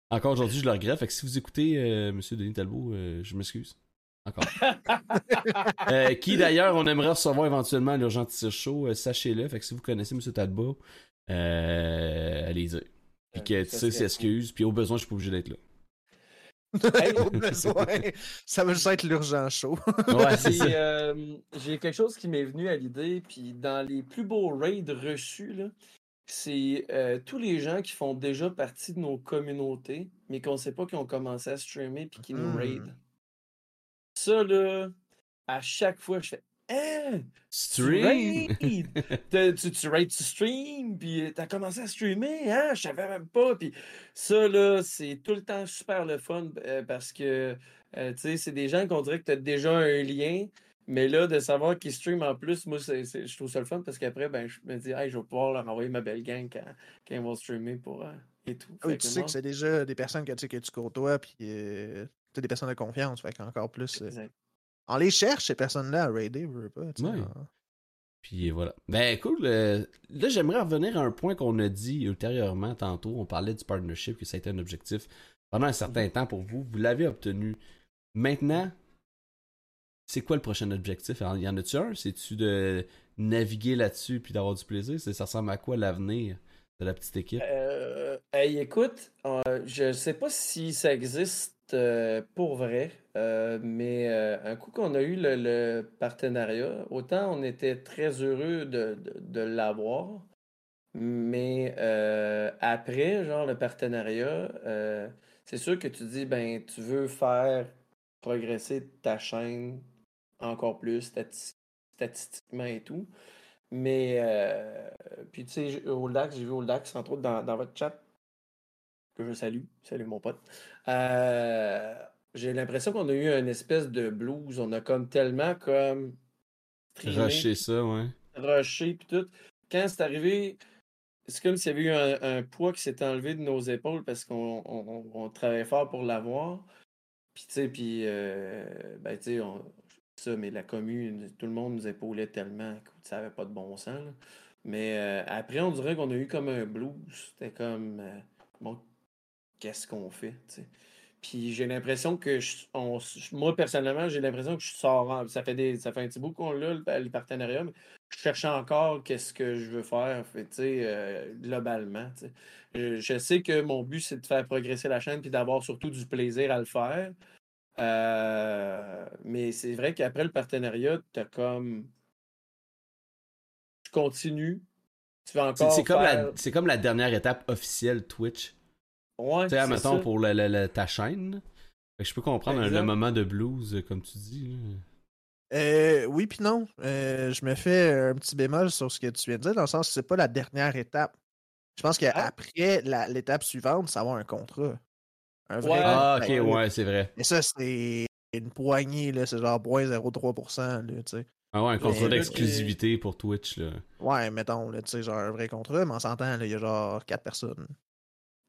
B: encore aujourd'hui, je le regrette. Fait que si vous écoutez euh, Monsieur Denis Talbot, euh, je m'excuse. Encore. qui d'ailleurs, on aimerait recevoir éventuellement à l'urgent tire show, sachez-le. Fait que si vous connaissez Monsieur Talbot, allez-y. Puis que tu sais, s'excuse. Puis au besoin, je suis pas obligé d'être là.
A: au besoin, ça va juste être l'urgent show.
C: ouais, J'ai quelque chose qui m'est venu à l'idée, puis dans les plus beaux raids reçus, là, c'est euh, tous les gens qui font déjà partie de nos communautés, mais qu'on ne sait pas qu'ils ont commencé à streamer puis qui nous raident. Mmh. Ça, là, à chaque fois, je fais Hein?
B: Stream!
C: Tu, tu, tu raides, tu stream, puis t'as commencé à streamer, hein? Je savais même pas. Puis ça, là, c'est tout le temps super le fun euh, parce que, euh, tu sais, c'est des gens qu'on dirait que t'as déjà un lien, mais là, de savoir qu'ils stream en plus, moi, c'est, je trouve ça le fun parce qu'après, ben, je me dis, hey, je vais pouvoir leur envoyer ma belle gang quand, quand ils vont streamer pour, euh, et tout.
A: Oui, tu sais que c'est déjà des personnes que, tu, que tu côtoies, puis euh, tu des personnes de confiance, fait qu'encore plus. Euh, on les cherche, ces personnes-là, à raider, veux pas.
B: Oui. Puis voilà. Ben cool. là, j'aimerais revenir à un point qu'on a dit ultérieurement tantôt. On parlait du partnership, que ça a été un objectif pendant un certain mm-hmm. temps pour vous. Vous l'avez obtenu. Maintenant, c'est quoi le prochain objectif? Y en a-tu un? C'est-tu de naviguer là-dessus puis d'avoir du plaisir? Ça ressemble à quoi l'avenir de la petite équipe?
C: Euh, écoute, euh, je sais pas si ça existe euh, pour vrai, euh, mais un coup qu'on a eu le, partenariat, autant on était très heureux de, de l'avoir, mais après, genre, le partenariat, c'est sûr que tu dis, ben, tu veux faire progresser ta chaîne encore plus statistiquement et tout. Mais, euh, puis tu sais, Oldax, j'ai vu Oldax, entre autres, dans, dans, votre chat, que je salue. Salut mon pote. Euh, j'ai l'impression qu'on a eu une espèce de blues. On a comme tellement comme.
B: Rushé ça, ouais.
C: Rushé, puis tout. Quand c'est arrivé, c'est comme s'il y avait eu un, poids qui s'était enlevé de nos épaules parce qu'on on, travaillait fort pour l'avoir. Puis, tu sais, puis, euh, ben, tu sais, mais la commune, tout le monde nous épaulait tellement que ça n'avait pas de bon sens. Mais euh, après, on dirait qu'on a eu comme un blues. C'était comme, euh, bon, qu'est-ce qu'on fait? Puis j'ai l'impression que moi personnellement, j'ai l'impression que je sors. ça fait ça fait un petit bout qu'on l'a le, partenariat, mais je cherche encore qu'est-ce que je veux faire, euh, globalement. Je, je sais que mon but c'est de faire progresser la chaîne puis d'avoir surtout du plaisir à le faire. Euh, mais c'est vrai qu'après le partenariat, t'as comme. Tu continues. Tu vas
B: C'est
C: encore.
B: c'est comme,
C: faire-
B: la, c'est comme la dernière étape officielle Twitch.
C: Ouais,
B: Tu sais,
C: c'est
B: mettons,
C: ça.
B: pour la- la- la- ta chaîne. Fait que je peux comprendre le moment de blues, euh, comme tu dis. là.
A: Euh, oui puis non. Euh, je me fais un petit bémol sur ce que tu viens de dire, dans le sens que c'est pas la dernière étape. Je pense
C: Ah.
A: qu'après la- l'étape suivante, c'est avoir un contrat. Un vrai
C: Ouais.
B: Ah, ok, ouais, c'est vrai.
A: Mais ça, c'est une poignée, là, c'est genre 0.03%, là, tu sais.
B: Ah ouais, un contrat d'exclusivité pour Twitch, là.
A: Ouais, mettons, là, tu sais, genre un vrai contrat, mais on s'entend, là, il y a genre 4 personnes.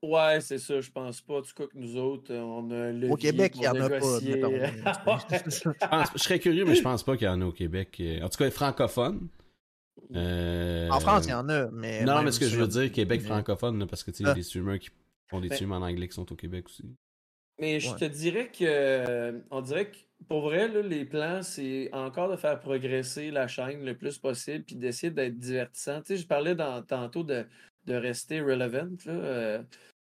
C: Ouais, c'est ça, je pense pas. En tout cas, que nous autres, euh, on a le.
A: Au Québec, il y en a pas.
B: Je, je serais curieux, mais je pense pas qu'il y en a au Québec. Euh, En tout cas, francophone. Euh,
A: En France, il y en a, mais.
B: Non, mais ce que je veux dire, Québec francophone, là, parce que tu sais, il y a
A: Ah.
B: des streamers qui font des
C: Ben-
B: streams en anglais qui sont au Québec aussi.
C: Mais je
A: Ouais.
C: te dirais que. euh, On dirait que pour vrai, là, les plans, c'est encore de faire progresser la chaîne le plus possible puis d'essayer d'être divertissant. Tu sais, je parlais dans- tantôt de, de rester relevant. Là. euh,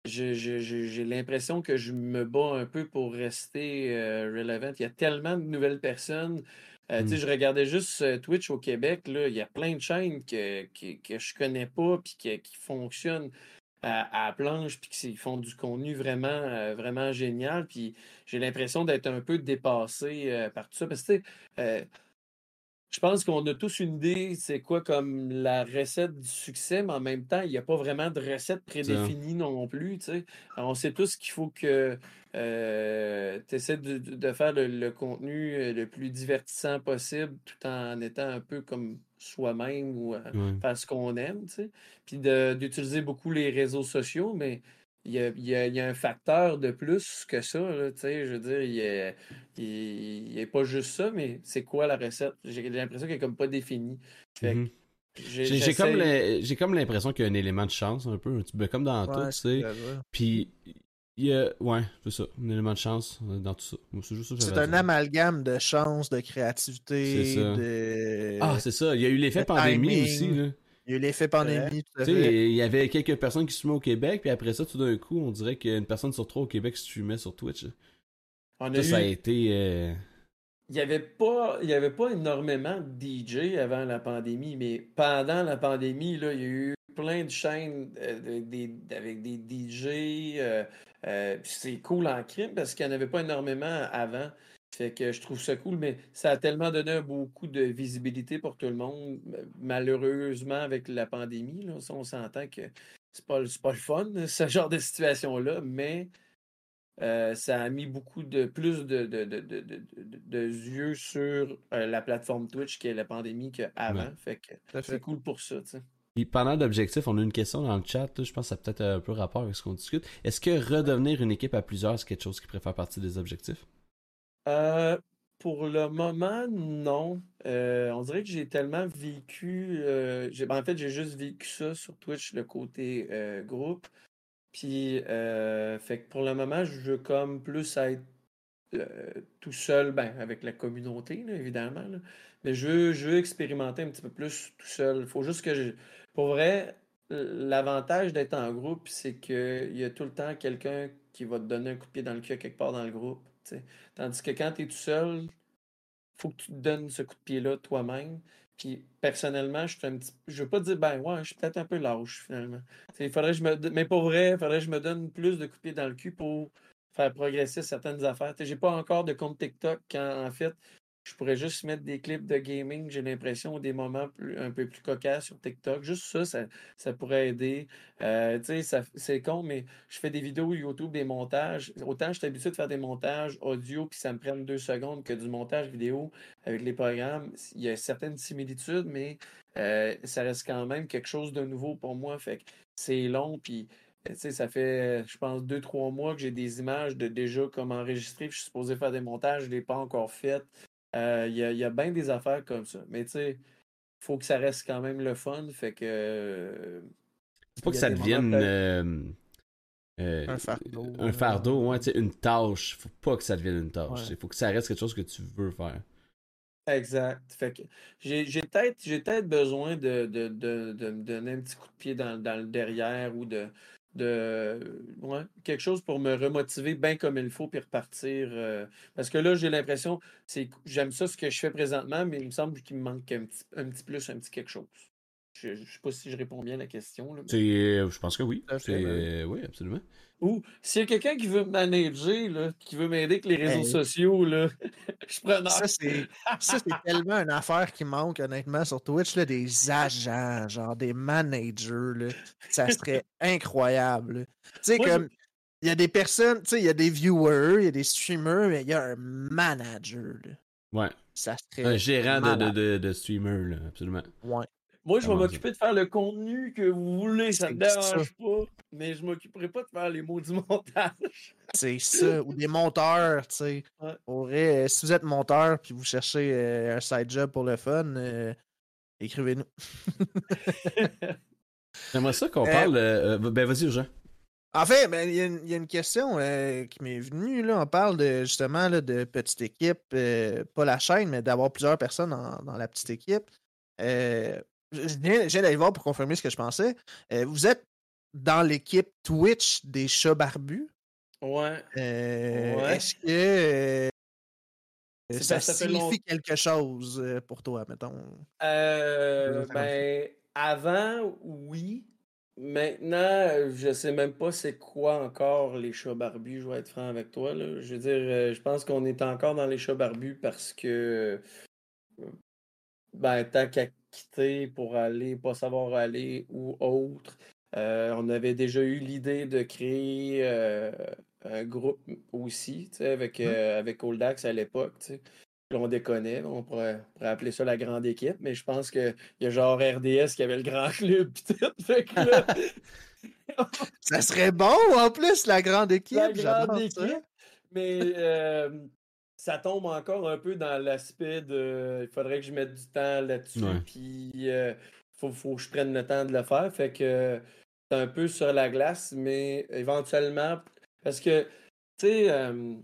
C: j'ai- j'ai j'ai- j'ai l'impression que je me bats un peu pour rester euh, relevant. Il y a tellement de nouvelles personnes. Euh, tu sais,
B: Mm.
C: Je regardais juste Twitch au Québec. Là, il y a plein de chaînes que, que, que je connais pas puis qui fonctionnent à, à la planche puis qui font du contenu vraiment, euh, vraiment génial. Puis j'ai l'impression d'être un peu dépassé euh, par tout ça. Parce que euh, je pense qu'on a tous une idée, c'est quoi comme la recette du succès, mais en même temps, il n'y a pas vraiment de recette prédéfinie non plus. tu sais. Alors, on sait tous qu'il faut que tu essaies de, faire le, le contenu le plus divertissant possible tout en étant un peu comme soi-même ou euh,
B: Ouais.
C: faire ce qu'on aime, tu sais. Puis d'utiliser beaucoup les réseaux sociaux, mais il y a, il y a- il y a un facteur de plus que ça, là, tu sais. Je veux dire, il y a, pas juste ça, mais c'est quoi la recette? J'ai l'impression qu'elle est comme pas définie.
B: Mhm.
C: j'ai-
B: comme l'impression qu'il y a un élément de chance un peu, comme dans
A: Ouais,
B: tout, tu sais. Puis il y a ouais, c'est ça, un élément de chance euh, dans tout ça. Moi, C'est
A: un
B: dire.
A: amalgame de chance, de créativité,
B: C'est ça.
A: de.
B: Ah, c'est ça, il y a eu l'effet
A: le
B: pandémie
A: timing.
B: aussi là.
A: Il y a eu l'effet pandémie, tout fait.
B: sais, il y avait quelques personnes qui streamaient au Québec, puis après ça, tout d'un coup, on dirait qu'une personne sur trois au Québec streamait sur Twitch.
C: on a
B: Ça, ça a été. euh,
C: Il n'y avait, pas- il y avait pas énormément de DJ avant la pandémie, mais pendant la pandémie, là, il y a eu plein de chaînes euh, des- avec des DJ. euh, euh, c'est cool en crime parce qu'il n'y en avait pas énormément avant. Fait que je trouve ça cool, mais ça a tellement donné beaucoup de visibilité pour tout le monde. Malheureusement, avec la pandémie, là, on s'entend que c'est pas, pas le fun, ce genre de situation-là, mais euh, ça a mis beaucoup de plus de, de, de, de, yeux sur euh, la plateforme Twitch qui est la pandémie qu'avant.
B: Ouais.
C: Fait que c'est cool pour ça.
B: Puis pendant l'objectif, on a une question dans le chat, je pense que ça a peut-être un peu rapport avec ce qu'on discute. Est-ce que redevenir une équipe à plusieurs, c'est quelque chose qui faire partie des objectifs?
C: Euh, pour le moment, non. Euh, on dirait que j'ai tellement vécu. euh, ben, en fait, j'ai juste vécu ça sur Twitch, le côté groupe. Puis, fait que pour le moment, je veux comme plus être tout seul, ben, avec la communauté, évidemment. Mais je veux, je veux expérimenter un petit peu plus tout seul. Il faut juste que je. Pour vrai, l'avantage d'être en groupe, c'est qu'il y a tout le temps quelqu'un qui va te donner un coup de pied dans le cul quelque part dans le groupe. Tandis que quand tu es tout seul, faut que tu te donnes ce coup de pied-là toi-même. Puis personnellement, je suis un petit. Je veux pas dire ben ouais, je suis peut-être un peu lâche finalement. Faudrait que je me. Mais pour vrai, il faudrait que je me donne plus de coups de pied dans le cul pour faire progresser certaines affaires. J'ai pas encore de compte TikTok quand en fait je pourrais juste mettre des clips de gaming, j'ai l'impression, ou des moments un peu plus cocasses sur TikTok. Juste ça, ça, pourrait aider. Euh, tu sais, c'est con, mais je fais des vidéos YouTube, des montages. Autant je suis habitué de faire des montages audio, puis ça me prend deux secondes que du montage vidéo avec les programmes. Il y a certaines similitudes, mais euh, ça reste quand même quelque chose de nouveau pour moi. Fait que c'est long, puis ça fait, je pense, deux, trois mois que j'ai des images de déjà comme enregistrées, je suis supposé faire des montages, je ne l'ai pas encore fait. Euh, Il y a, il y a bien des affaires comme ça. Mais tu sais, il faut que ça reste quand même le fun. Fait que. euh,
B: C'est pas
C: il
B: que ça devienne euh, euh,
A: Un fardeau.
B: Un fardeau, ouais, tu sais, une tâche. Faut pas que ça devienne une tâche.
A: Ouais.
B: Il faut que ça reste quelque chose que tu veux faire.
C: Exact. Fait que j'ai j'ai peut-être j'ai peut-être besoin de, de, de, de me donner un petit coup de pied dans, dans le derrière ou de, de ouais, quelque chose pour me remotiver bien comme il faut puis repartir. euh, parce que là, j'ai l'impression, c'est j'aime ça ce que je fais présentement, mais il me semble qu'il me manque un petit, un petit plus, un petit quelque chose. Je, je sais pas si je réponds bien à la question. Là, mais-
B: C'est, euh, je pense que oui.
A: Ben
B: euh, oui, absolument.
C: Ou s'il y a quelqu'un qui veut me manager, là, qui veut m'aider avec les réseaux
A: Hey.
C: sociaux, là, je preneur.
A: Ça, c'est ça, c'est tellement une affaire qui manque, honnêtement, sur Twitch, là, des agents, genre des managers, là. Ça serait incroyable. Tu sais, comme, il y a des personnes, tu sais, il y a des viewers, il y a des streamers, mais il y a un manager, là.
B: Ouais.
A: Ça serait.
B: Un gérant de, de, de streamer, là, absolument.
A: Ouais.
C: Moi, je vais m'occuper de faire le contenu que vous voulez, ça me dérange pas. Mais je m'occuperai pas de faire les mots du montage.
A: C'est ça. Ou des monteurs, tu sais.
C: Ouais.
A: Euh, si vous êtes monteur puis vous cherchez euh, un side job pour le fun, euh, écrivez-nous.
B: J'aimerais ça qu'on
A: Euh,
B: parle. euh, euh, ben, vas-y, Jean.
A: En fait, ben, il y, a une- il y a une question euh, qui m'est venue. Là. On parle de, justement là, de petite équipe, euh, pas la chaîne, mais d'avoir plusieurs personnes dans, dans la petite équipe. Euh, je viens, je viens d'aller voir pour confirmer ce que je pensais. Euh, vous êtes dans l'équipe Twitch des chats barbus?
C: Ouais.
A: Euh,
C: Ouais.
A: Est-ce que euh, ça
C: long-
A: signifie quelque chose pour toi, mettons?
C: Euh, ben, avant, oui. Maintenant, je sais même pas c'est quoi encore les chats barbus, je vais être franc avec toi. Là. Je veux dire, je pense qu'on est encore dans les chats barbus parce que ben, tant qu'à quitter pour aller, pas savoir aller ou autre, euh, on avait déjà eu l'idée de créer euh, un groupe aussi, tu sais, avec, euh, avec Oldax à l'époque. on déconnait, on pourrait, on pourrait appeler ça la grande équipe, mais je pense qu'il y a genre RDS qui avait le grand club pis tout. Fait que là,
A: Ça serait bon en plus, la grande équipe.
C: la grande
A: ça.
C: équipe. Mais euh, ça tombe encore un peu dans l'aspect de. Il faudrait que je mette du temps là-dessus. Puis il faut, faut que je prenne le temps de le faire. Fait que c'est un peu sur la glace, mais éventuellement. Parce que, tu sais, euh,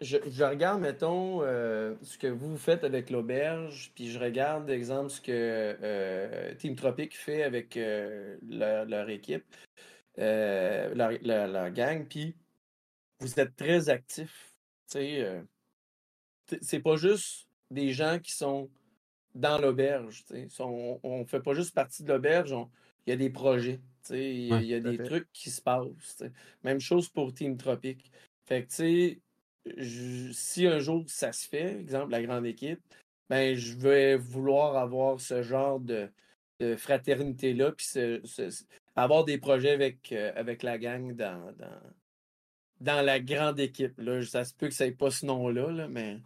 C: je, je regarde, mettons, euh, ce que vous faites avec l'auberge, puis je regarde, exemple, ce que euh, Team Tropic fait avec euh, leur, leur équipe, euh, leur, leur- leur gang, puis vous êtes très actifs. Tu sais, euh, c'est pas juste des gens qui sont dans l'auberge. On ne fait pas juste partie de l'auberge, on- il y a des projets. Il y
B: Ouais,
C: y a des
A: fait.
C: trucs qui se passent. Même chose pour Team Tropic. Fait que, tu sais, je- si un jour ça se fait, exemple la grande équipe, ben je vais vouloir avoir ce genre de, de fraternité-là, puis ce- ce- ce- avoir des projets avec, euh, avec la gang dans, dans, dans la grande équipe. Là. Ça se peut que ça n'ait pas ce nom-là, là, mais.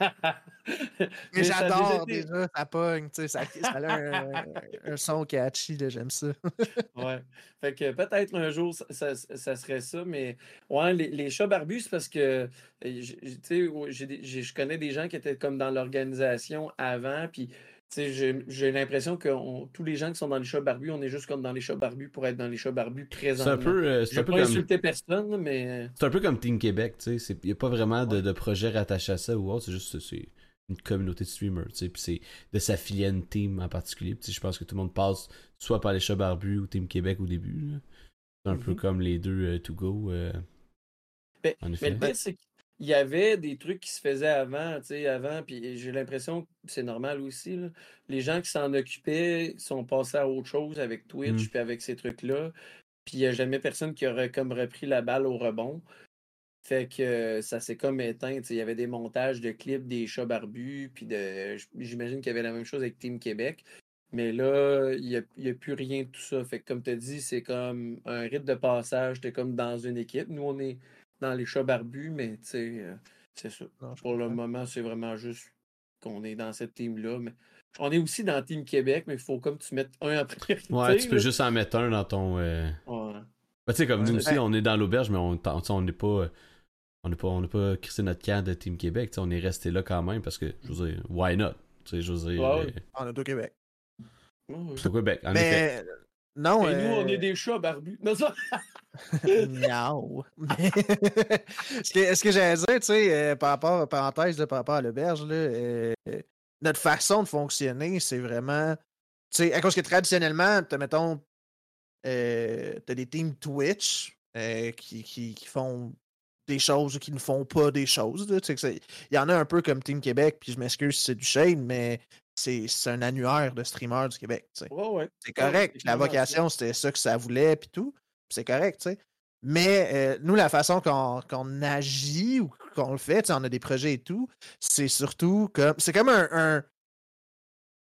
A: Mais j'adore
C: déjà été-
A: déjà, ça pogne, tu sais, ça, ça a un, un son catchy, j'aime ça.
C: Ouais. Fait que peut-être un jour, ça, ça- ça serait ça, mais ouais, les, les chats barbus, parce que euh, tu sais, je connais des gens qui étaient comme dans l'organisation avant, puis j'ai l'impression que on- tous les gens qui sont dans les chats barbus, on est juste comme dans les chats barbus pour être dans les chats barbus
B: C'est
C: présentement.
B: un peu, euh, c'est
C: Je vais pas
B: comme.
C: insulter personne, mais
B: C'est un peu comme Team Québec, tu sais. Il n'y a pas vraiment de, de projet rattaché à ça ou autre. C'est juste c'est une communauté de streamers, tu sais. Puis c'est de s'affilier à une team en particulier. Puis je pense que tout le monde passe soit par les chats barbus ou Team Québec au début. C'est un peu
C: Mhm.
B: comme les deux euh, to go. euh,
C: Ben,
B: en
C: Mais
B: effet.
C: le pire, c'est qu'il y avait des trucs qui se faisaient avant, tu sais, avant, puis j'ai l'impression que c'est normal aussi. là. Les gens qui s'en occupaient sont passés à autre chose avec Twitch,
B: Mm.
C: puis avec ces trucs-là. Puis il n'y a jamais personne qui aurait comme repris la balle au rebond. Fait que ça s'est comme éteint. Il y avait des montages de clips des chats barbus, puis de. J'imagine qu'il y avait la même chose avec Team Québec. Mais là, il n'y a, il y a plus rien de tout ça. Fait que comme tu as dit, c'est comme un rite de passage. Tu es comme dans une équipe. Nous, on est dans les chats barbus, mais tu sais, euh, c'est ça.
A: Non,
C: Pour le moment, c'est vraiment juste qu'on est dans cette team-là. Mais on est aussi dans Team Québec, mais il faut comme tu mettes un en priorité.
B: Ouais, tu peux
C: là.
B: juste en mettre un dans ton. euh,
C: Ouais.
B: Ben, tu sais, comme
A: Ouais,
B: nous aussi, on est dans l'auberge, mais on on n'est pas. euh, On n'est pas, on n'a pas crissé notre camp de Team Québec. tu sais, On est resté là quand même parce que, je veux dire, why not? Tu sais, je veux dire,
C: Ouais,
B: euh,
A: En Auto-Québec.
C: Ouais, ouais.
B: c'est au Québec, en effet.
A: Non.
C: Et nous, on
A: euh,
C: est des chats barbus. Non, ça...
A: Miaou. Mais- ce que, que j'allais dire, tu sais, euh, par rapport, parenthèse, là, par rapport à l'auberge, là, euh, notre façon de fonctionner, c'est vraiment. Tu sais, à cause que traditionnellement, t'as, mettons, euh, t'as des teams Twitch qui, qui, qui font des choses ou qui ne font pas des choses. Il y en a un peu comme Team Québec, puis je m'excuse si c'est du shade, mais c'est, un annuaire de streamers du Québec.
C: Ouais.
A: C'est correct. La vocation, c'était ça que ça voulait, puis tout. c'est correct, tu sais. Mais euh, nous, la façon qu'on agit ou qu'on le fait, on a des projets et tout, c'est surtout comme. C'est comme un. un-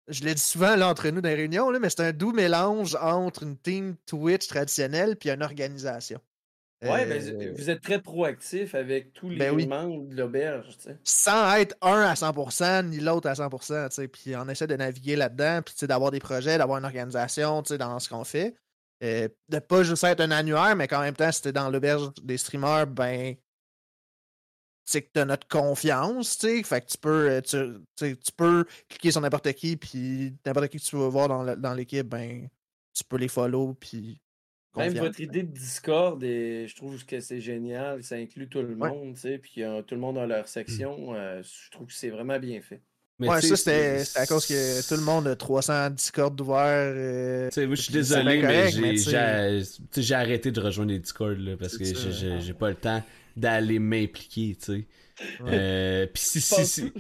A: je l'ai dit souvent là, entre nous dans les réunions, là, mais c'est un doux mélange entre une team Twitch traditionnelle puis une organisation.
C: Ouais,
A: Euh,
C: ben, vous êtes très proactif avec tous les
A: ben oui.
C: membres de l'auberge, tu sais.
A: sans être un à 100%, ni l'autre à 100%, tu sais, puis on essaie de naviguer là-dedans, puis d'avoir des projets, d'avoir une organisation, tu sais, dans ce qu'on fait. Euh, de pas juste être un annuaire, mais qu'en même temps, si t'es dans l'auberge des streamers, ben, c'est que t'as notre confiance, tu sais, fait que tu peux, euh, tu, tu peux cliquer sur n'importe qui, puis n'importe qui que tu veux voir dans l'équipe, ben, tu peux les follow, puis
C: Même
A: confiance.
C: votre idée de Discord, et je trouve que c'est génial. Ça inclut tout le
A: Ouais.
C: monde, tu sais, puis euh, tout le monde a leur section. euh, je trouve que c'est vraiment bien fait.
B: Mais
A: Ouais, ça, c'était à cause que tout le monde a 300 Discord ouverts. euh,
B: Tu sais, moi, je suis désolé, mais
A: correct,
B: j'ai-
A: mais
B: arrêté de rejoindre les Discord là, parce que j'ai-
C: hein.
B: j'ai pas le temps d'aller m'impliquer, tu sais.
A: Ouais.
B: Euh, Puis si, si, si,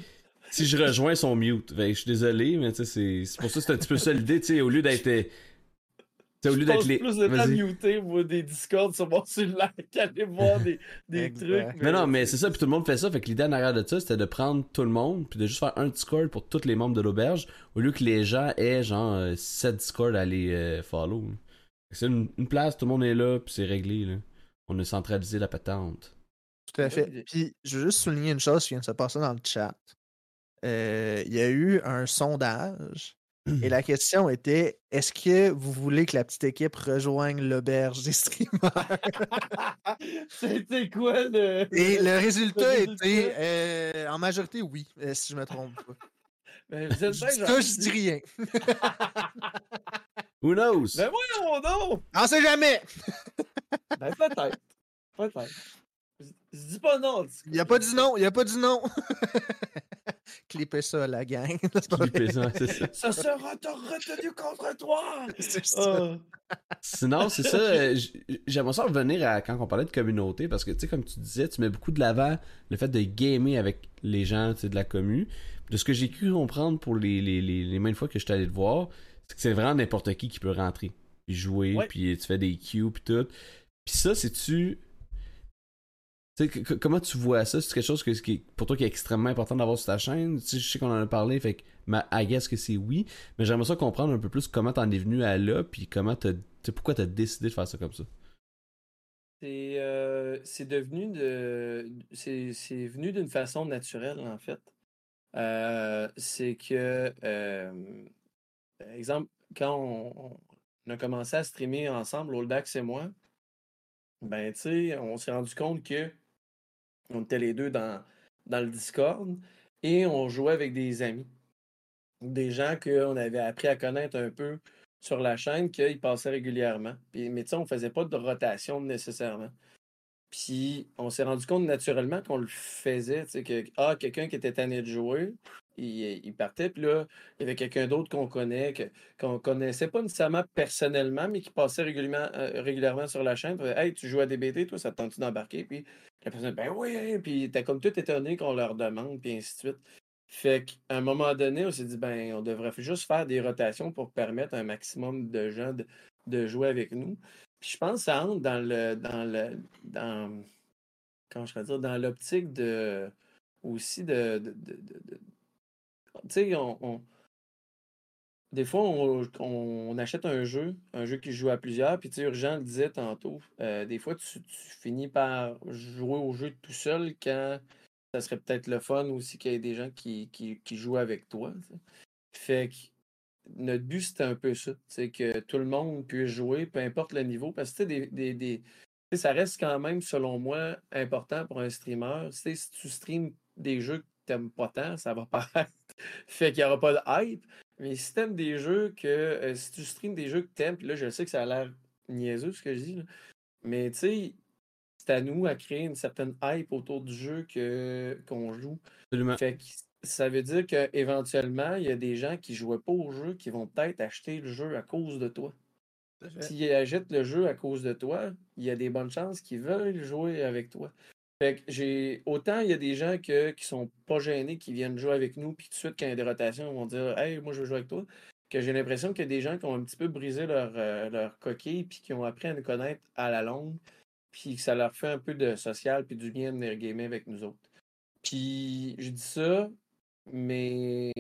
B: si je rejoins son mute, ben, je suis désolé, mais tu sais, c'est c'est pour ça que c'est un petit peu ça l'idée, tu sais, au lieu d'être. Au lieu d'être les.
C: plus de temps à
B: Vas-y.
C: muter moi, des Discords sur mon cellulaire qu'aller voir des, trucs.
B: Non, non, mais c'est ça, puis tout le monde fait ça. Fait que l'idée en arrière de ça, c'était de prendre tout le monde, puis de juste faire un Discord pour tous les membres de l'auberge, au lieu que les gens aient genre 7 Discord à les euh, follow. C'est une, une place, tout le monde est là, puis c'est réglé. Là. On a centralisé la patente.
A: Tout à fait. Puis, je veux juste souligner une chose qui vient de se passer dans le chat. Euh, Il y a eu un sondage et la question était est-ce que vous voulez que la petite équipe rejoigne l'auberge des streamers?
C: C'était quoi le.
A: Et le résultat
C: Le
A: était euh, en majorité oui, euh, si je me trompe pas.
C: Ben, vous êtes
A: Je ça, je dis rien.
B: Who knows?
C: Ben voyons donc!
A: On sait jamais
C: Ben peut-être. Peut-être. Je dis pas non.
A: Il a pas dit non, il a pas dit non. Clippez ça, la gang.
B: Clipper ça, c'est ça.
C: Ça sera retenu contre toi!
A: C'est ça.
C: Ah.
B: Sinon, c'est ça. euh, J'aimerais ça revenir à quand on parlait de communauté, parce que, tu sais, comme tu disais, tu mets beaucoup de l'avant le fait de gamer avec les gens tu sais, de la commu. De ce que j'ai cru comprendre pour les, les, les, les maintes fois que je suis allé te voir, c'est que c'est vraiment n'importe qui qui peut rentrer, puis jouer,
C: Ouais.
B: puis tu fais des queues, puis tout. Puis ça, c'est-tu. Comment tu vois ça? C'est quelque chose que, pour toi qui est extrêmement important d'avoir sur ta chaîne? Je sais qu'on en a parlé, fait que ma, guess que c'est oui, mais j'aimerais ça comprendre un peu plus comment t'en es venu à là, puis comment t'as, pourquoi t'as décidé de faire ça comme ça?
C: C'est euh, c'est devenu de. C'est venu d'une façon naturelle, en fait. Euh, c'est que, euh, par exemple, quand on, on a commencé à streamer ensemble, Oldax et moi, ben, tu sais, on s'est rendu compte que on était les deux dans, le Discord et on jouait avec des amis. Des gens qu'on avait appris à connaître un peu sur la chaîne, qu'ils passaient régulièrement. Mais tu sais, on faisait pas de rotation nécessairement. Puis on s'est rendu compte naturellement qu'on le faisait, ah, quelqu'un qui était tanné de jouer, il, partait, puis là, il y avait quelqu'un d'autre qu'on connaît, qu'on connaissait pas nécessairement personnellement, mais qui passait régulièrement, euh, sur la chaîne. Hey, tu joues à DBT, toi, ça te tente d'embarquer? Puis la personne, ben oui, puis t'es comme tout étonné qu'on leur demande, puis ainsi de suite. Fait qu'à un moment donné, on s'est dit, ben, on devrait juste faire des rotations pour permettre un maximum de gens de, de jouer avec nous. Puis je pense que ça entre dans le dans le dans je dire dans l'optique de aussi de, de, de- tu sais on- des fois on, achète un jeu un jeu qui joue à plusieurs puis tu sais Urgent le disait tantôt euh, des fois tu, finis par jouer au jeu tout seul quand ça serait peut-être le fun aussi qu'il y ait des gens qui, qui, jouent avec toi fait que notre but, c'était un peu ça. C'est que tout le monde puisse jouer, peu importe le niveau. Parce que des, des, ça reste quand même, selon moi, important pour un streamer. Si tu streams des jeux que tu n'aimes pas tant, ça va paraître. fait qu'il n'y aura pas de hype. Mais si t'aimes des jeux que. euh, si tu streams des jeux que t'aimes, puis là, je sais que ça a l'air niaiseux ce que je dis, là, mais tu sais, c'est à nous à créer une certaine hype autour du jeu que qu'on joue.
B: Absolument.
C: Fait que ça veut dire qu'éventuellement, il y a des gens qui jouaient pas au jeu qui vont peut-être acheter le jeu à cause de toi. S'ils achètent le jeu à cause de toi, il y a des bonnes chances qu'ils veulent jouer avec toi. Fait que j'ai. Autant il y a des gens que, qui sont pas gênés, qui viennent jouer avec nous, puis tout de suite, quand il y a des rotations, ils vont dire Hey, moi je veux jouer avec toi. Que j'ai l'impression qu'il y a des gens qui ont un petit peu brisé leur, euh, leur coquille, puis qui ont appris à nous connaître à la longue, puis que ça leur fait un peu de social, puis du bien de venir gamer avec nous autres. Puis je dis ça, mais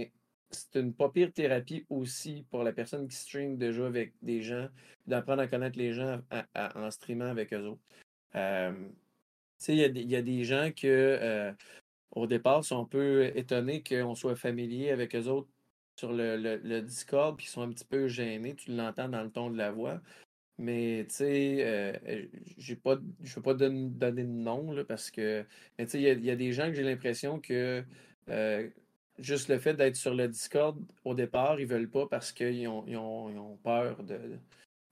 C: c'est une pas pire thérapie aussi pour la personne qui stream déjà avec des gens, d'apprendre à connaître les gens en streamant avec eux autres. Euh, il y, a des- il y a des gens que, euh, au départ, sont un peu étonnés qu'on soit familier avec eux autres sur le, le- Discord, puis ils sont un petit peu gênés. Tu l'entends dans le ton de la voix. Mais, tu sais, euh, pas, je ne veux pas don- donner de nom, là, parce que, tu sais, il y a- des gens que j'ai l'impression que euh, juste le fait d'être sur le Discord, au départ, ils veulent pas parce qu'ils ont, ils ont, peur de,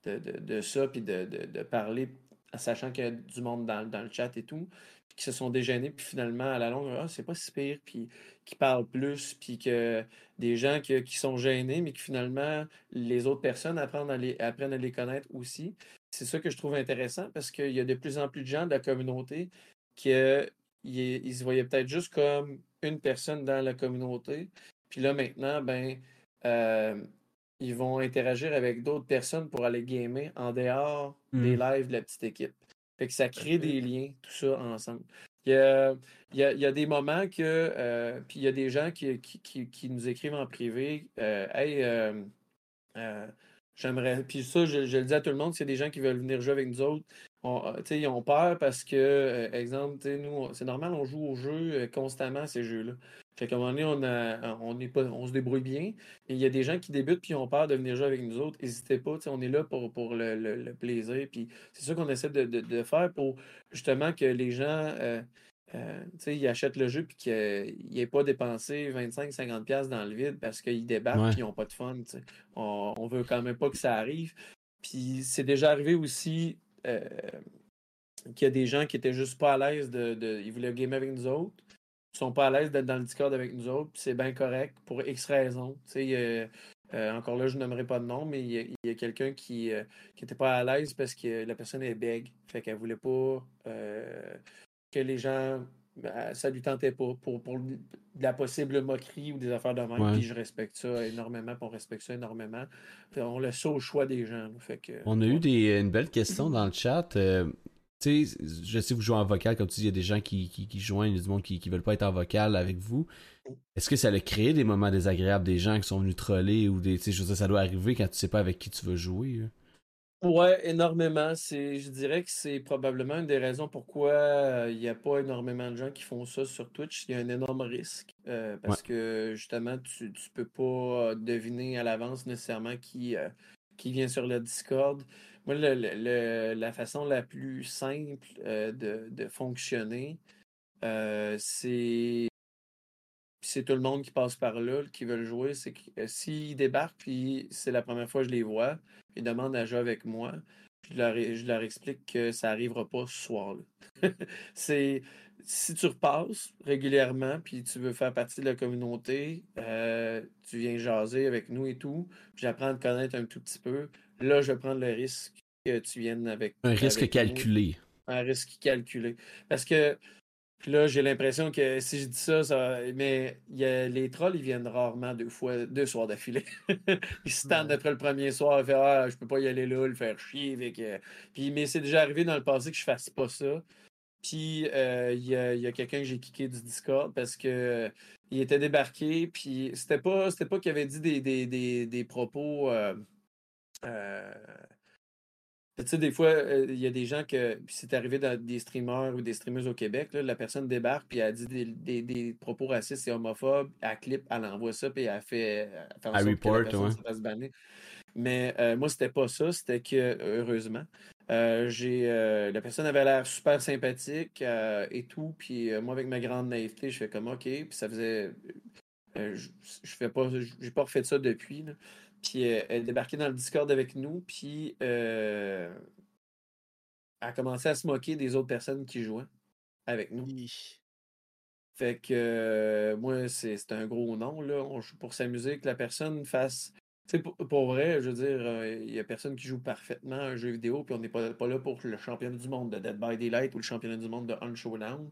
C: de, de, de ça, puis de parler, sachant qu'il y a du monde dans, dans le chat et tout, qui se sont déjeunés, puis finalement, à la longue, ah, c'est pas si pire, puis qui parlent plus, puis que des gens qui, qui sont gênés, mais que finalement, les autres personnes apprennent à les, apprennent à les connaître aussi. C'est ça que je trouve intéressant parce qu'il y a de plus en plus de gens de la communauté qui ils, ils se voyaient peut-être juste comme une personne dans la communauté. Puis là, maintenant, ben, euh, ils vont interagir avec d'autres personnes pour aller gamer en dehors des
B: Mm.
C: lives de la petite équipe. Fait que ça crée des liens, tout ça ensemble. Il y a, il y a- il y a des moments que. euh, puis il y a des gens qui, qui, qui- qui nous écrivent en privé euh, Hey, euh, euh, j'aimerais. Puis ça, je, je le dis à tout le monde, s'il y a des gens qui veulent venir jouer avec nous autres, on- euh, ont peur parce que, euh, exemple, nous, on- c'est normal, on joue au jeu euh, constamment, ces jeux-là. Fait qu'à un moment donné, on, a, on, est pas, on se débrouille bien. Il y a des gens qui débutent puis ont peur de venir jouer avec nous autres. N'hésitez pas, on est là pour, pour le, le- le plaisir. Puis c'est ça qu'on essaie de, de- de faire pour justement que les gens euh, euh, ils achètent le jeu puis qu'ils n'aient pas dépensé 25-50$ dans le vide parce qu'ils débarquent
B: Ouais.
C: ils n'ont pas de fun. On, on veut quand même pas que ça arrive. Puis c'est déjà arrivé aussi qu'il y a des gens qui étaient juste pas à l'aise de, Ils voulaient gamer avec nous autres. Ils sont pas à l'aise d'être dans le Discord avec nous autres. C'est bien correct pour X raisons. Euh, euh, encore là, je nommerai pas de nom, mais il y a, quelqu'un qui euh, qui était pas à l'aise parce que la personne est bègue. Fait qu'elle voulait pas euh, que les gens. Ben, ça lui tentait pas pour, pour de la possible moquerie ou des affaires de même.
B: Ouais.
C: Puis je respecte ça énormément, puis on respecte ça énormément. On laisse ça au choix des gens. là. Fait que,
B: On a
C: ouais.
B: eu des, une belle question dans le chat. euh, tu sais, je sais que vous jouez en vocal, comme tu dis, il y a des gens qui, qui, qui joignent, il y a du monde qui, qui veulent pas être en vocal avec vous. Est-ce que ça a créé des moments désagréables, des gens qui sont venus troller ou des. Tu sais, ça doit arriver quand tu sais pas avec qui tu veux jouer.
C: Ouais, énormément. C'est, je dirais que c'est probablement une des raisons pourquoi euh, il n'y a pas énormément de gens qui font ça sur Twitch. Il y a un énorme risque euh, parce que justement, tu ne peux pas deviner à l'avance nécessairement qui, euh, qui vient sur le Discord. Moi, le- le- le- la façon la plus simple de, de fonctionner, euh, c'est c'est tout le monde qui passe par là, qui veut le jouer. C'est que euh, s'ils débarquent, puis c'est la première fois que je les vois, ils demandent à jouer avec moi. Je leur, je leur explique que ça n'arrivera pas ce soir-là. c'est si tu repasses régulièrement puis tu veux faire partie de la communauté, euh, tu viens jaser avec nous et tout, puis j'apprends à te connaître un tout petit peu. Là, je vais prendre le risque que tu viennes avec.
B: Un risque
C: avec nous
B: calculé.
C: un risque calculé. Parce que puis là, j'ai l'impression que si je dis ça, ça mais y a, les trolls, ils viennent rarement deux fois, deux soirs d'affilée. ils se tendent après le premier soir, ils font Ah, je peux pas y aller là, le faire chier. Avec. Puis, mais c'est déjà arrivé dans le passé que je fasse pas ça. Puis euh, il y a, y a quelqu'un que j'ai kické du Discord parce que euh, il était débarqué, puis c'était pas, c'était pas qu'il avait dit des, des, des, des propos. euh, tu sais, des fois, euh, il y a des gens que. C'est arrivé dans des streamers ou des streameuses au Québec, là, la personne débarque puis elle dit des, des- des propos racistes et homophobes, elle clip, elle envoie ça, puis elle fait, elle fait en que la personne
B: ouais.
C: se fasse banner. Mais euh, moi, c'était pas ça, c'était que, heureusement, euh, j'ai euh, la personne avait l'air super sympathique euh, et tout, puis moi, avec ma grande naïveté, je fais comme OK, puis ça faisait je, je fais pas, j'ai pas refait ça depuis. Là. Puis elle est débarquée dans le Discord avec nous, puis elle a commencé à se moquer des autres personnes qui jouaient avec nous. Fait que moi, c'est un gros nom. Là. On joue pour s'amuser, que la personne fasse pour, pour, vrai, je veux dire, il n'y a personne qui joue parfaitement un jeu vidéo, puis on n'est pas, pas là pour le championnat du monde de Dead by Daylight ou le championnat du monde de Unshowdown.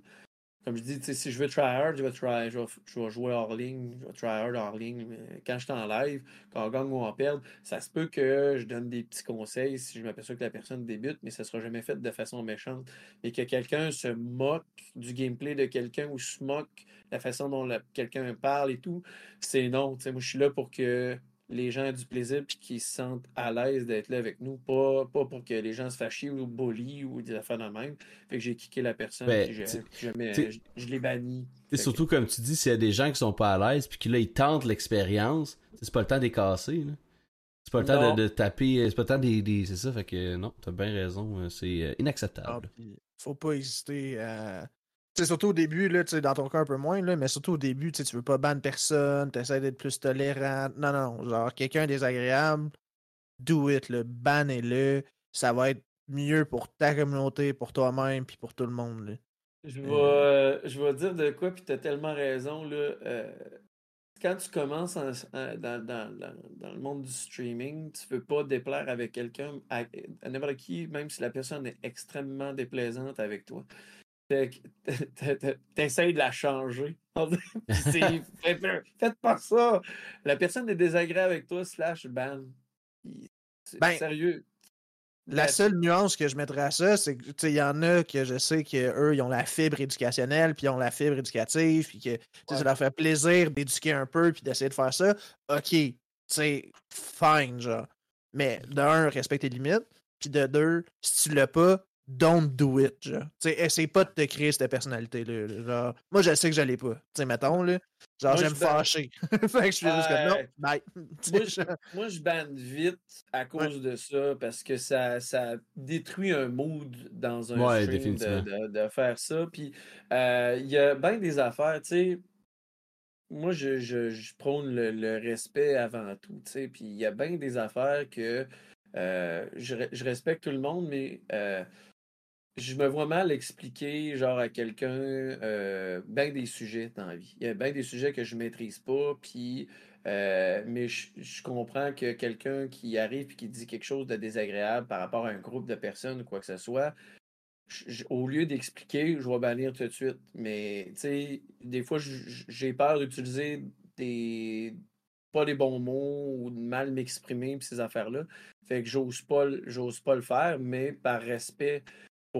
C: Comme je dis, si je veux try hard, je vais, try, je vais, jouer hors ligne, je vais try hard hors ligne. Quand je suis en live, quand on gagne ou on perd, ça se peut que je donne des petits conseils si je m'aperçois que la personne débute, mais ça ne sera jamais fait de façon méchante. Et que quelqu'un se moque du gameplay de quelqu'un ou se moque de la façon dont quelqu'un parle et tout, c'est non. moi, je suis là pour que les gens aient du plaisir et qu'ils se sentent à l'aise d'être là avec nous. Pas, pas pour que les gens se fâchent ou bully ou des affaires de même. Fait que j'ai kické la personne ben, je, je, l'ai banni.
B: Surtout comme tu dis, s'il y a des gens qui sont pas à l'aise puis que là ils tentent l'expérience, c'est pas le temps de les casser. C'est pas le temps de, taper, c'est pas le temps des. C'est ça, fait que non, t'as bien raison, euh, c'est euh, inacceptable.
A: Ah, faut pas hésiter à c'est surtout au début, là, dans ton cas un peu moins, là, mais surtout au début, tu veux pas ban personne, tu essaies d'être plus tolérant. Non, non, genre quelqu'un désagréable, do it, le bannez-le. Ça va être mieux pour ta communauté, pour toi-même, puis pour tout le monde. Là.
C: Je vais, euh, je vais dire de quoi, puis tu as tellement raison. Là, euh, quand tu commences dans, le monde du streaming, tu veux pas déplaire avec quelqu'un, à, à n'importe qui, même si la personne est extrêmement déplaisante avec toi t'essayes de la changer. Faites pas ça. La personne est désagréable avec toi, slash ban. Ben, sérieux.
A: La seule nuance que je mettrais à ça, c'est que il y en a que je sais qu'eux, ils ont la fibre éducationnelle, puis ils ont la fibre éducative, puis que ça leur fait plaisir d'éduquer un peu, puis d'essayer de faire ça. OK, c'est fine, genre. Mais d'un, respecte tes limites, puis de deux, si tu l'as pas, don't do it, genre. T'sais, essaye pas de te créer cette personnalité-là. Genre, moi, je sais que je l'ai pas. sais, mettons, là. Genre, j'aime fâcher. fait que je suis juste comme, non, bye.
C: moi, je, moi, je bande vite à cause de ça, parce que ça, ça détruit un mood dans un
B: ouais,
C: stream de, de, faire ça. Puis, euh, il y a bien des affaires, tu sais. Moi, je, je, je prône le, le, respect avant tout, tu sais. Puis, il y a bien des affaires que euh, je, je, respecte tout le monde, mais euh, je me vois mal expliquer genre à quelqu'un euh, bien des sujets dans la vie. Il y a bien des sujets que je maîtrise pas, puis euh, mais je, comprends que quelqu'un qui arrive et qui dit quelque chose de désagréable par rapport à un groupe de personnes ou quoi que ce soit, au lieu d'expliquer, je vais bannir tout de suite. Mais tu sais, des fois, j'ai peur d'utiliser des pas les bons mots ou de mal m'exprimer ces affaires-là. Fait que j'ose pas, j'ose pas le faire, mais par respect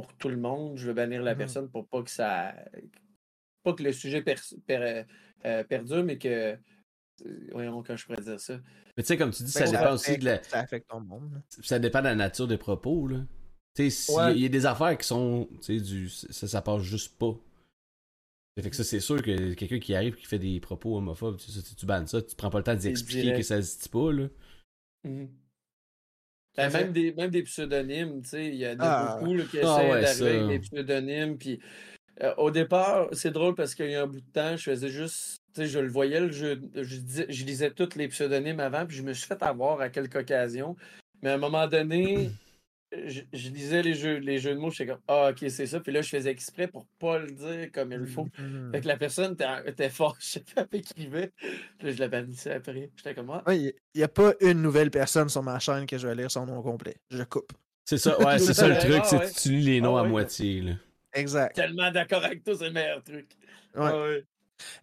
C: pour tout le monde. Je veux bannir la mmh personne pour pas que ça. Pas que le sujet euh, perdure, mais que. Voyons, quand je pourrais dire ça.
B: Mais tu sais, comme tu dis, ben, ça, dépend aussi de la.
A: Ça affecte ton monde.
B: Ça dépend de la nature des propos, là. Tu sais, il y, a des affaires qui sont. Tu sais, du. Ça, ça passe juste pas. Fait que ça, c'est sûr que quelqu'un qui arrive qui fait des propos homophobes, tu, tu bannes ça, tu prends pas le temps d'expliquer que ça se dit pas, là.
C: Mmh ben, même, des, même des pseudonymes, tu sais, il y a ah. beaucoup qui ah essaient d'arriver avec des pseudonymes. Puis euh, au départ, c'est drôle parce qu'il y a un bout de temps, je faisais juste, tu sais, je le voyais, le jeu, je, je lisais tous les pseudonymes avant, puis je me suis fait avoir à quelques occasions. Mais à un moment donné, je, lisais les jeux, les jeux de mots, je suis comme Ah, ok, c'est ça. Puis là, je faisais exprès pour pas le dire comme il faut. Mm-hmm. Fait que la personne était forte, je sais pas, écrivait. Puis là, je la bannissais après. J'étais comme moi.
A: Ah. Il n'y a pas une nouvelle personne sur ma chaîne que je vais lire son nom complet. Je coupe.
B: C'est ça, ouais, c'est ça le truc, c'est que tu lis les noms à moitié. Là.
A: Exact.
C: Tellement d'accord avec toi, c'est le meilleur truc.
A: Ouais.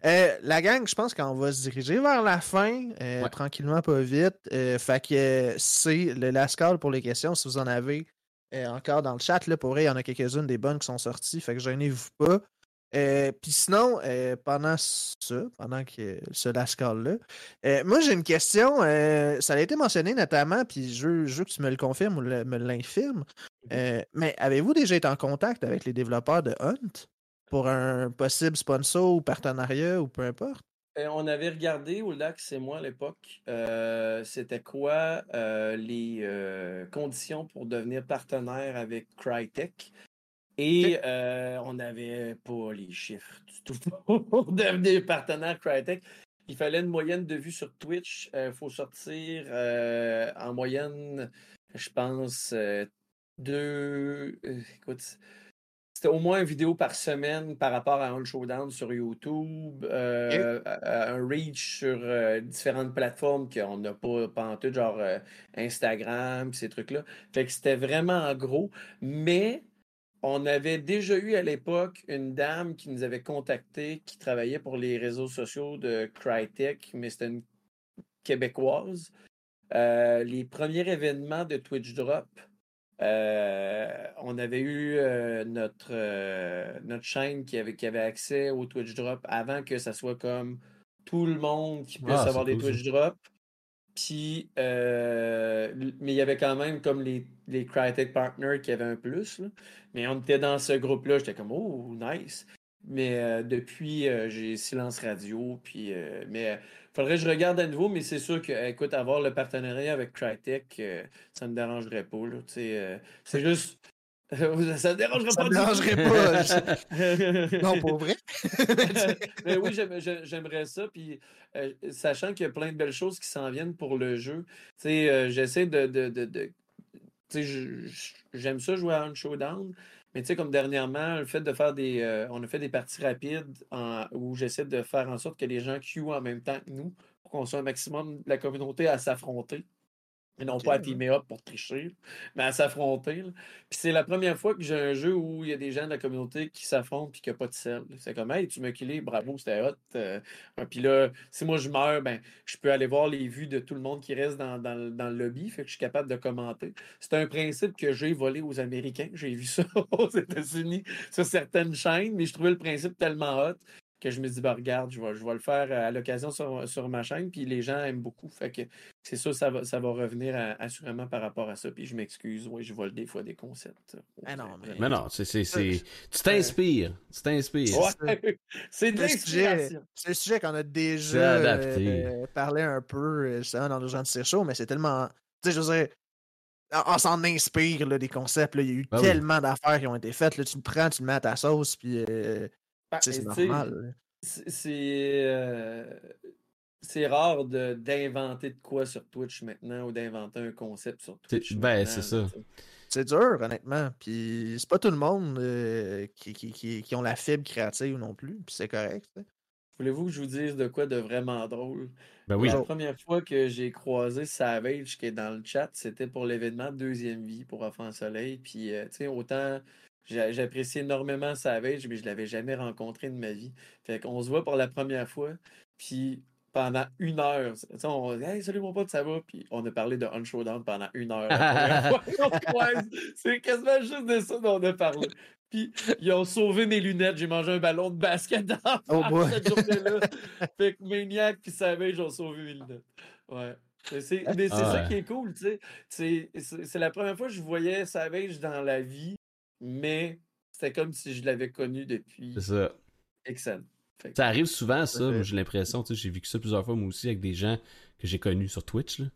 A: Euh, la gang, je pense qu'on va se diriger vers la fin, euh, tranquillement, pas vite. Euh, fait que c'est le last call pour les questions. Si vous en avez encore dans le chat, là, pour vrai, il y en a quelques-unes des bonnes qui sont sorties. Fait que gênez-vous pas. Puis sinon, pendant ça, pendant que ce last call-là, moi j'ai une question. ça a été mentionné notamment, puis je, veux que tu me le confirmes ou me l'infirmes. mais avez-vous déjà été en contact avec les développeurs de Hunt? Pour un possible sponsor ou partenariat ou peu importe?
C: Euh, on avait regardé, au lac, c'est moi à l'époque, euh, c'était quoi euh, les conditions pour devenir partenaire avec Crytek. Et on n'avait pas les chiffres du tout pour devenir partenaire Crytek. il fallait une moyenne de vues sur Twitch. Il faut sortir en moyenne, je pense, deux. écoute, c'était au moins une vidéo par semaine par rapport à un showdown sur YouTube, euh, un reach sur euh, différentes plateformes qu'on n'a pas, pas en tout, genre euh, Instagram, ces trucs-là. Fait que c'était vraiment gros. Mais on avait déjà eu à l'époque une dame qui nous avait contacté, qui travaillait pour les réseaux sociaux de Crytek, mais c'était une québécoise. Les premiers événements de Twitch Drop, euh, on avait eu euh, notre, euh, notre chaîne qui avait, qui avait accès au Twitch Drop avant que ça soit comme tout le monde qui puisse
B: Ah,
C: avoir des
B: cool,
C: Twitch Drop. Puis, mais il y avait quand même comme les, les Crytek Partners qui avaient un plus. là. Mais on était dans ce groupe-là, j'étais comme, oh, nice. Mais euh, depuis, euh, j'ai silence radio. Puis, euh, mais il faudrait que je regarde à nouveau. Mais c'est sûr que, écoute, avoir le partenariat avec Crytek, euh, ça ne me dérangerait pas. euh, c'est juste. ça ne dérangerait
A: Ça
C: pas.
A: me dérangerait
C: tout.
A: Non, pour vrai.
C: Mais oui, j'aime- j'ai- j'aimerais ça. Puis, euh, sachant qu'il y a plein de belles choses qui s'en viennent pour le jeu, euh, j'essaie de. de, de, de- j'aime ça jouer à un showdown. Mais tu sais, comme dernièrement, le fait de faire des. euh, on a fait des parties rapides où j'essaie de faire en sorte que les gens queuent en même temps que nous pour qu'on soit un maximum de la communauté à s'affronter. Et non pas à teamer up pour tricher, mais à s'affronter. Puis c'est la première fois que j'ai un jeu où il y a des gens de la communauté qui s'affrontent puis qu'il n'y a pas de sel. C'est comme, hey, tu m'as killé, bravo, c'était hot. euh. Puis là, si moi je meurs, ben, je peux aller voir les vues de tout le monde qui reste dans, dans le- dans le lobby, fait que je suis capable de commenter. C'est un principe que j'ai volé aux Américains. J'ai vu ça aux États-Unis sur certaines chaînes, mais je trouvais le principe tellement hot que je me dis, bah, regarde, je vais, je vais le faire à l'occasion sur, sur ma chaîne, puis les gens aiment beaucoup. Fait que c'est sûr, ça va, ça va revenir à- assurément par rapport à ça. Puis je m'excuse, oui, je vole des fois des concepts.
A: Ah non, mais-
B: Mais non, c'est, c'est, c'est... tu t'inspires. Tu t'inspires.
C: Ouais, c'est de
A: C'est un sujet,
C: l'inspiration.
A: c'est un sujet qu'on a déjà euh, parlé un peu euh, justement dans nos gens de Show, mais c'est tellement. Tu sais, je veux dire, on, s'en inspire là, des concepts. là. Il y a eu
B: Ben oui.
A: tellement d'affaires qui ont été faites. Là, tu le prends, tu le mets à ta sauce, puis euh, c'est
C: tu sais,
A: normal.
C: c'est- C'est euh, c'est rare d'inventer de quoi sur Twitch maintenant ou d'inventer un concept sur
B: C'est-
C: Twitch.
B: ben, c'est ça.
A: C'est dur, honnêtement. Puis c'est pas tout le monde euh, qui, qui, qui, qui ont la fibre créative non plus. Puis c'est correct.
C: Voulez-vous que je vous dise de quoi de vraiment drôle?
B: Ben oui.
C: La première fois que j'ai croisé Savage qui est dans le chat, c'était pour l'événement Deuxième Vie pour Enfant Soleil. Puis, euh, tu sais, autant j'apprécie énormément Savage, mais je l'avais jamais rencontré de ma vie. Fait qu'on se voit pour la première fois. Puis, pendant une heure, on dit Hey, salut mon pote, ça va? Puis, on a parlé de Unshowdown pendant une heure. C'est quasiment juste de ça dont on a parlé. Puis, ils ont sauvé mes lunettes. J'ai mangé un ballon de basket dans
A: Oh
C: cette journée-là. fait que Maniac puis Savage ont sauvé mes lunettes. Ouais. Mais c'est
B: Ah
C: ça
B: ouais.
C: qui est cool, tu sais. C'est la première fois que je voyais Savage dans la vie, mais c'était comme si je l'avais connu depuis
B: C'est ça.
C: Que-
B: Ça arrive souvent, ça. j'ai l'impression, tu sais, j'ai vécu ça plusieurs fois, moi aussi, avec des gens que j'ai connus sur Twitch. Là.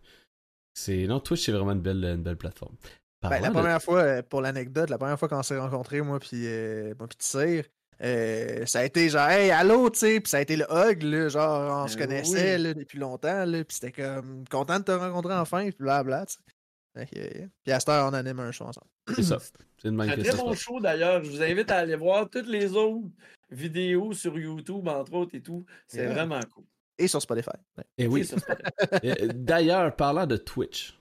B: Non, Twitch, c'est vraiment une belle, une belle plateforme.
A: Ben, la
B: de-
A: première fois, euh, pour l'anecdote, la première fois qu'on s'est rencontrés, moi puis euh, moi puis Tissir, euh, ça a été genre hey allô tu sais puis ça a été le hug là, genre on se
C: Ben
A: connaissait
C: oui.
A: là, depuis longtemps là, puis c'était comme content de te rencontrer enfin puis blabla tu sais. Euh, puis à cette heure on anime un show ensemble.
B: C'est ça. C'est une
C: très bon show d'ailleurs. Je vous invite à aller voir toutes les autres vidéos sur YouTube, entre autres et tout. C'est
A: Yeah.
C: vraiment cool.
A: Et sur Spotify. Ouais.
B: Eh oui.
C: Ça,
B: Euh, D'ailleurs, parlant de Twitch,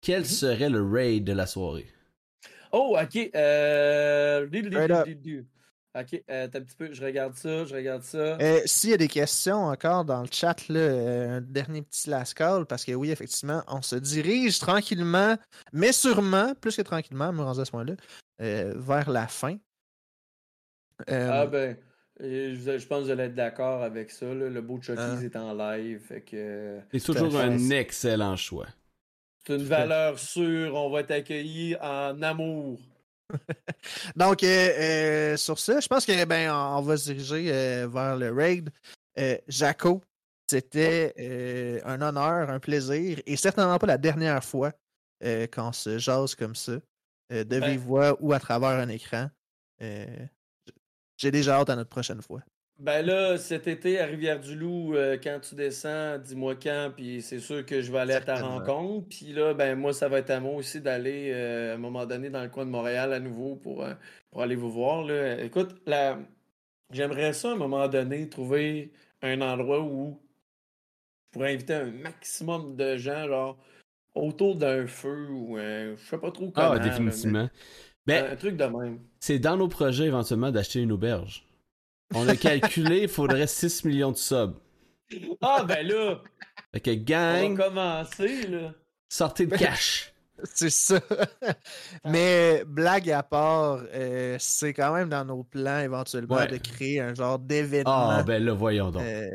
B: quel
C: Mhm.
B: serait le raid de la soirée?
C: Oh, ok. Euh...
A: up.
C: Ok, euh, attends un petit peu. Je regarde ça, je regarde ça.
A: Euh, S'il y a des questions encore dans le chat, là, euh, un dernier petit last call, parce que oui, effectivement, on se dirige tranquillement, mais sûrement, plus que tranquillement, me rendu à ce point-là, euh, vers la fin. Euh,
C: Ah ben, je, je pense que vous allez être d'accord avec ça. là. Le beau Chucky's
A: Ah.
C: est en live. Fait que
B: C'est toujours un excellent choix.
C: c'est une
A: Tout à fait.
C: valeur sûre. On va t'accueillir en amour.
A: Donc, euh, euh, sur ça, je pense que ben, on va se diriger euh, vers le raid. Jaco, c'était un honneur, un plaisir, et certainement pas la dernière fois qu'on se jase comme ça, de
C: Ben-
A: vive voix ou à travers un écran. J'ai déjà hâte à notre prochaine fois.
C: Ben là, cet été à Rivière-du-Loup, euh, quand tu descends, dis-moi quand, puis c'est sûr que je vais aller à ta rencontre. Puis là, ben moi, ça va être à moi aussi d'aller euh, à un moment donné dans le coin de Montréal à nouveau pour, euh, pour aller vous voir. Là. Écoute, la... j'aimerais ça à un moment donné trouver un endroit où je pourrais inviter un maximum de gens, genre autour d'un feu ou un... je sais pas trop comment.
B: Ah,
C: là,
B: définitivement.
C: mais
B: Ben,
C: un truc de même.
B: c'est dans nos projets éventuellement d'acheter une auberge. On a calculé, il faudrait 6 millions de subs.
C: Ah ben là,
B: Fait que
C: on
B: gang,
C: va commencer là.
B: sortez le cash.
A: C'est ça. Mais blague à part, euh, c'est quand même dans nos plans éventuellement
B: Ouais.
A: de créer un genre d'événement
B: Ah, ben là, voyons donc.
A: euh,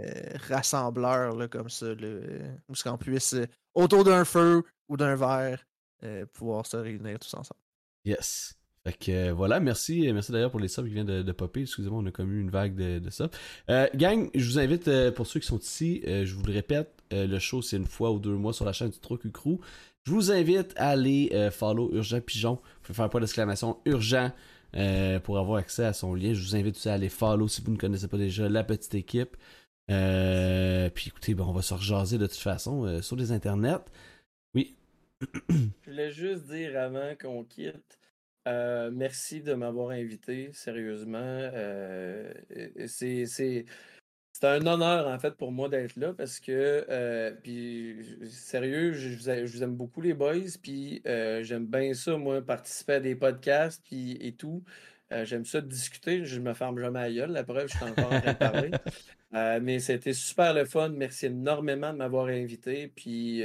A: rassembleur là, comme ça, là, où ce qu'on puisse, euh, autour d'un feu ou d'un verre, euh, pouvoir se réunir tous ensemble.
B: Yes. Fait que euh, voilà, merci. Merci d'ailleurs pour les subs qui viennent de, popper. Excusez-moi, on a comme eu une vague de, de subs. Euh, gang, je vous invite, euh, pour ceux qui sont ici, euh, je vous le répète, euh, le show c'est une fois ou deux mois sur la chaîne du Truc Crew. Je vous invite à aller euh, follow Urgent Pigeon. Vous pouvez faire point d'exclamation Urgent euh, pour avoir accès à son lien. Je vous invite aussi à aller follow si vous ne connaissez pas déjà la petite équipe. Euh, puis écoutez, ben, on va se rejaser de toute façon euh, sur les internets. Oui.
C: Je voulais juste dire avant qu'on quitte, euh, merci de m'avoir invité, sérieusement. Euh, c'est, c'est, c'est un honneur, en fait, pour moi d'être là parce que, euh, puis, sérieux, je, je vous a- je vous aime beaucoup, les boys, puis euh, j'aime bien ça, moi, participer à des podcasts, puis et tout. J'aime ça discuter, je me ferme jamais la gueule, la preuve, je suis encore en train de parler. Mais c'était super le fun. Merci énormément de m'avoir invité. Puis,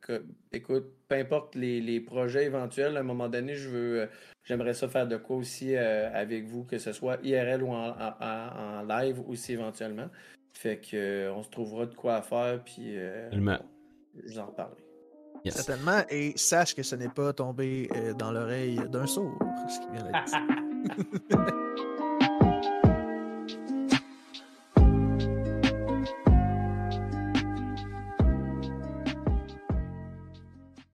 C: que- écoute, peu importe les, les projets éventuels, à un moment donné, je veux, j'aimerais ça faire de quoi aussi euh, avec vous, que ce soit IRL ou en, en- live aussi éventuellement. Fait que euh, on se trouvera de quoi à faire. Puis, euh, je vous en reparlerai.
B: Yes.
A: Certainement, et sache que ce n'est pas tombé euh, dans l'oreille d'un sourd, ce qui vient d'être dit.